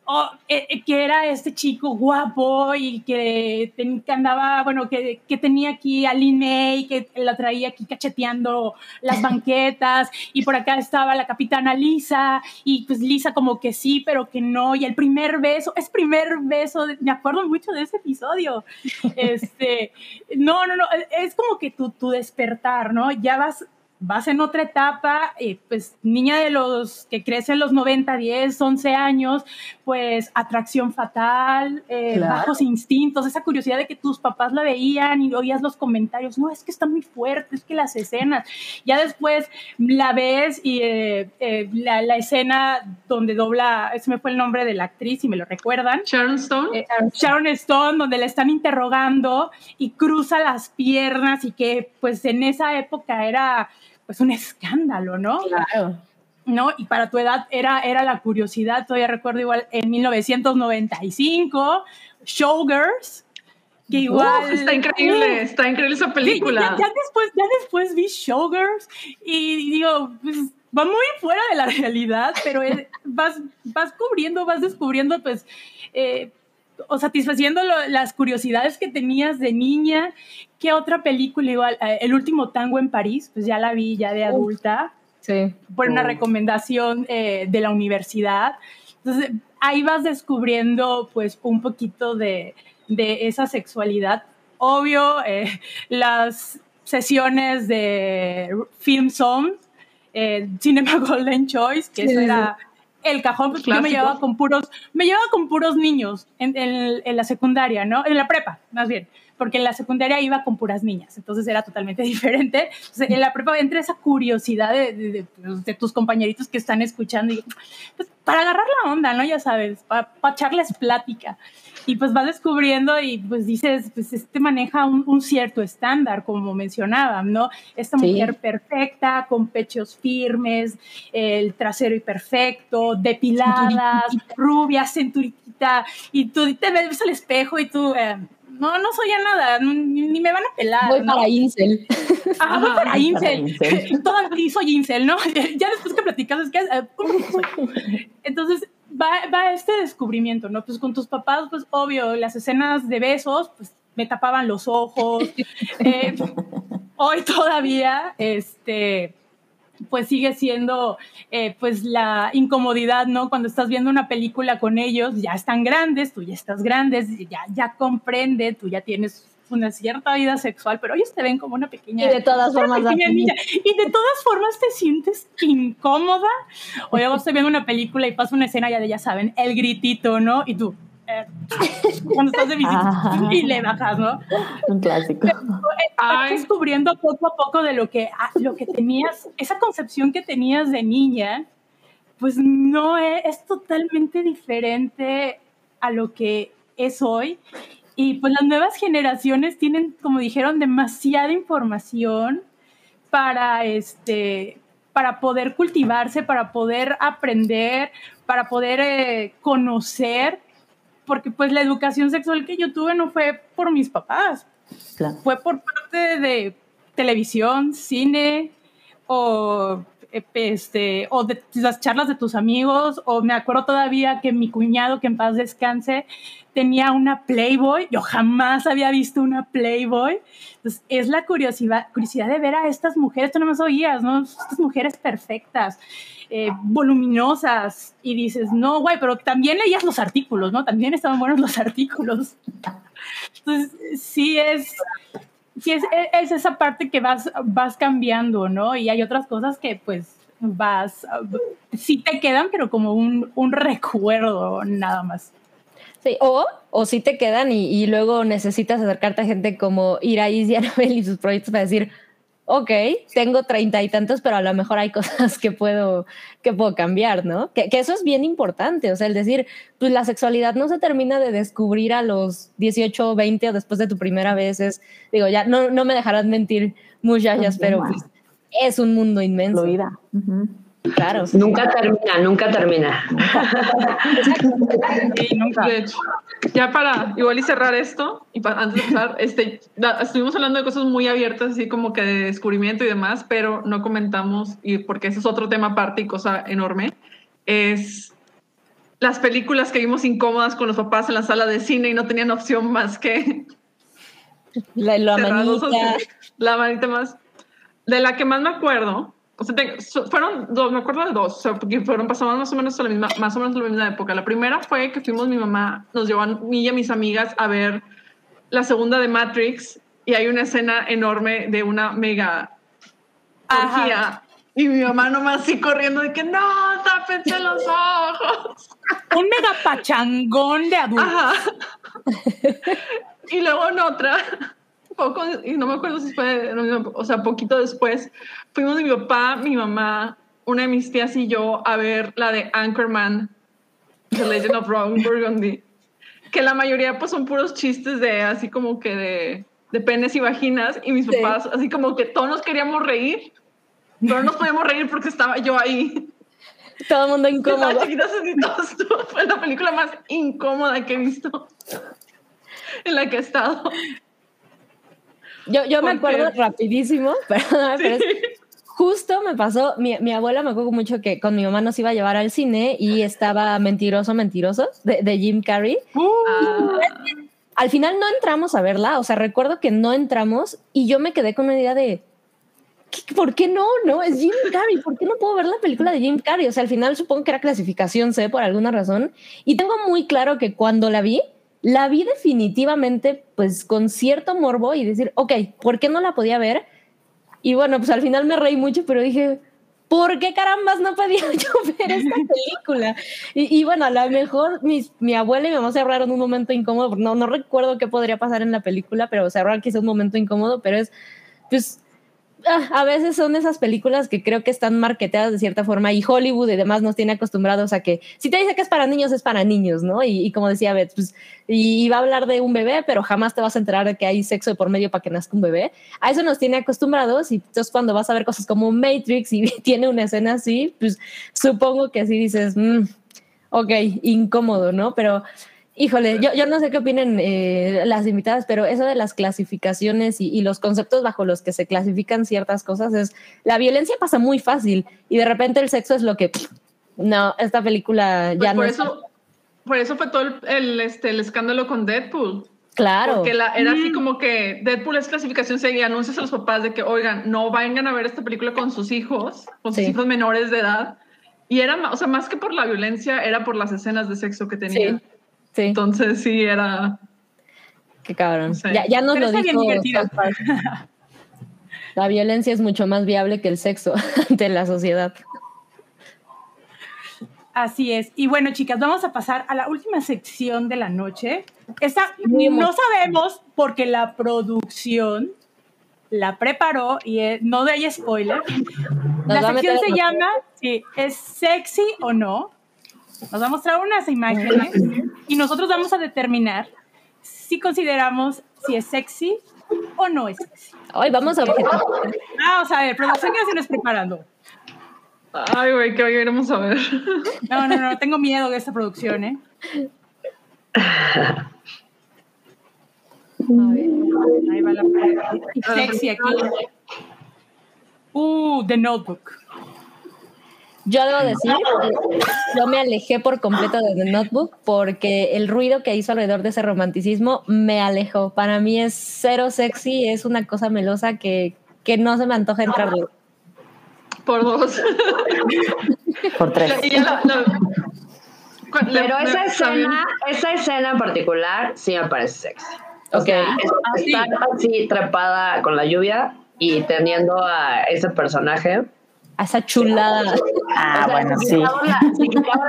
Speaker 2: oh, eh, eh, que era este chico guapo y que, andaba, bueno, que, que, tenía aquí a Lin May, que la traía aquí cacheteando las banquetas, y por acá estaba la capitana Lisa, y pues Lisa como que sí, pero que no, y el primer beso, es primer beso, me acuerdo mucho de ese episodio. Este, no, no, no, es como que tu, tu despertar, ¿no? Ya vas vas en otra etapa, eh, pues niña de los que crece en los 90, 10, 11 años, pues atracción fatal, eh, bajos instintos, esa curiosidad de que tus papás la veían y oías los comentarios, no, es que está muy fuerte, es que las escenas, ya después la ves y eh, la, la, escena donde dobla, ese me fue el nombre de la actriz, y me lo recuerdan.
Speaker 3: Sharon Stone.
Speaker 2: Sharon Stone, donde la están interrogando y cruza las piernas y que pues en esa época era pues un escándalo, ¿no?
Speaker 4: Claro.
Speaker 2: ¿No? Y para tu edad era, era la curiosidad, todavía recuerdo igual en 1995, Showgirls, que igual...
Speaker 3: está increíble, está increíble esa película.
Speaker 2: Ya, después, ya después vi Showgirls y digo, pues va muy fuera de la realidad, pero vas, vas cubriendo, vas descubriendo, pues... Eh, o satisfaciendo las curiosidades que tenías de niña. ¿Qué otra película igual? Eh, el último tango en París, pues ya la vi ya de adulta.
Speaker 4: Sí.
Speaker 2: Por una recomendación eh, de la universidad. Entonces, ahí vas descubriendo pues un poquito de, de esa sexualidad. Obvio, eh, las sesiones de Film Zone, eh, Cinema Golden Choice, que eso era el cajón, pues yo me llevaba con puros, me llevaba con puros niños en, en, la secundaria, ¿no? En la prepa, más bien, porque en la secundaria iba con puras niñas, entonces era totalmente diferente. en la prepa entra esa curiosidad de, de, tus compañeritos que están escuchando y pues, para agarrar la onda, ¿no? Ya sabes, para, para echarles plática y pues vas descubriendo y pues dices, pues este maneja un, cierto estándar, como mencionaba, ¿no? Esta mujer perfecta, con pechos firmes, el trasero perfecto, depiladas, rubia, centurita, y tú te ves al espejo y tú... Eh, no, no soy a nada, ni, me van a pelar.
Speaker 4: Voy para Incel.
Speaker 2: Ah, voy para Incel. y soy Incel, ¿no? ya después que platicas, es que. Eh, Entonces, va, este descubrimiento, ¿no? Pues con tus papás, pues obvio, las escenas de besos, pues me tapaban los ojos. Eh, hoy todavía, este, pues sigue siendo, eh, pues la incomodidad, ¿no? Cuando estás viendo una película con ellos, ya están grandes, tú ya estás grandes, ya, ya comprende, tú ya tienes una cierta vida sexual, pero ellos te ven como una pequeña,
Speaker 4: y de todas formas
Speaker 2: niña. Y de todas formas te sientes incómoda. O luego estoy viendo una película y pasa una escena ya de, ya saben, el gritito, ¿no? Y tú, eh, cuando estás de visita y le bajas, ¿no?
Speaker 6: Un clásico.
Speaker 2: estás descubriendo poco a poco de lo que, ah, lo que tenías, esa concepción que tenías de niña, pues no es, es totalmente diferente a lo que es hoy y pues las nuevas generaciones tienen, como dijeron, demasiada información para, este, para poder cultivarse, para poder aprender, para poder eh, conocer, porque pues la educación sexual que yo tuve no fue por mis papás, fue por parte de televisión, cine o este, o de las charlas de tus amigos, o me acuerdo todavía que mi cuñado, que en paz descanse, tenía una Playboy, yo jamás había visto una Playboy, entonces es la curiosidad, curiosidad de ver a estas mujeres, tú no me oías, ¿no? Estas mujeres perfectas, eh, voluminosas, y dices, no, güey, pero también leías los artículos, ¿no? También estaban buenos los artículos. Entonces, sí es, sí es, es, esa parte que vas, vas cambiando, ¿no? Y hay otras cosas que pues vas, sí te quedan, pero como un, un recuerdo nada más.
Speaker 4: Sí, o, o sí te quedan y, y luego necesitas acercarte a gente como Iraís y Anabel y sus proyectos para decir, ok, tengo treinta y tantos, pero a lo mejor hay cosas que puedo, que puedo cambiar, ¿no? Que, que, eso es bien importante, o sea, el decir, pues la sexualidad no se termina de descubrir a los 18 o 20 o después de tu primera vez, es, digo, ya no, no me dejarán mentir muchachas, pero pues, es un mundo inmenso.
Speaker 6: Fluida.
Speaker 4: Claro.
Speaker 5: Nunca termina, nunca termina.
Speaker 3: sí, nunca. De hecho, ya para igual y cerrar esto, y para, antes de empezar, este, estuvimos hablando de cosas muy abiertas, así como que de descubrimiento y demás, pero no comentamos, y porque ese es otro tema aparte y cosa enorme, es las películas que vimos incómodas con los papás en la sala de cine y no tenían opción más que...
Speaker 4: La, la manita.
Speaker 3: La manita más. De la que más me acuerdo o sea, fueron dos, me acuerdo de dos, o sea, porque fueron pasamos más o menos a la misma, más o menos a la misma época. La primera fue que fuimos, mi mamá nos llevó a mí y a mis amigas a ver la segunda de Matrix y hay una escena enorme de una mega orgía y mi mamá nomás así corriendo de que no, tápense los ojos.
Speaker 2: Un mega pachangón de adultos.
Speaker 3: y luego en otra poco, y no me acuerdo si fue, o sea, poquito después, fuimos mi papá, mi mamá, una de mis tías y yo a ver la de Anchorman, The Legend of Ron Burgundy, que la mayoría pues son puros chistes de así como que de, de penes y vaginas, y mis papás así como que todos nos queríamos reír, pero no nos podíamos reír porque estaba yo ahí.
Speaker 4: Todo el mundo incómodo.
Speaker 3: Fue la película más incómoda que he visto en la que he estado.
Speaker 4: Yo, yo me acuerdo rapidísimo, pero, pero justo me pasó, mi, mi, abuela me acuerdo mucho que con mi mamá nos iba a llevar al cine y estaba Mentiroso, Mentiroso de, de Jim Carrey. Uh. Al final no entramos a verla, o sea, recuerdo que no entramos y yo me quedé con una idea de, ¿por qué no? No, es Jim Carrey, ¿por qué no puedo ver la película de Jim Carrey? O sea, al final supongo que era clasificación C por alguna razón y tengo muy claro que cuando la vi, la vi definitivamente pues con cierto morbo y decir, ok, ¿por qué no la podía ver? Y bueno, pues al final me reí mucho, pero dije, ¿por qué carambas no podía yo ver esta película? Y, bueno, a lo mejor mi abuela y mi mamá cerraron un momento incómodo, no, no recuerdo qué podría pasar en la película, pero cerraron quizás un momento incómodo, pero es, pues A veces son esas películas que creo que están marketeadas de cierta forma y Hollywood y demás nos tiene acostumbrados a que si te dice que es para niños, es para niños, ¿no? Y, como decía Beth, pues, y va a hablar de un bebé, pero jamás te vas a enterar de que hay sexo de por medio para que nazca un bebé. A eso nos tiene acostumbrados y entonces cuando vas a ver cosas como Matrix y tiene una escena así, pues supongo que así dices, mm, ok, incómodo, ¿no? Pero Híjole, yo, yo no sé qué opinen eh, las invitadas, pero eso de las clasificaciones y, los conceptos bajo los que se clasifican ciertas cosas es, la violencia pasa muy fácil y de repente el sexo es lo que, no, esta película ya
Speaker 3: pues
Speaker 4: no
Speaker 3: por Eso, por eso fue todo el, este, el escándalo con Deadpool.
Speaker 4: Claro.
Speaker 3: Porque la, era así mm. como que Deadpool es clasificación y anuncias a los papás de que, oigan, no vengan a ver esta película con sus hijos, con sus hijos menores de edad. Y era, o sea, más que por la violencia, era por las escenas de sexo que Entonces sí era.
Speaker 4: Qué cabrón. Ya, ya nos lo dijo. La violencia es mucho más viable que el sexo ante la sociedad.
Speaker 2: Así es. Y bueno, chicas, vamos a pasar a la última sección de la noche. Esta no sabemos porque la producción la preparó y no de spoiler. la sección se llama ¿Es sexy o no? Nos va a mostrar unas imágenes y nosotros vamos a determinar si consideramos si es sexy o no es sexy.
Speaker 4: Hoy vamos a ver.
Speaker 2: Vamos a ver, producción ya se nos preparando.
Speaker 3: Ay, güey, que hoy iremos a ver.
Speaker 2: No, no, no, tengo miedo de esta producción, ¿eh? A ver, ahí va la sexy aquí. Uh, The Notebook.
Speaker 4: Yo debo decir, yo me alejé por completo de The Notebook porque el ruido que hizo alrededor de ese romanticismo me alejó. Para mí es cero sexy, es una cosa melosa que, que no se me antoja entrar.
Speaker 3: Por dos.
Speaker 6: por tres.
Speaker 5: Pero esa escena, esa escena en particular sí me parece sexy. O sea, está así trepada con la lluvia y teniendo a ese personaje
Speaker 4: a esa chulada.
Speaker 6: Ah, bueno, sí.
Speaker 5: La,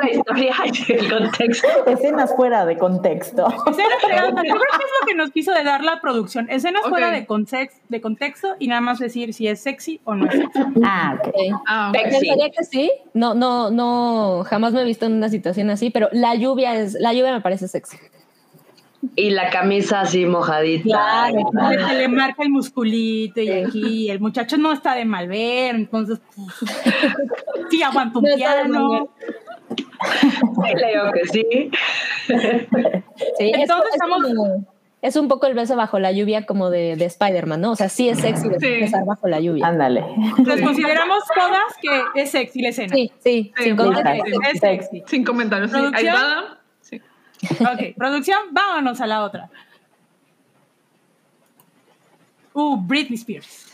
Speaker 5: la historia y el contexto.
Speaker 6: Escenas fuera de contexto.
Speaker 2: Escenas fuera de contexto. Yo creo que es lo que nos quiso de dar la producción. Escenas fuera de, contexto, de contexto y nada más decir si es sexy o no es sexy.
Speaker 6: Ah, ok.
Speaker 4: Ah, Pensaría que sí. No, no, no, jamás me he visto en una situación así, pero la lluvia es, la lluvia me parece sexy.
Speaker 5: Y la camisa así mojadita.
Speaker 2: Claro, Se le marca el musculito y aquí el muchacho no está de mal ver, entonces pues, sí aguanta un piano.
Speaker 5: Le digo que sí.
Speaker 4: sí entonces estamos... Es un poco el beso bajo la lluvia como de, de Spider-Man, ¿no? O sea, sí es sexy besar bajo la lluvia.
Speaker 6: Ándale.
Speaker 2: Entonces consideramos todas que es sexy la escena.
Speaker 4: Sí, sí,
Speaker 2: sin, comentarios. Es sexy.
Speaker 3: Sin comentarios. Ahí va
Speaker 2: Ok, producción, vámonos a la otra. Uh, Britney Spears.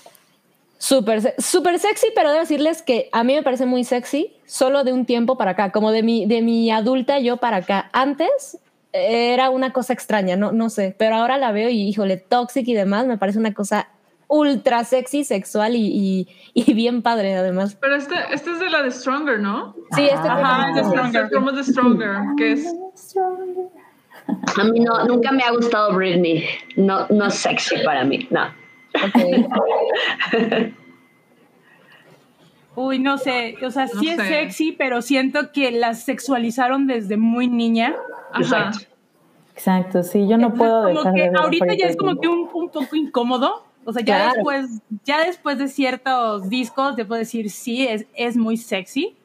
Speaker 4: Súper super sexy, pero debo decirles que a mí me parece muy sexy solo de un tiempo para acá, como de mi, de mi adulta yo para acá. Antes era una cosa extraña, no, no sé, pero ahora la veo y híjole, toxic y demás, me parece una cosa ultra sexy, sexual y, y, bien padre además.
Speaker 3: Pero este, este es de la de Stronger, ¿no?
Speaker 4: Sí, este
Speaker 3: es de Stronger. Como de Stronger, que es...
Speaker 5: A mí no, nunca me ha gustado Britney. No, no es sexy para mí, no.
Speaker 2: Uy, no sé, o sea, sí es sexy, pero siento que la sexualizaron desde muy niña.
Speaker 6: Exacto. Exacto, sí, yo no puedo dejar de
Speaker 2: Ahorita ya es como que un, un poco incómodo, o sea, ya después, ya después de ciertos discos, te puedo decir, sí, es, es muy sexy,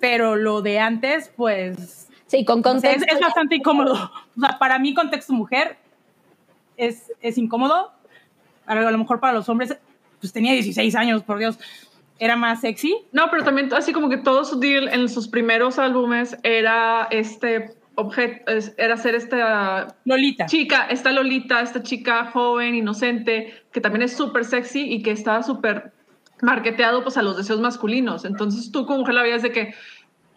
Speaker 2: pero lo de antes, pues...
Speaker 4: Sí, con contexto.
Speaker 2: Es, bastante incómodo. O sea, para mí, contexto mujer, es, es incómodo. A lo mejor para los hombres, pues tenía 16 años, por Dios era más sexy.
Speaker 3: No, pero también así como que todo su deal en sus primeros álbumes era este objeto, era ser esta
Speaker 2: Lolita.
Speaker 3: chica, esta Lolita, esta chica joven, inocente, que también es súper sexy y que estaba súper marketeado pues a los deseos masculinos. Entonces tú como mujer la veías de que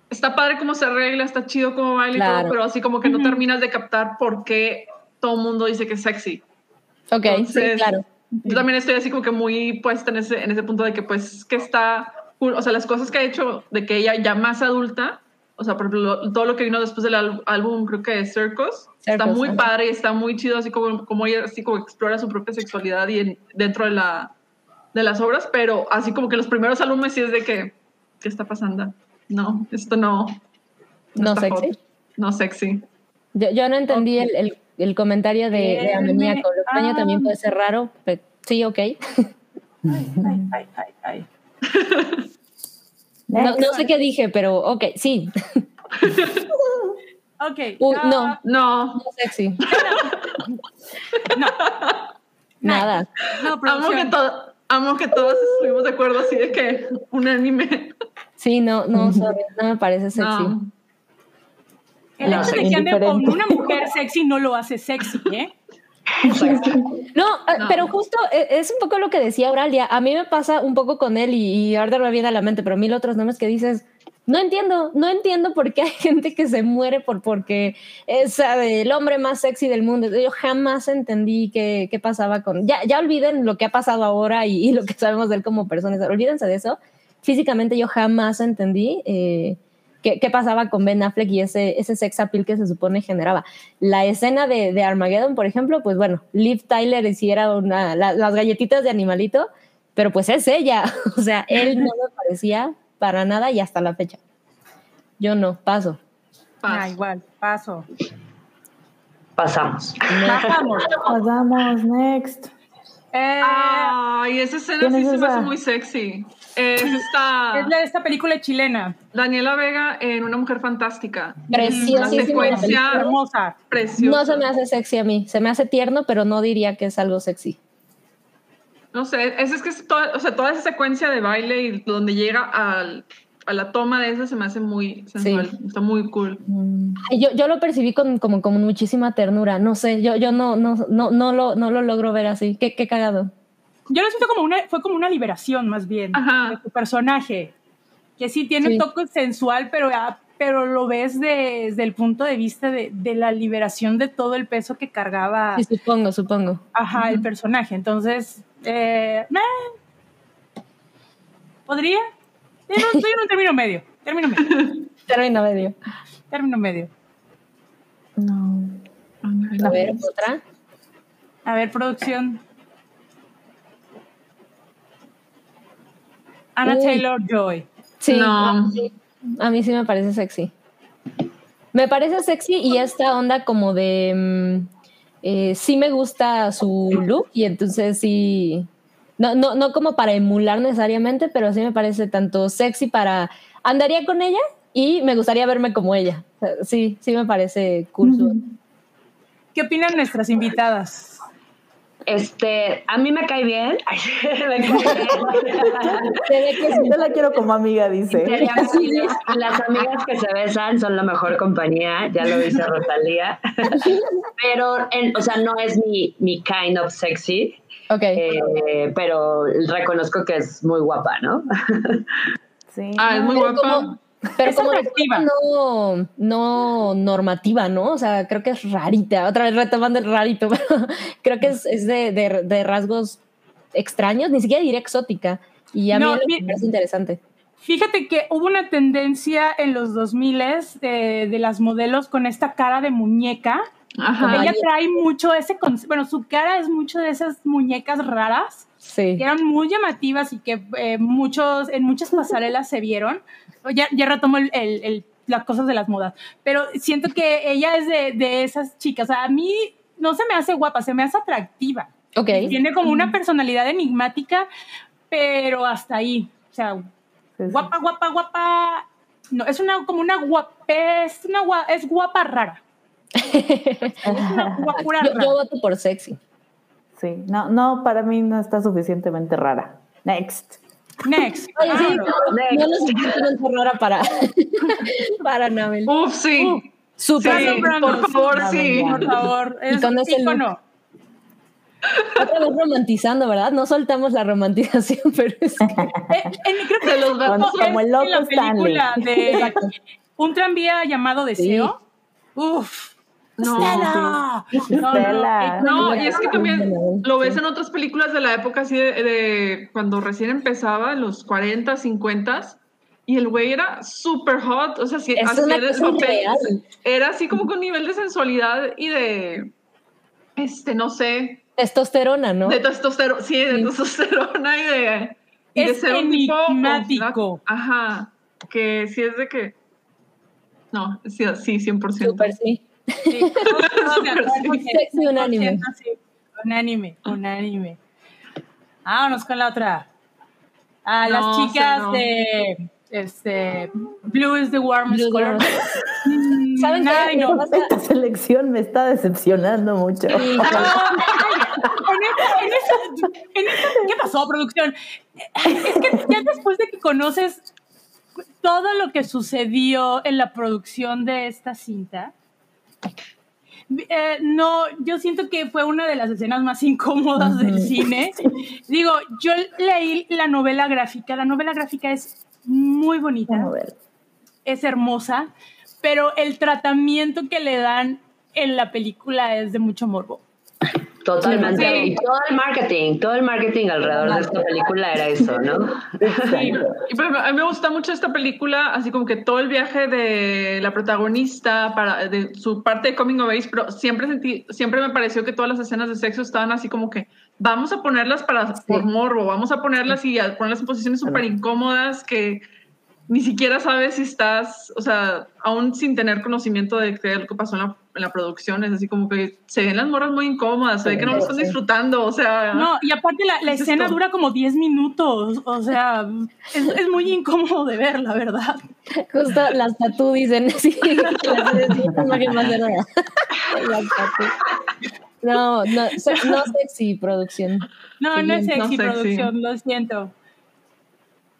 Speaker 3: está padre cómo se arregla, está chido cómo baila y
Speaker 4: Claro.
Speaker 3: todo, pero así como que no
Speaker 2: Ujú.
Speaker 3: terminas de captar por qué todo el mundo dice que es sexy.
Speaker 4: Ok, sí,
Speaker 3: Entonces,
Speaker 4: claro.
Speaker 3: Yo también estoy así como que muy puesta en ese, en ese punto de que pues que está o sea, las cosas que ha hecho de que ella ya más adulta, o sea, por ejemplo, lo- todo lo que vino después del álbum, creo que es Circus, está
Speaker 4: Circus,
Speaker 3: muy
Speaker 4: ajá.
Speaker 3: padre y está muy chido, así como, como ella así como explora su propia sexualidad y en- dentro de, la, de las obras, pero así como que los primeros álbumes sí es de que, ¿qué está pasando? No, esto no.
Speaker 4: No
Speaker 3: está
Speaker 4: sexy.
Speaker 3: hot, No sexy.
Speaker 4: Yo, yo no entendí el, el, el comentario de, de amoníaco. Lo extraño
Speaker 2: ah.
Speaker 4: también puede ser raro, pero sí, ok.
Speaker 2: Ay, ay, ay, ay.
Speaker 4: No, sé qué dije, pero ok, sí.
Speaker 2: Ok.
Speaker 4: Uy,
Speaker 2: ah,
Speaker 4: no.
Speaker 3: No,
Speaker 4: No sexy.
Speaker 2: No,
Speaker 4: Nada.
Speaker 2: no,
Speaker 3: amo que, amo que todos estuvimos de acuerdo así de que un anime.
Speaker 4: Sí, no, no, sorry, no me parece sexy.
Speaker 3: No.
Speaker 2: El
Speaker 5: No,
Speaker 2: hecho de que ande con una mujer sexy no lo hace sexy, ¿eh?
Speaker 4: No, eh,
Speaker 3: No.
Speaker 4: pero justo eh, es un poco lo que decía Auralia. A mí me pasa un poco con él y, y ahorita me viene a la mente, pero mil otros nombres que dices, no entiendo, no entiendo por qué hay gente que se muere por porque es el hombre más sexy del mundo. Yo jamás entendí qué, qué pasaba con... Ya, ya olviden lo que ha pasado ahora y, y lo que sabemos de él como persona. Olvídense de eso. Físicamente yo jamás entendí eh, qué, qué pasaba con Ben Affleck y ese, ese sex appeal que se supone generaba. La escena de, de Armageddon, por ejemplo, pues bueno, Liv Tyler sí era una, la- las galletitas de animalito, pero pues es ella. O sea, él no me parecía para nada y hasta la fecha. Yo no, paso.
Speaker 3: Paz.
Speaker 2: Ah, igual, paso.
Speaker 5: Pasamos.
Speaker 2: Bajamos.
Speaker 6: Pasamos, next.
Speaker 2: Eh,
Speaker 3: Ay, esa escena
Speaker 6: ¿Quién
Speaker 3: sí
Speaker 6: es
Speaker 3: se me hace muy sexy. Es esta
Speaker 2: es la de esta película chilena.
Speaker 3: Daniela Vega en Una Mujer Fantástica. Una
Speaker 4: Preciosísima.
Speaker 3: secuencia
Speaker 2: Hermosa.
Speaker 3: preciosa.
Speaker 4: No se me hace sexy a mí, se me hace tierno, pero no diría que es algo sexy.
Speaker 3: No sé, es, es que es toda, o sea, toda esa secuencia de baile y donde llega al- a la toma de esa se me hace muy sensual. Está muy cool.
Speaker 4: Ay, Yo, yo lo percibí con, como, con muchísima ternura, no sé, yo, yo no, no, no, no, lo, no lo logro ver así. Qué, qué cagado.
Speaker 2: Yo lo siento como una, fue como una liberación más bien
Speaker 3: Ajá.
Speaker 2: de tu personaje. Que sí tiene
Speaker 4: Sí.
Speaker 2: un toque sensual, pero, ah, pero lo ves desde el punto de vista de, de la liberación de todo el peso que cargaba
Speaker 4: Sí, supongo, supongo.
Speaker 2: ajá, el personaje. Entonces, eh, eh, ¿podría? Un- estoy en un término medio. Término medio.
Speaker 4: Término medio.
Speaker 2: Término medio.
Speaker 6: No.
Speaker 4: A ver, otra.
Speaker 2: A ver, producción. Anna
Speaker 4: Uy.
Speaker 2: Taylor Joy.
Speaker 4: Sí,
Speaker 3: No.
Speaker 4: sí, a mí sí me parece sexy. Me parece sexy y esta onda como de... mm, eh, sí me gusta su look y entonces sí... No, no, no como para emular necesariamente, pero sí me parece tanto sexy para... Andaría con ella y me gustaría verme como ella. Sí, sí me parece cool.
Speaker 2: ¿Qué opinan nuestras invitadas?
Speaker 5: Este, a mí me cae bien. Me cae bien.
Speaker 6: Yo la quiero como amiga, dice.
Speaker 5: Las amigas que se besan son la mejor compañía, ya lo dice Rosalía. Pero, en- o sea, no es mi, mi kind of sexy,
Speaker 4: Ok.
Speaker 5: eh, pero reconozco que es muy guapa, ¿no?
Speaker 6: Sí.
Speaker 3: Ah, es muy
Speaker 4: Pero
Speaker 3: guapa.
Speaker 4: como- Pero
Speaker 2: Es
Speaker 4: como no, no normativa, ¿no? O sea, creo que es rarita. Otra vez retomando el rarito, pero creo que es, es de, de- de rasgos extraños, ni siquiera diría exótica. Y a mí
Speaker 2: No,
Speaker 4: me parece interesante.
Speaker 2: Fíjate que hubo una tendencia en los 2000 de, de las modelos con esta cara de muñeca.
Speaker 3: Ajá.
Speaker 2: Ella trae mucho ese, bueno, su cara es mucho de esas muñecas raras
Speaker 4: Sí.
Speaker 2: que eran muy llamativas y que eh, muchos, en muchas pasarelas se vieron. Ya, ya retomo el, el- el- las cosas de las modas, pero siento que ella es de, de esas chicas. O sea, a mí no se me hace guapa, se me hace atractiva.
Speaker 4: Ok.
Speaker 2: Tiene como una personalidad enigmática, pero hasta ahí. O sea,
Speaker 6: Sí, sí.
Speaker 2: guapa, guapa, guapa. No, es una como una guapez, una gua- es guapa rara. Una
Speaker 4: Yo, voto por sexy.
Speaker 6: Sí. No, no, para mí no está suficientemente rara. Next.
Speaker 2: Next.
Speaker 4: Oye, sí, no, no lo suficientemente rara para, para Nabel.
Speaker 3: Uf, sí.
Speaker 4: Súper.
Speaker 3: sí,
Speaker 2: Marlon Brando,
Speaker 3: por favor,
Speaker 6: sí.
Speaker 3: sí.
Speaker 2: Por favor, es
Speaker 4: con ese
Speaker 2: ícono.
Speaker 4: Otra vez romantizando, ¿verdad? No soltamos la romantización, pero es que...
Speaker 2: Eh, en- creo que los
Speaker 6: Como- como el loco
Speaker 2: en la película
Speaker 6: Stanley.
Speaker 2: de un tranvía llamado Deseo. Uf.
Speaker 3: No.
Speaker 2: Stella. No, no,
Speaker 6: Stella.
Speaker 3: No, y es que también lo ves en otras películas de la época así de, de cuando recién empezaba, en los 40, 50, y el güey era súper hot, o sea, así
Speaker 4: una
Speaker 3: era el papel. Era así como con nivel de sensualidad y de, este, no sé,
Speaker 4: Testosterona, ¿no?
Speaker 3: de testosterona, sí, de testosterona y de, y de ser un tipo
Speaker 2: enigmático.
Speaker 3: Ajá, que sí es de que, no, sí, sí 100%.
Speaker 4: Súper, sí.
Speaker 2: Sí,
Speaker 3: Sí.
Speaker 4: unánime.
Speaker 2: 100% sí. Unánime, unánime. Vámonos con la otra. A las
Speaker 3: No,
Speaker 2: chicas
Speaker 3: no.
Speaker 2: de este Blue is the warmest
Speaker 4: Blue
Speaker 2: color. Mm,
Speaker 4: ¿Saben qué?
Speaker 2: no.
Speaker 6: Esta selección me está decepcionando mucho.
Speaker 2: En en ¿Qué pasó, producción? Es que ya después de que conoces todo lo que sucedió en la producción de esta cinta, eh, no, yo siento que fue una de las escenas más incómodas del cine. Digo, yo leí la novela gráfica, la novela gráfica es muy bonita es hermosa, pero el tratamiento que le dan en la película es de mucho morbo.
Speaker 5: Totalmente.
Speaker 3: Sí.
Speaker 5: Y todo el marketing, todo el marketing alrededor de esta película era eso, ¿no?
Speaker 3: Y por ejemplo, a mí me gusta mucho esta película, así como que todo el viaje de la protagonista, para, de su parte de coming of age, pero siempre sentí, siempre me pareció que todas las escenas de sexo estaban así como que vamos a ponerlas para por morbo, vamos a ponerlas y a ponerlas en posiciones súper incómodas que ni siquiera sabes si estás, o sea, aún sin tener conocimiento de qué es lo que pasó en la, en la producción, es así como que se ven las morras muy incómodas, se ve que no lo están disfrutando, o sea...
Speaker 2: No, y aparte la, la
Speaker 3: ¿Qué es
Speaker 2: escena
Speaker 3: esto?
Speaker 2: dura como 10 minutos, o sea, es, es muy incómodo de ver, la verdad.
Speaker 4: Justo las tatú dicen, sí, las más. Las tatú. No, no, se- no sexy producción.
Speaker 2: No, no es
Speaker 3: no
Speaker 2: sexy
Speaker 3: sexy.
Speaker 2: producción, lo siento.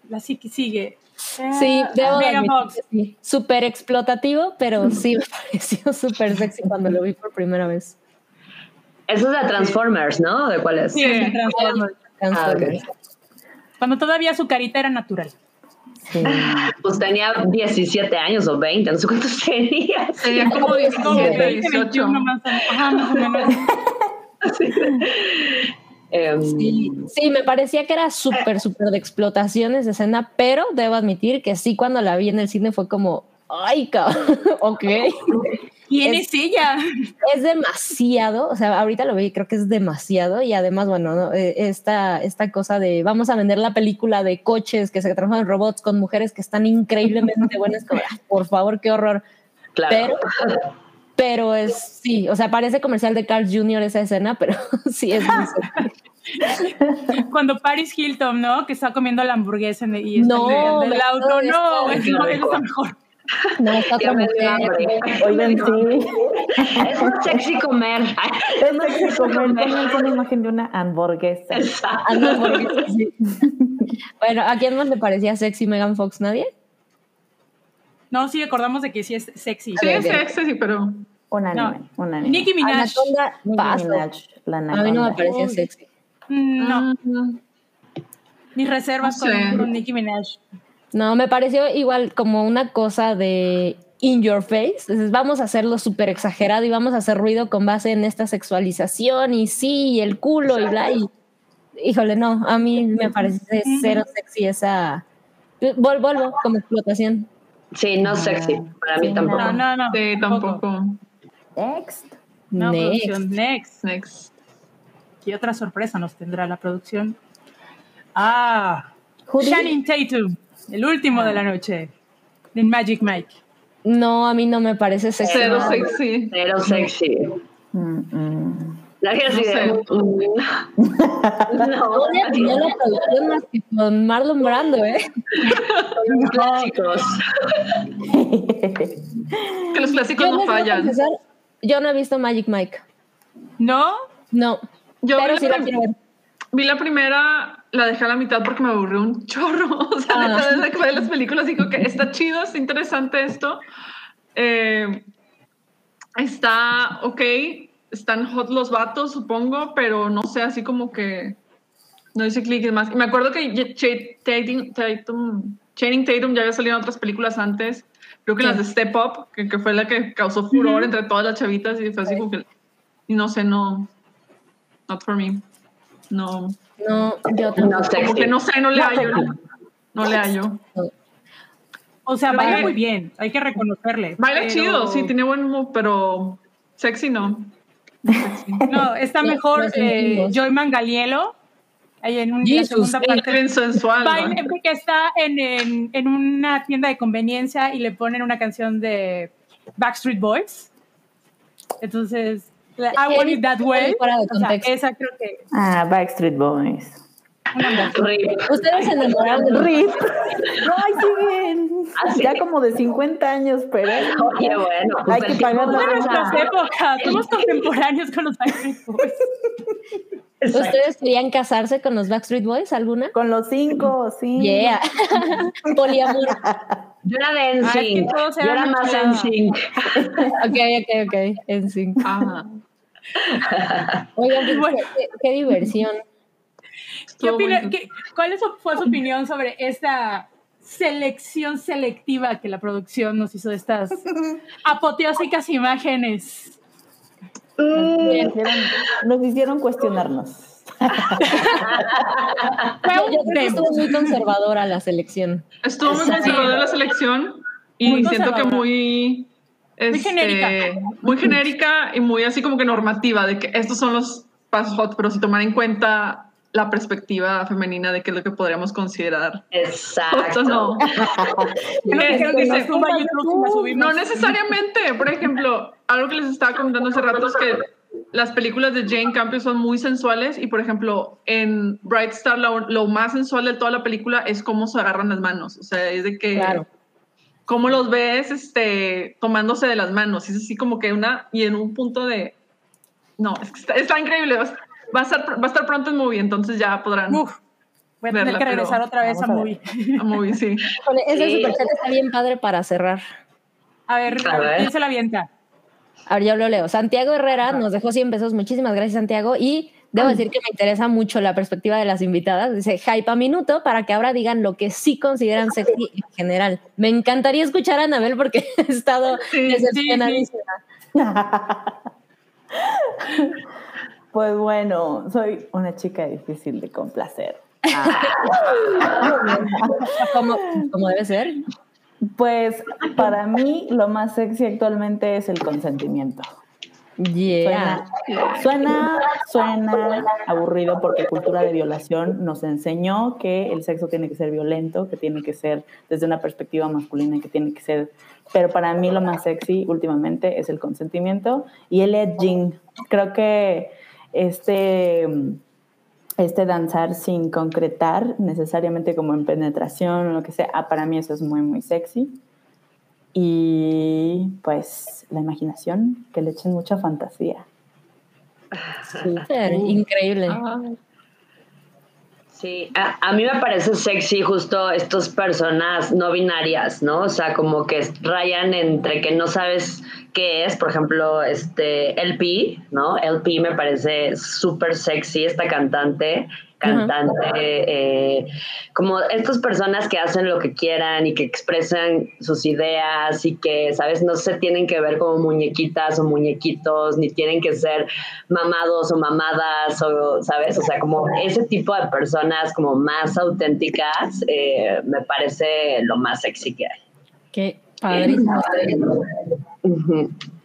Speaker 2: La sí que sigue.
Speaker 4: Sí,
Speaker 2: Ah,
Speaker 4: debo sí. Súper explotativo, pero sí me pareció súper sexy cuando lo vi por primera vez.
Speaker 5: Eso es de Transformers, ¿no? ¿De cuál es?
Speaker 2: Sí, de Transformers.
Speaker 5: Ah, ok.
Speaker 2: Cuando todavía su carita era natural.
Speaker 6: Sí.
Speaker 5: Pues tenía 17 años o 20, no sé cuántos tenía.
Speaker 3: Sería como 17, 18.
Speaker 2: 21 más. Ajá, más o menos.
Speaker 5: Em,
Speaker 4: Sí, sí, me parecía que era súper, súper de explotaciones de escena, pero debo admitir que sí, cuando la vi en el cine fue como, ay, cabrón, ok.
Speaker 2: ¿Quién
Speaker 4: Es-
Speaker 2: es ella?
Speaker 4: Es demasiado, o sea, ahorita lo vi y creo que es demasiado y además, bueno, ¿no? Eh, esta, esta cosa de vamos a vender la película de coches que se transforman en robots con mujeres que están increíblemente buenas, como, "Ah, por favor, qué horror.
Speaker 5: claro.
Speaker 4: Pero, pero es, sí, o sea, parece comercial de Carl Jr. esa escena, pero sí es.
Speaker 2: Cuando Paris Hilton, ¿no? Que está comiendo la hamburguesa en- y está
Speaker 4: No,
Speaker 2: en el auto. No, es, no, es mejor.
Speaker 4: No, está otra mujer.
Speaker 5: hambre.
Speaker 6: Oigan, sí.
Speaker 5: Es un sexy comer.
Speaker 6: Es sexy comer. Pónganse una imagen de una hamburguesa.
Speaker 4: Sí. Bueno, ¿a quién más le parecía sexy Megan Fox? ¿Nadie?
Speaker 2: No, sí, recordamos de que sí es sexy.
Speaker 3: Sí, es sexy, pero...
Speaker 6: Un anime. Un anime.
Speaker 2: Nicki Minaj.
Speaker 4: Anaconda,
Speaker 6: Nicki
Speaker 4: paso.
Speaker 6: Minaj, la
Speaker 4: A mí no me parecía
Speaker 2: Uy.
Speaker 4: sexy.
Speaker 2: Mm, No,
Speaker 3: Mm,
Speaker 2: mis reservas
Speaker 3: No sé.
Speaker 2: con, Nicki Minaj.
Speaker 4: No, me pareció igual como una cosa de in your face. Entonces, vamos a hacerlo súper exagerado y vamos a hacer ruido con base en esta sexualización y sí, y el culo y bla. Y, híjole, no, a mí me parece cero sexy esa. Vuelvo como explotación.
Speaker 5: Sí, no sexy. Para mí
Speaker 6: Sí,
Speaker 5: tampoco.
Speaker 2: No, no, no.
Speaker 3: Sí, tampoco.
Speaker 6: Next.
Speaker 2: No,
Speaker 4: Next.
Speaker 2: producción. Next.
Speaker 3: Next.
Speaker 2: ¿Qué otra sorpresa nos tendrá la producción? Ah, Channing Tatum, el último de la noche, de Magic Mike.
Speaker 4: No, a mí no me parece sexy.
Speaker 3: Cero sexy.
Speaker 5: Pero sexy.
Speaker 6: Mm, mm.
Speaker 5: La así
Speaker 3: No
Speaker 5: de,
Speaker 3: sé.
Speaker 4: No voy a tener la producción más que con Marlon Brando, ¿eh?
Speaker 5: los clásicos.
Speaker 3: Que los clásicos
Speaker 4: Yo
Speaker 3: no fallan.
Speaker 4: confesar, yo no he visto Magic Mike.
Speaker 2: ¿No?
Speaker 4: No.
Speaker 3: Yo
Speaker 4: pero
Speaker 3: vi,
Speaker 4: sí
Speaker 3: la,
Speaker 4: quiero ver.
Speaker 3: vi la primera, la dejé a la mitad porque me aburrió un chorro. O sea,
Speaker 4: Ah.
Speaker 3: desde que ve las películas digo que está chido, está interesante esto. Eh, está ok, están hot los vatos, supongo, pero no sé, así como que no dice clic más. Y me acuerdo que Channing Tatum, Tatum ya había salido en otras películas antes, creo que las de Step Up, que, que, fue la que causó furor entre todas las chavitas y fue así como que, y no sé, no, not for me. No.
Speaker 4: No, yo
Speaker 3: no sé. Como que no sé, no le hallo. No, le hallo.
Speaker 2: O sea, baila muy bien, hay que reconocerle.
Speaker 3: Baila chido, sí, tiene buen mood, pero sexy no.
Speaker 2: No, está mejor eh, Joy Mangalielo. Ahí en, un, la segunda parte.
Speaker 3: sensual.
Speaker 2: Que está en, en, una tienda de conveniencia y le ponen una canción de Backstreet Boys. Entonces, I Want It That Way. esa creo que.
Speaker 6: Ah, Backstreet Boys.
Speaker 4: Ustedes se enamoraron de
Speaker 6: Rip. Ay, sí, bien. ¿Ah, ya como de 50 años, pero.
Speaker 5: Oye, bueno.
Speaker 6: Pues hay que pagar la
Speaker 2: nuestras épocas. Somos contemporáneos con los Backstreet Boys.
Speaker 4: ¿Ustedes querían casarse con los Backstreet Boys alguna?
Speaker 6: Con los cinco, sí.
Speaker 4: Yeah. Poliamor.
Speaker 5: Yo era de NSYNC. Yo era más NSYNC.
Speaker 4: ok, ok, ok. NSYNC. Ajá. Oigan, pues, qué diversión.
Speaker 2: ¿Qué ¿Cuál fue su opinión sobre esta selección selectiva que la producción nos hizo de estas apoteósicas imágenes?
Speaker 6: Nos hicieron cuestionarnos.
Speaker 4: estuvo muy conservadora la selección.
Speaker 3: Estuvo muy conservadora la selección y siento que muy
Speaker 2: muy genérica. Este,
Speaker 3: muy genérica y muy así como que normativa, de que estos son los pasos hot, pero si tomar en cuenta la perspectiva femenina de qué es lo que podríamos considerar.
Speaker 5: Exacto.
Speaker 3: no. no necesariamente. Por ejemplo, algo que les estaba comentando hace rato es que las películas de Jane Campion son muy sensuales y, por ejemplo, en Bright Star lo, más sensual de toda la película es cómo se agarran las manos. O sea, es de que... Claro. Cómo los ves este, tomándose de las manos. Es así como que una... Y en un punto de... No, está, está increíble. Va a, estar, va a estar pronto en movie, entonces ya podrán.
Speaker 2: Uf, voy a tener que regresar otra vez a, movie.
Speaker 3: A movie, sí.
Speaker 4: ese sí. superchat está bien padre para cerrar.
Speaker 2: A ver, ¿quién se la avienta?
Speaker 4: A ver, yo lo leo. Santiago Herrera nos dejó 100 pesos. Muchísimas gracias, Santiago. Y debo decir que me interesa mucho la perspectiva de las invitadas. Dice, hype a minuto para que ahora digan lo que sí consideran sexy en general. Me encantaría escuchar a Anabel porque he estado sí, decepcionadísima.
Speaker 6: Pues bueno, soy una chica difícil de complacer.
Speaker 4: ¿Cómo, debe ser?
Speaker 6: Pues para mí lo más sexy actualmente es el consentimiento.
Speaker 4: Yeah.
Speaker 6: Suena, suena, aburrido porque cultura de violación nos enseñó que el sexo tiene que ser violento, que tiene que ser desde una perspectiva masculina, que tiene que ser... Pero para mí lo más sexy últimamente es el consentimiento y el edging. Creo que este, este danzar sin concretar necesariamente como en penetración o lo que sea, ah, para mí eso es muy, muy sexy. Y pues la imaginación, que le echen mucha fantasía.
Speaker 4: Súper, increíble.
Speaker 5: Sí, a, mí me parece sexy justo estas personas no binarias, ¿no? O sea, como que rayan entre que no sabes qué es, por ejemplo, este LP, ¿no? LP me parece súper sexy, esta cantante, cantante, eh, como estas personas que hacen lo que quieran y que expresan sus ideas y que, ¿sabes? No se tienen que ver como muñequitas o muñequitos, ni tienen que ser mamados o mamadas, o, ¿sabes? O sea, como ese tipo de personas como más auténticas, eh, me parece lo más sexy que hay.
Speaker 4: Qué padrísimo.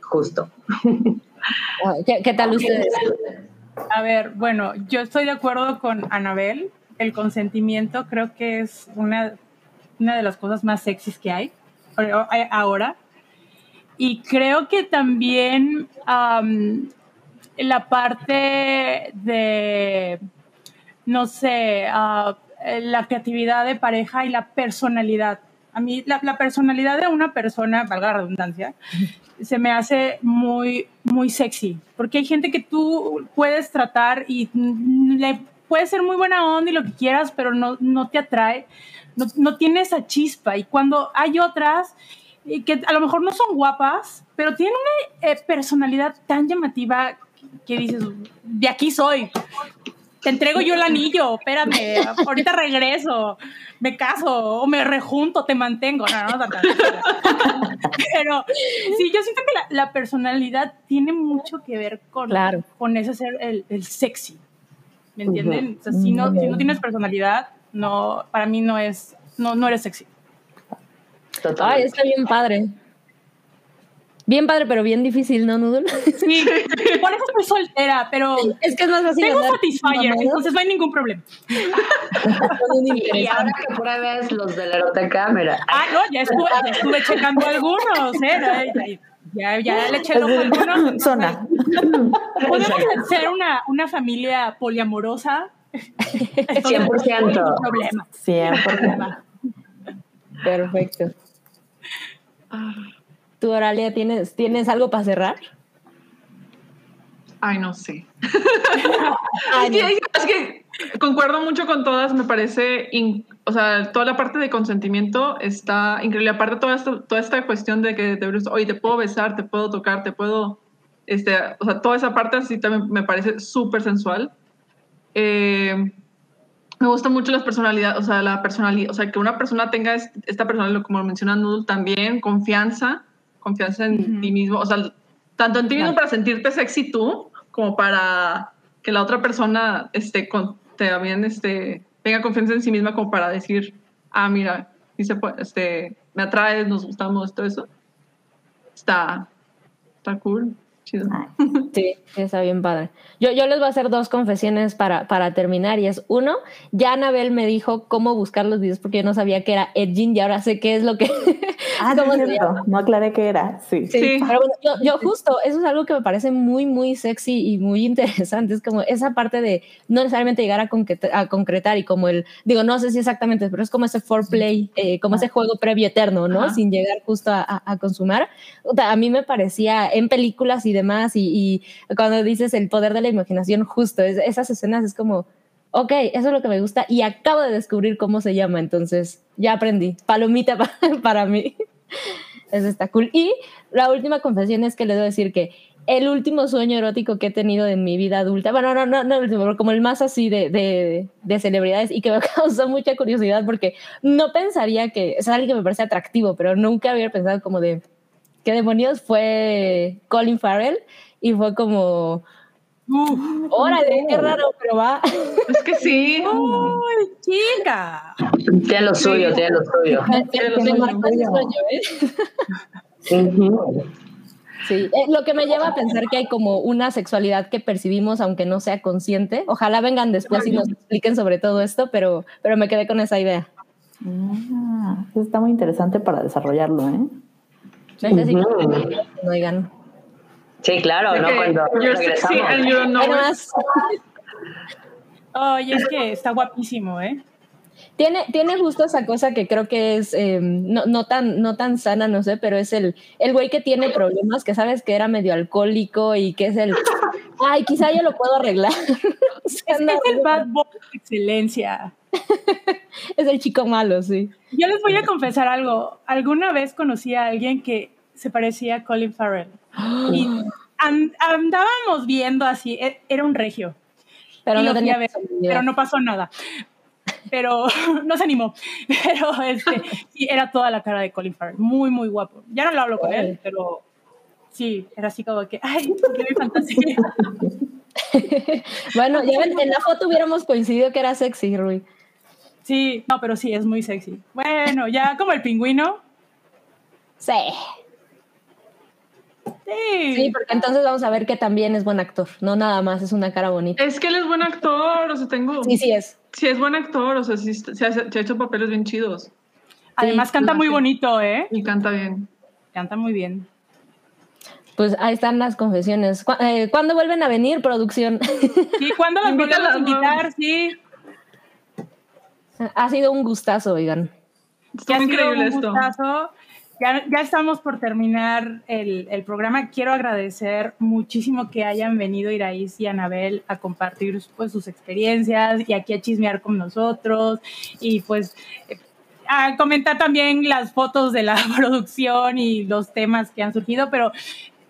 Speaker 5: Justo.
Speaker 4: ¿Qué, tal ustedes?
Speaker 2: A ver, bueno, yo estoy de acuerdo con Anabel. El consentimiento creo que es una, una de las cosas más sexys que hay ahora. Y creo que también la parte de, no sé, ah, la creatividad de pareja y la personalidad. A mí la, la, personalidad de una persona, valga la redundancia, se me hace muy, muy sexy, porque hay gente que tú puedes tratar y le puede ser muy buena onda y lo que quieras, pero no, no te atrae, no, no tiene esa chispa. Y cuando hay otras que a lo mejor no son guapas, pero tienen una eh, personalidad tan llamativa que dices, de aquí soy, te entrego yo el anillo, espérame, ahorita regreso, me caso o me rejunto, te mantengo. No, no, Pero sí, yo siento que la, personalidad tiene mucho que ver con, con ese ser el, sexy. ¿Me entienden? O sea, si no, si no tienes personalidad, no, para mí no es, no, no eres sexy.
Speaker 4: Ay, está bien padre. Bien padre, pero bien difícil, ¿no, Noodle?
Speaker 2: Sí, por eso estoy soltera, pero.
Speaker 4: Es que es más fácil.
Speaker 2: Tengo Satisfyer, entonces no hay ningún problema.
Speaker 5: y ahora que pruebes los de la eroteca, mira.
Speaker 2: Ah, no, ya estuve, ya estuve checando algunos, ¿eh? Ya, ya le eché el ojo a algunos.
Speaker 6: Zona.
Speaker 2: Podemos ser una, una familia poliamorosa.
Speaker 5: 100%. No
Speaker 2: problema.
Speaker 6: 100%.
Speaker 4: Perfecto. ¿Tú, Oralia, tienes, tienes algo para cerrar?
Speaker 3: Ay, no sé. es, que, concuerdo mucho con todas, me parece, o sea, toda la parte de consentimiento está increíble. Aparte, toda esta, toda esta cuestión de que, de, oye, te puedo besar, te puedo tocar, te puedo, este, o sea, toda esa parte así también me parece súper sensual. Eh, me gusta mucho las personalidades, o sea, la personalidad, o sea, que una persona tenga esta personalidad, como lo menciona Noodle, también, confianza, confianza en ti mismo, o sea, tanto en ti mismo para sentirte sexy tú, como para que la otra persona esté con, también este, tenga confianza en sí misma como para decir, ah, mira, dice, este, me atraes, nos gustamos, todo eso. Está, está cool.
Speaker 4: Sí, está bien padre. Yo, yo les voy a hacer dos confesiones para, para terminar y es uno, ya Anabel me dijo cómo buscar los videos porque yo no sabía que era edging y ahora sé qué es lo que...
Speaker 6: Ah, no aclaré qué era, sí.
Speaker 4: Sí, pero bueno, yo, yo, justo, eso es algo que me parece muy, muy sexy y muy interesante, es como esa parte de no necesariamente llegar a, a concretar y como el, digo, no sé si exactamente, pero es como ese foreplay, eh, como ese juego previo eterno, ¿no? Sin llegar justo a, a, consumar. A mí me parecía en películas y demás y, y cuando dices el poder de la imaginación, justo, esas escenas es como, ok, eso es lo que me gusta y acabo de descubrir cómo se llama, entonces ya aprendí, palomita para, mí. Eso está cool. Y la última confesión es que le debo decir que el último sueño erótico que he tenido en mi vida adulta, bueno, no, no, no, el último, como el más así de, de, de, celebridades y que me causó mucha curiosidad porque no pensaría que es alguien que me parece atractivo, pero nunca había pensado como de qué demonios fue Colin Farrell y fue como órale, qué raro, pero va.
Speaker 3: Es que sí.
Speaker 2: Uy, chica.
Speaker 5: Tiene lo suyo, tiene lo suyo. Tiene lo suyo.
Speaker 4: ¿eh? Sí, eh, lo que me lleva a pensar que hay como una sexualidad que percibimos aunque no sea consciente. Ojalá vengan después y nos expliquen sobre todo esto, pero, pero me quedé con esa idea.
Speaker 6: Ah, está muy interesante para desarrollarlo, ¿eh?
Speaker 4: Necesito no digan.
Speaker 5: Sí, claro, ¿no? Cuando regresamos.
Speaker 2: Oye, es que está guapísimo, ¿eh?
Speaker 4: Tiene, tiene justo esa cosa que creo que es em, no, no, tan, no tan sana, no sé, pero es el, el güey que tiene problemas, que sabes que era medio alcohólico y que es el, ay, quizá yo lo puedo arreglar.
Speaker 2: es, es el bad boy de excelencia.
Speaker 4: es el chico malo, sí.
Speaker 2: Yo les voy a confesar algo. Alguna vez conocí a alguien que se parecía a Colin Farrell. Y andábamos viendo así, e, era un regio. Pero no, tenía pero no pasó nada. Pero no se animó. Pero este, era toda la cara de Colin Farrell. Muy, muy guapo. Ya no lo hablo con él, pero sí, era así como que, ay, qué mi fantasía.
Speaker 4: bueno, ya en la foto hubiéramos coincidido que era sexy, Rui.
Speaker 2: Sí, no, pero sí, es muy sexy. Bueno, ya como el pingüino.
Speaker 4: Sí. Sí. porque entonces vamos a ver que también es buen actor, no nada más es una cara bonita.
Speaker 3: Es que él es buen actor, o sea, tengo...
Speaker 4: Sí, sí es.
Speaker 3: Sí, es buen actor, o sea, sí, se, ha, hecho papeles bien chidos.
Speaker 2: Además canta muy bonito, ¿eh?
Speaker 3: Y canta bien.
Speaker 2: Canta muy bien.
Speaker 4: Pues ahí están las confesiones. Eh, ¿Cuándo vuelven a venir, producción?
Speaker 2: Sí, ¿cuándo las volvemos a invitar? Sí.
Speaker 4: Ha sido un gustazo, oigan.
Speaker 3: Está increíble un Gustazo.
Speaker 2: Ya, estamos por terminar el, programa. Quiero agradecer muchísimo que hayan venido Iraís y Anabel a compartir pues, sus experiencias y aquí a chismear con nosotros y pues a comentar también las fotos de la producción y los temas que han surgido, pero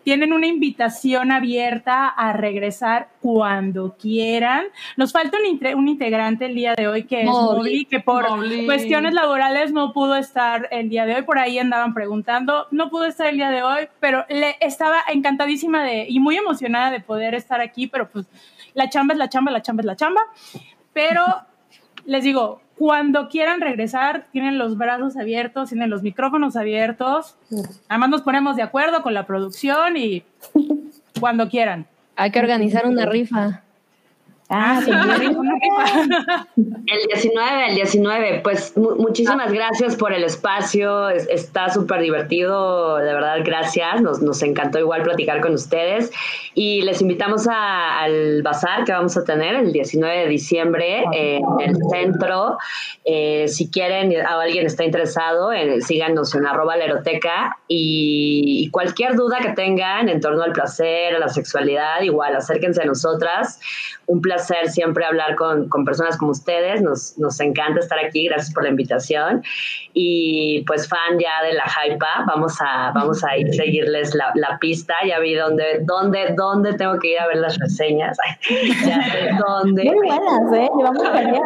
Speaker 2: tienen una invitación abierta a regresar cuando quieran. Nos falta un, integrante el día de hoy que es Mowgli, que por cuestiones laborales no pudo estar el día de hoy. Por ahí andaban preguntando. No pudo estar el día de hoy, pero le estaba encantadísima de y muy emocionada de poder estar aquí, pero pues la chamba es la chamba, la chamba es la chamba. Pero les digo, cuando quieran regresar, tienen los brazos abiertos, tienen los micrófonos abiertos. Además nos ponemos de acuerdo con la producción y cuando quieran.
Speaker 4: Hay que organizar una rifa.
Speaker 5: Ah, sí, el 19, el 19. Pues muchísimas gracias por el espacio. está súper divertido, de verdad, gracias. Nos, nos, encantó igual platicar con ustedes. Y les invitamos al bazar que vamos a tener el 19 de diciembre en el centro. Eh, si quieren o alguien está interesado, eh, síganos en arroba leroteca y, y cualquier duda que tengan en torno al placer, a la sexualidad, igual acérquense a nosotras. Un placer siempre hablar con, con personas como ustedes. Nos, nos, encanta estar aquí. Gracias por la invitación. Y pues fan ya de la Hypa, vamos a, vamos a ir seguirles la, la pista. Ya vi dónde, dónde, dónde tengo que ir a ver las reseñas. ya sé dónde.
Speaker 6: Muy buenas, ¿eh? Llevamos allá.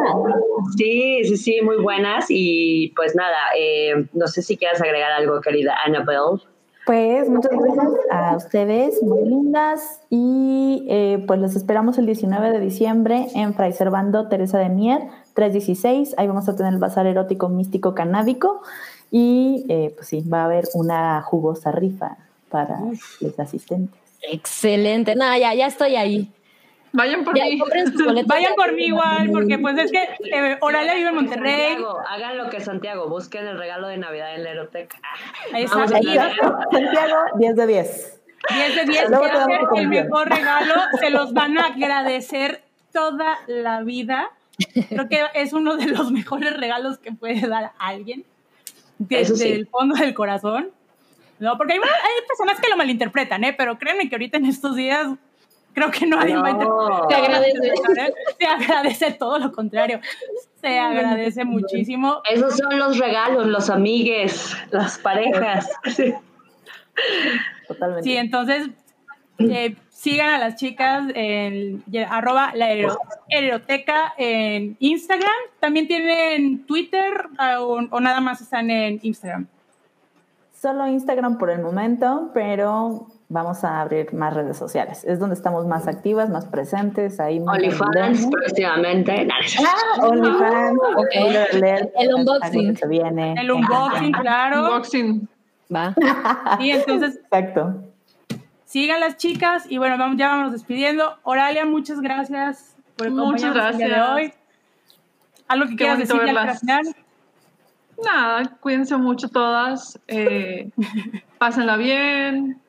Speaker 5: Sí, sí, sí, muy buenas. Y pues nada, eh, no sé si quieras agregar algo, querida Annabelle.
Speaker 6: Pues muchas gracias a ustedes, muy lindas. Y eh, pues los esperamos el 19 de diciembre en Fray Servando Teresa de Mier, 316. Ahí vamos a tener el bazar erótico místico canábico. Y eh, pues sí, va a haber una jugosa rifa para los asistentes.
Speaker 4: Excelente. No, ya, ya estoy ahí.
Speaker 3: Vayan por mí.
Speaker 2: Vayan por mí igual, porque pues es que eh, Oralia vive en Monterrey.
Speaker 5: Santiago, hagan lo que Santiago, busquen el regalo de Navidad en la Eroteca.
Speaker 6: Santiago, 10 de 10.
Speaker 2: 10 de 10, el mejor regalo, se los van a agradecer toda la vida. Creo que es uno de los mejores regalos que puede dar a alguien desde el fondo del corazón. No, porque hay, hay, personas que lo malinterpretan, ¿eh? pero créanme que ahorita en estos días Creo que no, no. va a agradece. Se agradece todo lo contrario. Se agradece muchísimo.
Speaker 5: Esos son los regalos, los amigues, las parejas.
Speaker 2: Totalmente. Sí, entonces eh, sigan a las chicas en arroba la eroteca en Instagram. También tienen Twitter ah, o nada más están en Instagram.
Speaker 6: Solo Instagram por el momento, pero vamos a abrir más redes sociales. Es donde estamos más activas, más presentes. Ahí
Speaker 5: OnlyFans próximamente.
Speaker 6: Ah, OnlyFans.
Speaker 4: el unboxing.
Speaker 6: Se viene.
Speaker 2: El unboxing, claro.
Speaker 3: Unboxing.
Speaker 4: Va.
Speaker 2: Y entonces.
Speaker 6: Exacto.
Speaker 2: Sigan las chicas y bueno, vamos, ya vamos despidiendo. Oralia, muchas gracias
Speaker 3: por Muchas gracias. El día de hoy.
Speaker 2: ¿Algo que quieras decir al final?
Speaker 3: Nada, cuídense mucho todas. Eh, pásenla bien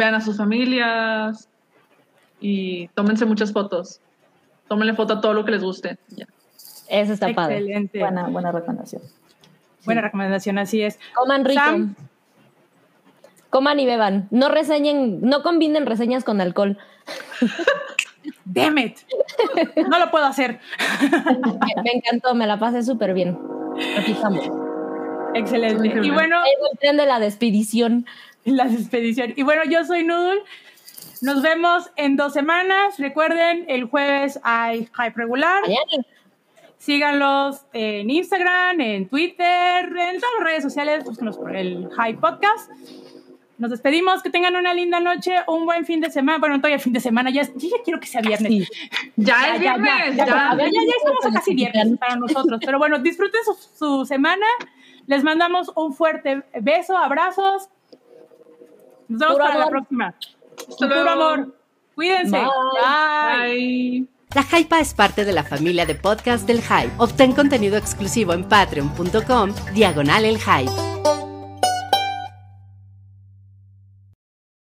Speaker 3: vean a sus familias y tómense muchas fotos. Tómenle foto a todo lo que les guste. Ya.
Speaker 4: Eso está
Speaker 2: Excelente.
Speaker 6: Buena, buena recomendación.
Speaker 2: Buena recomendación, así es.
Speaker 4: Coman rico. Coman y beban. No reseñen, no combinen reseñas con alcohol.
Speaker 2: Damn it. No lo puedo hacer.
Speaker 4: me, encantó, me la pasé súper bien.
Speaker 2: Excelente. Y bueno.
Speaker 4: el tren de la despedición.
Speaker 2: la expedición. Y bueno, yo soy Noodle. Nos vemos en dos semanas. Recuerden, el jueves hay Hype regular. Síganlos en Instagram, en Twitter, en todas las redes sociales. Búsquenos por el Hype Podcast. Nos despedimos, que tengan una linda noche, un buen fin de semana. Bueno, todavía fin de semana, ya, ya quiero que sea viernes.
Speaker 3: Ya, es viernes. Ya, ya,
Speaker 2: ya, estamos a casi viernes para nosotros. Pero bueno, disfruten su, su semana. Les mandamos un fuerte beso, abrazos. Nos vemos para la próxima. Puro amor. Cuídense. Bye.
Speaker 1: La Hypa es parte de la familia de podcast del Hype. Obtén contenido exclusivo en patreon.com, diagonal el Hype.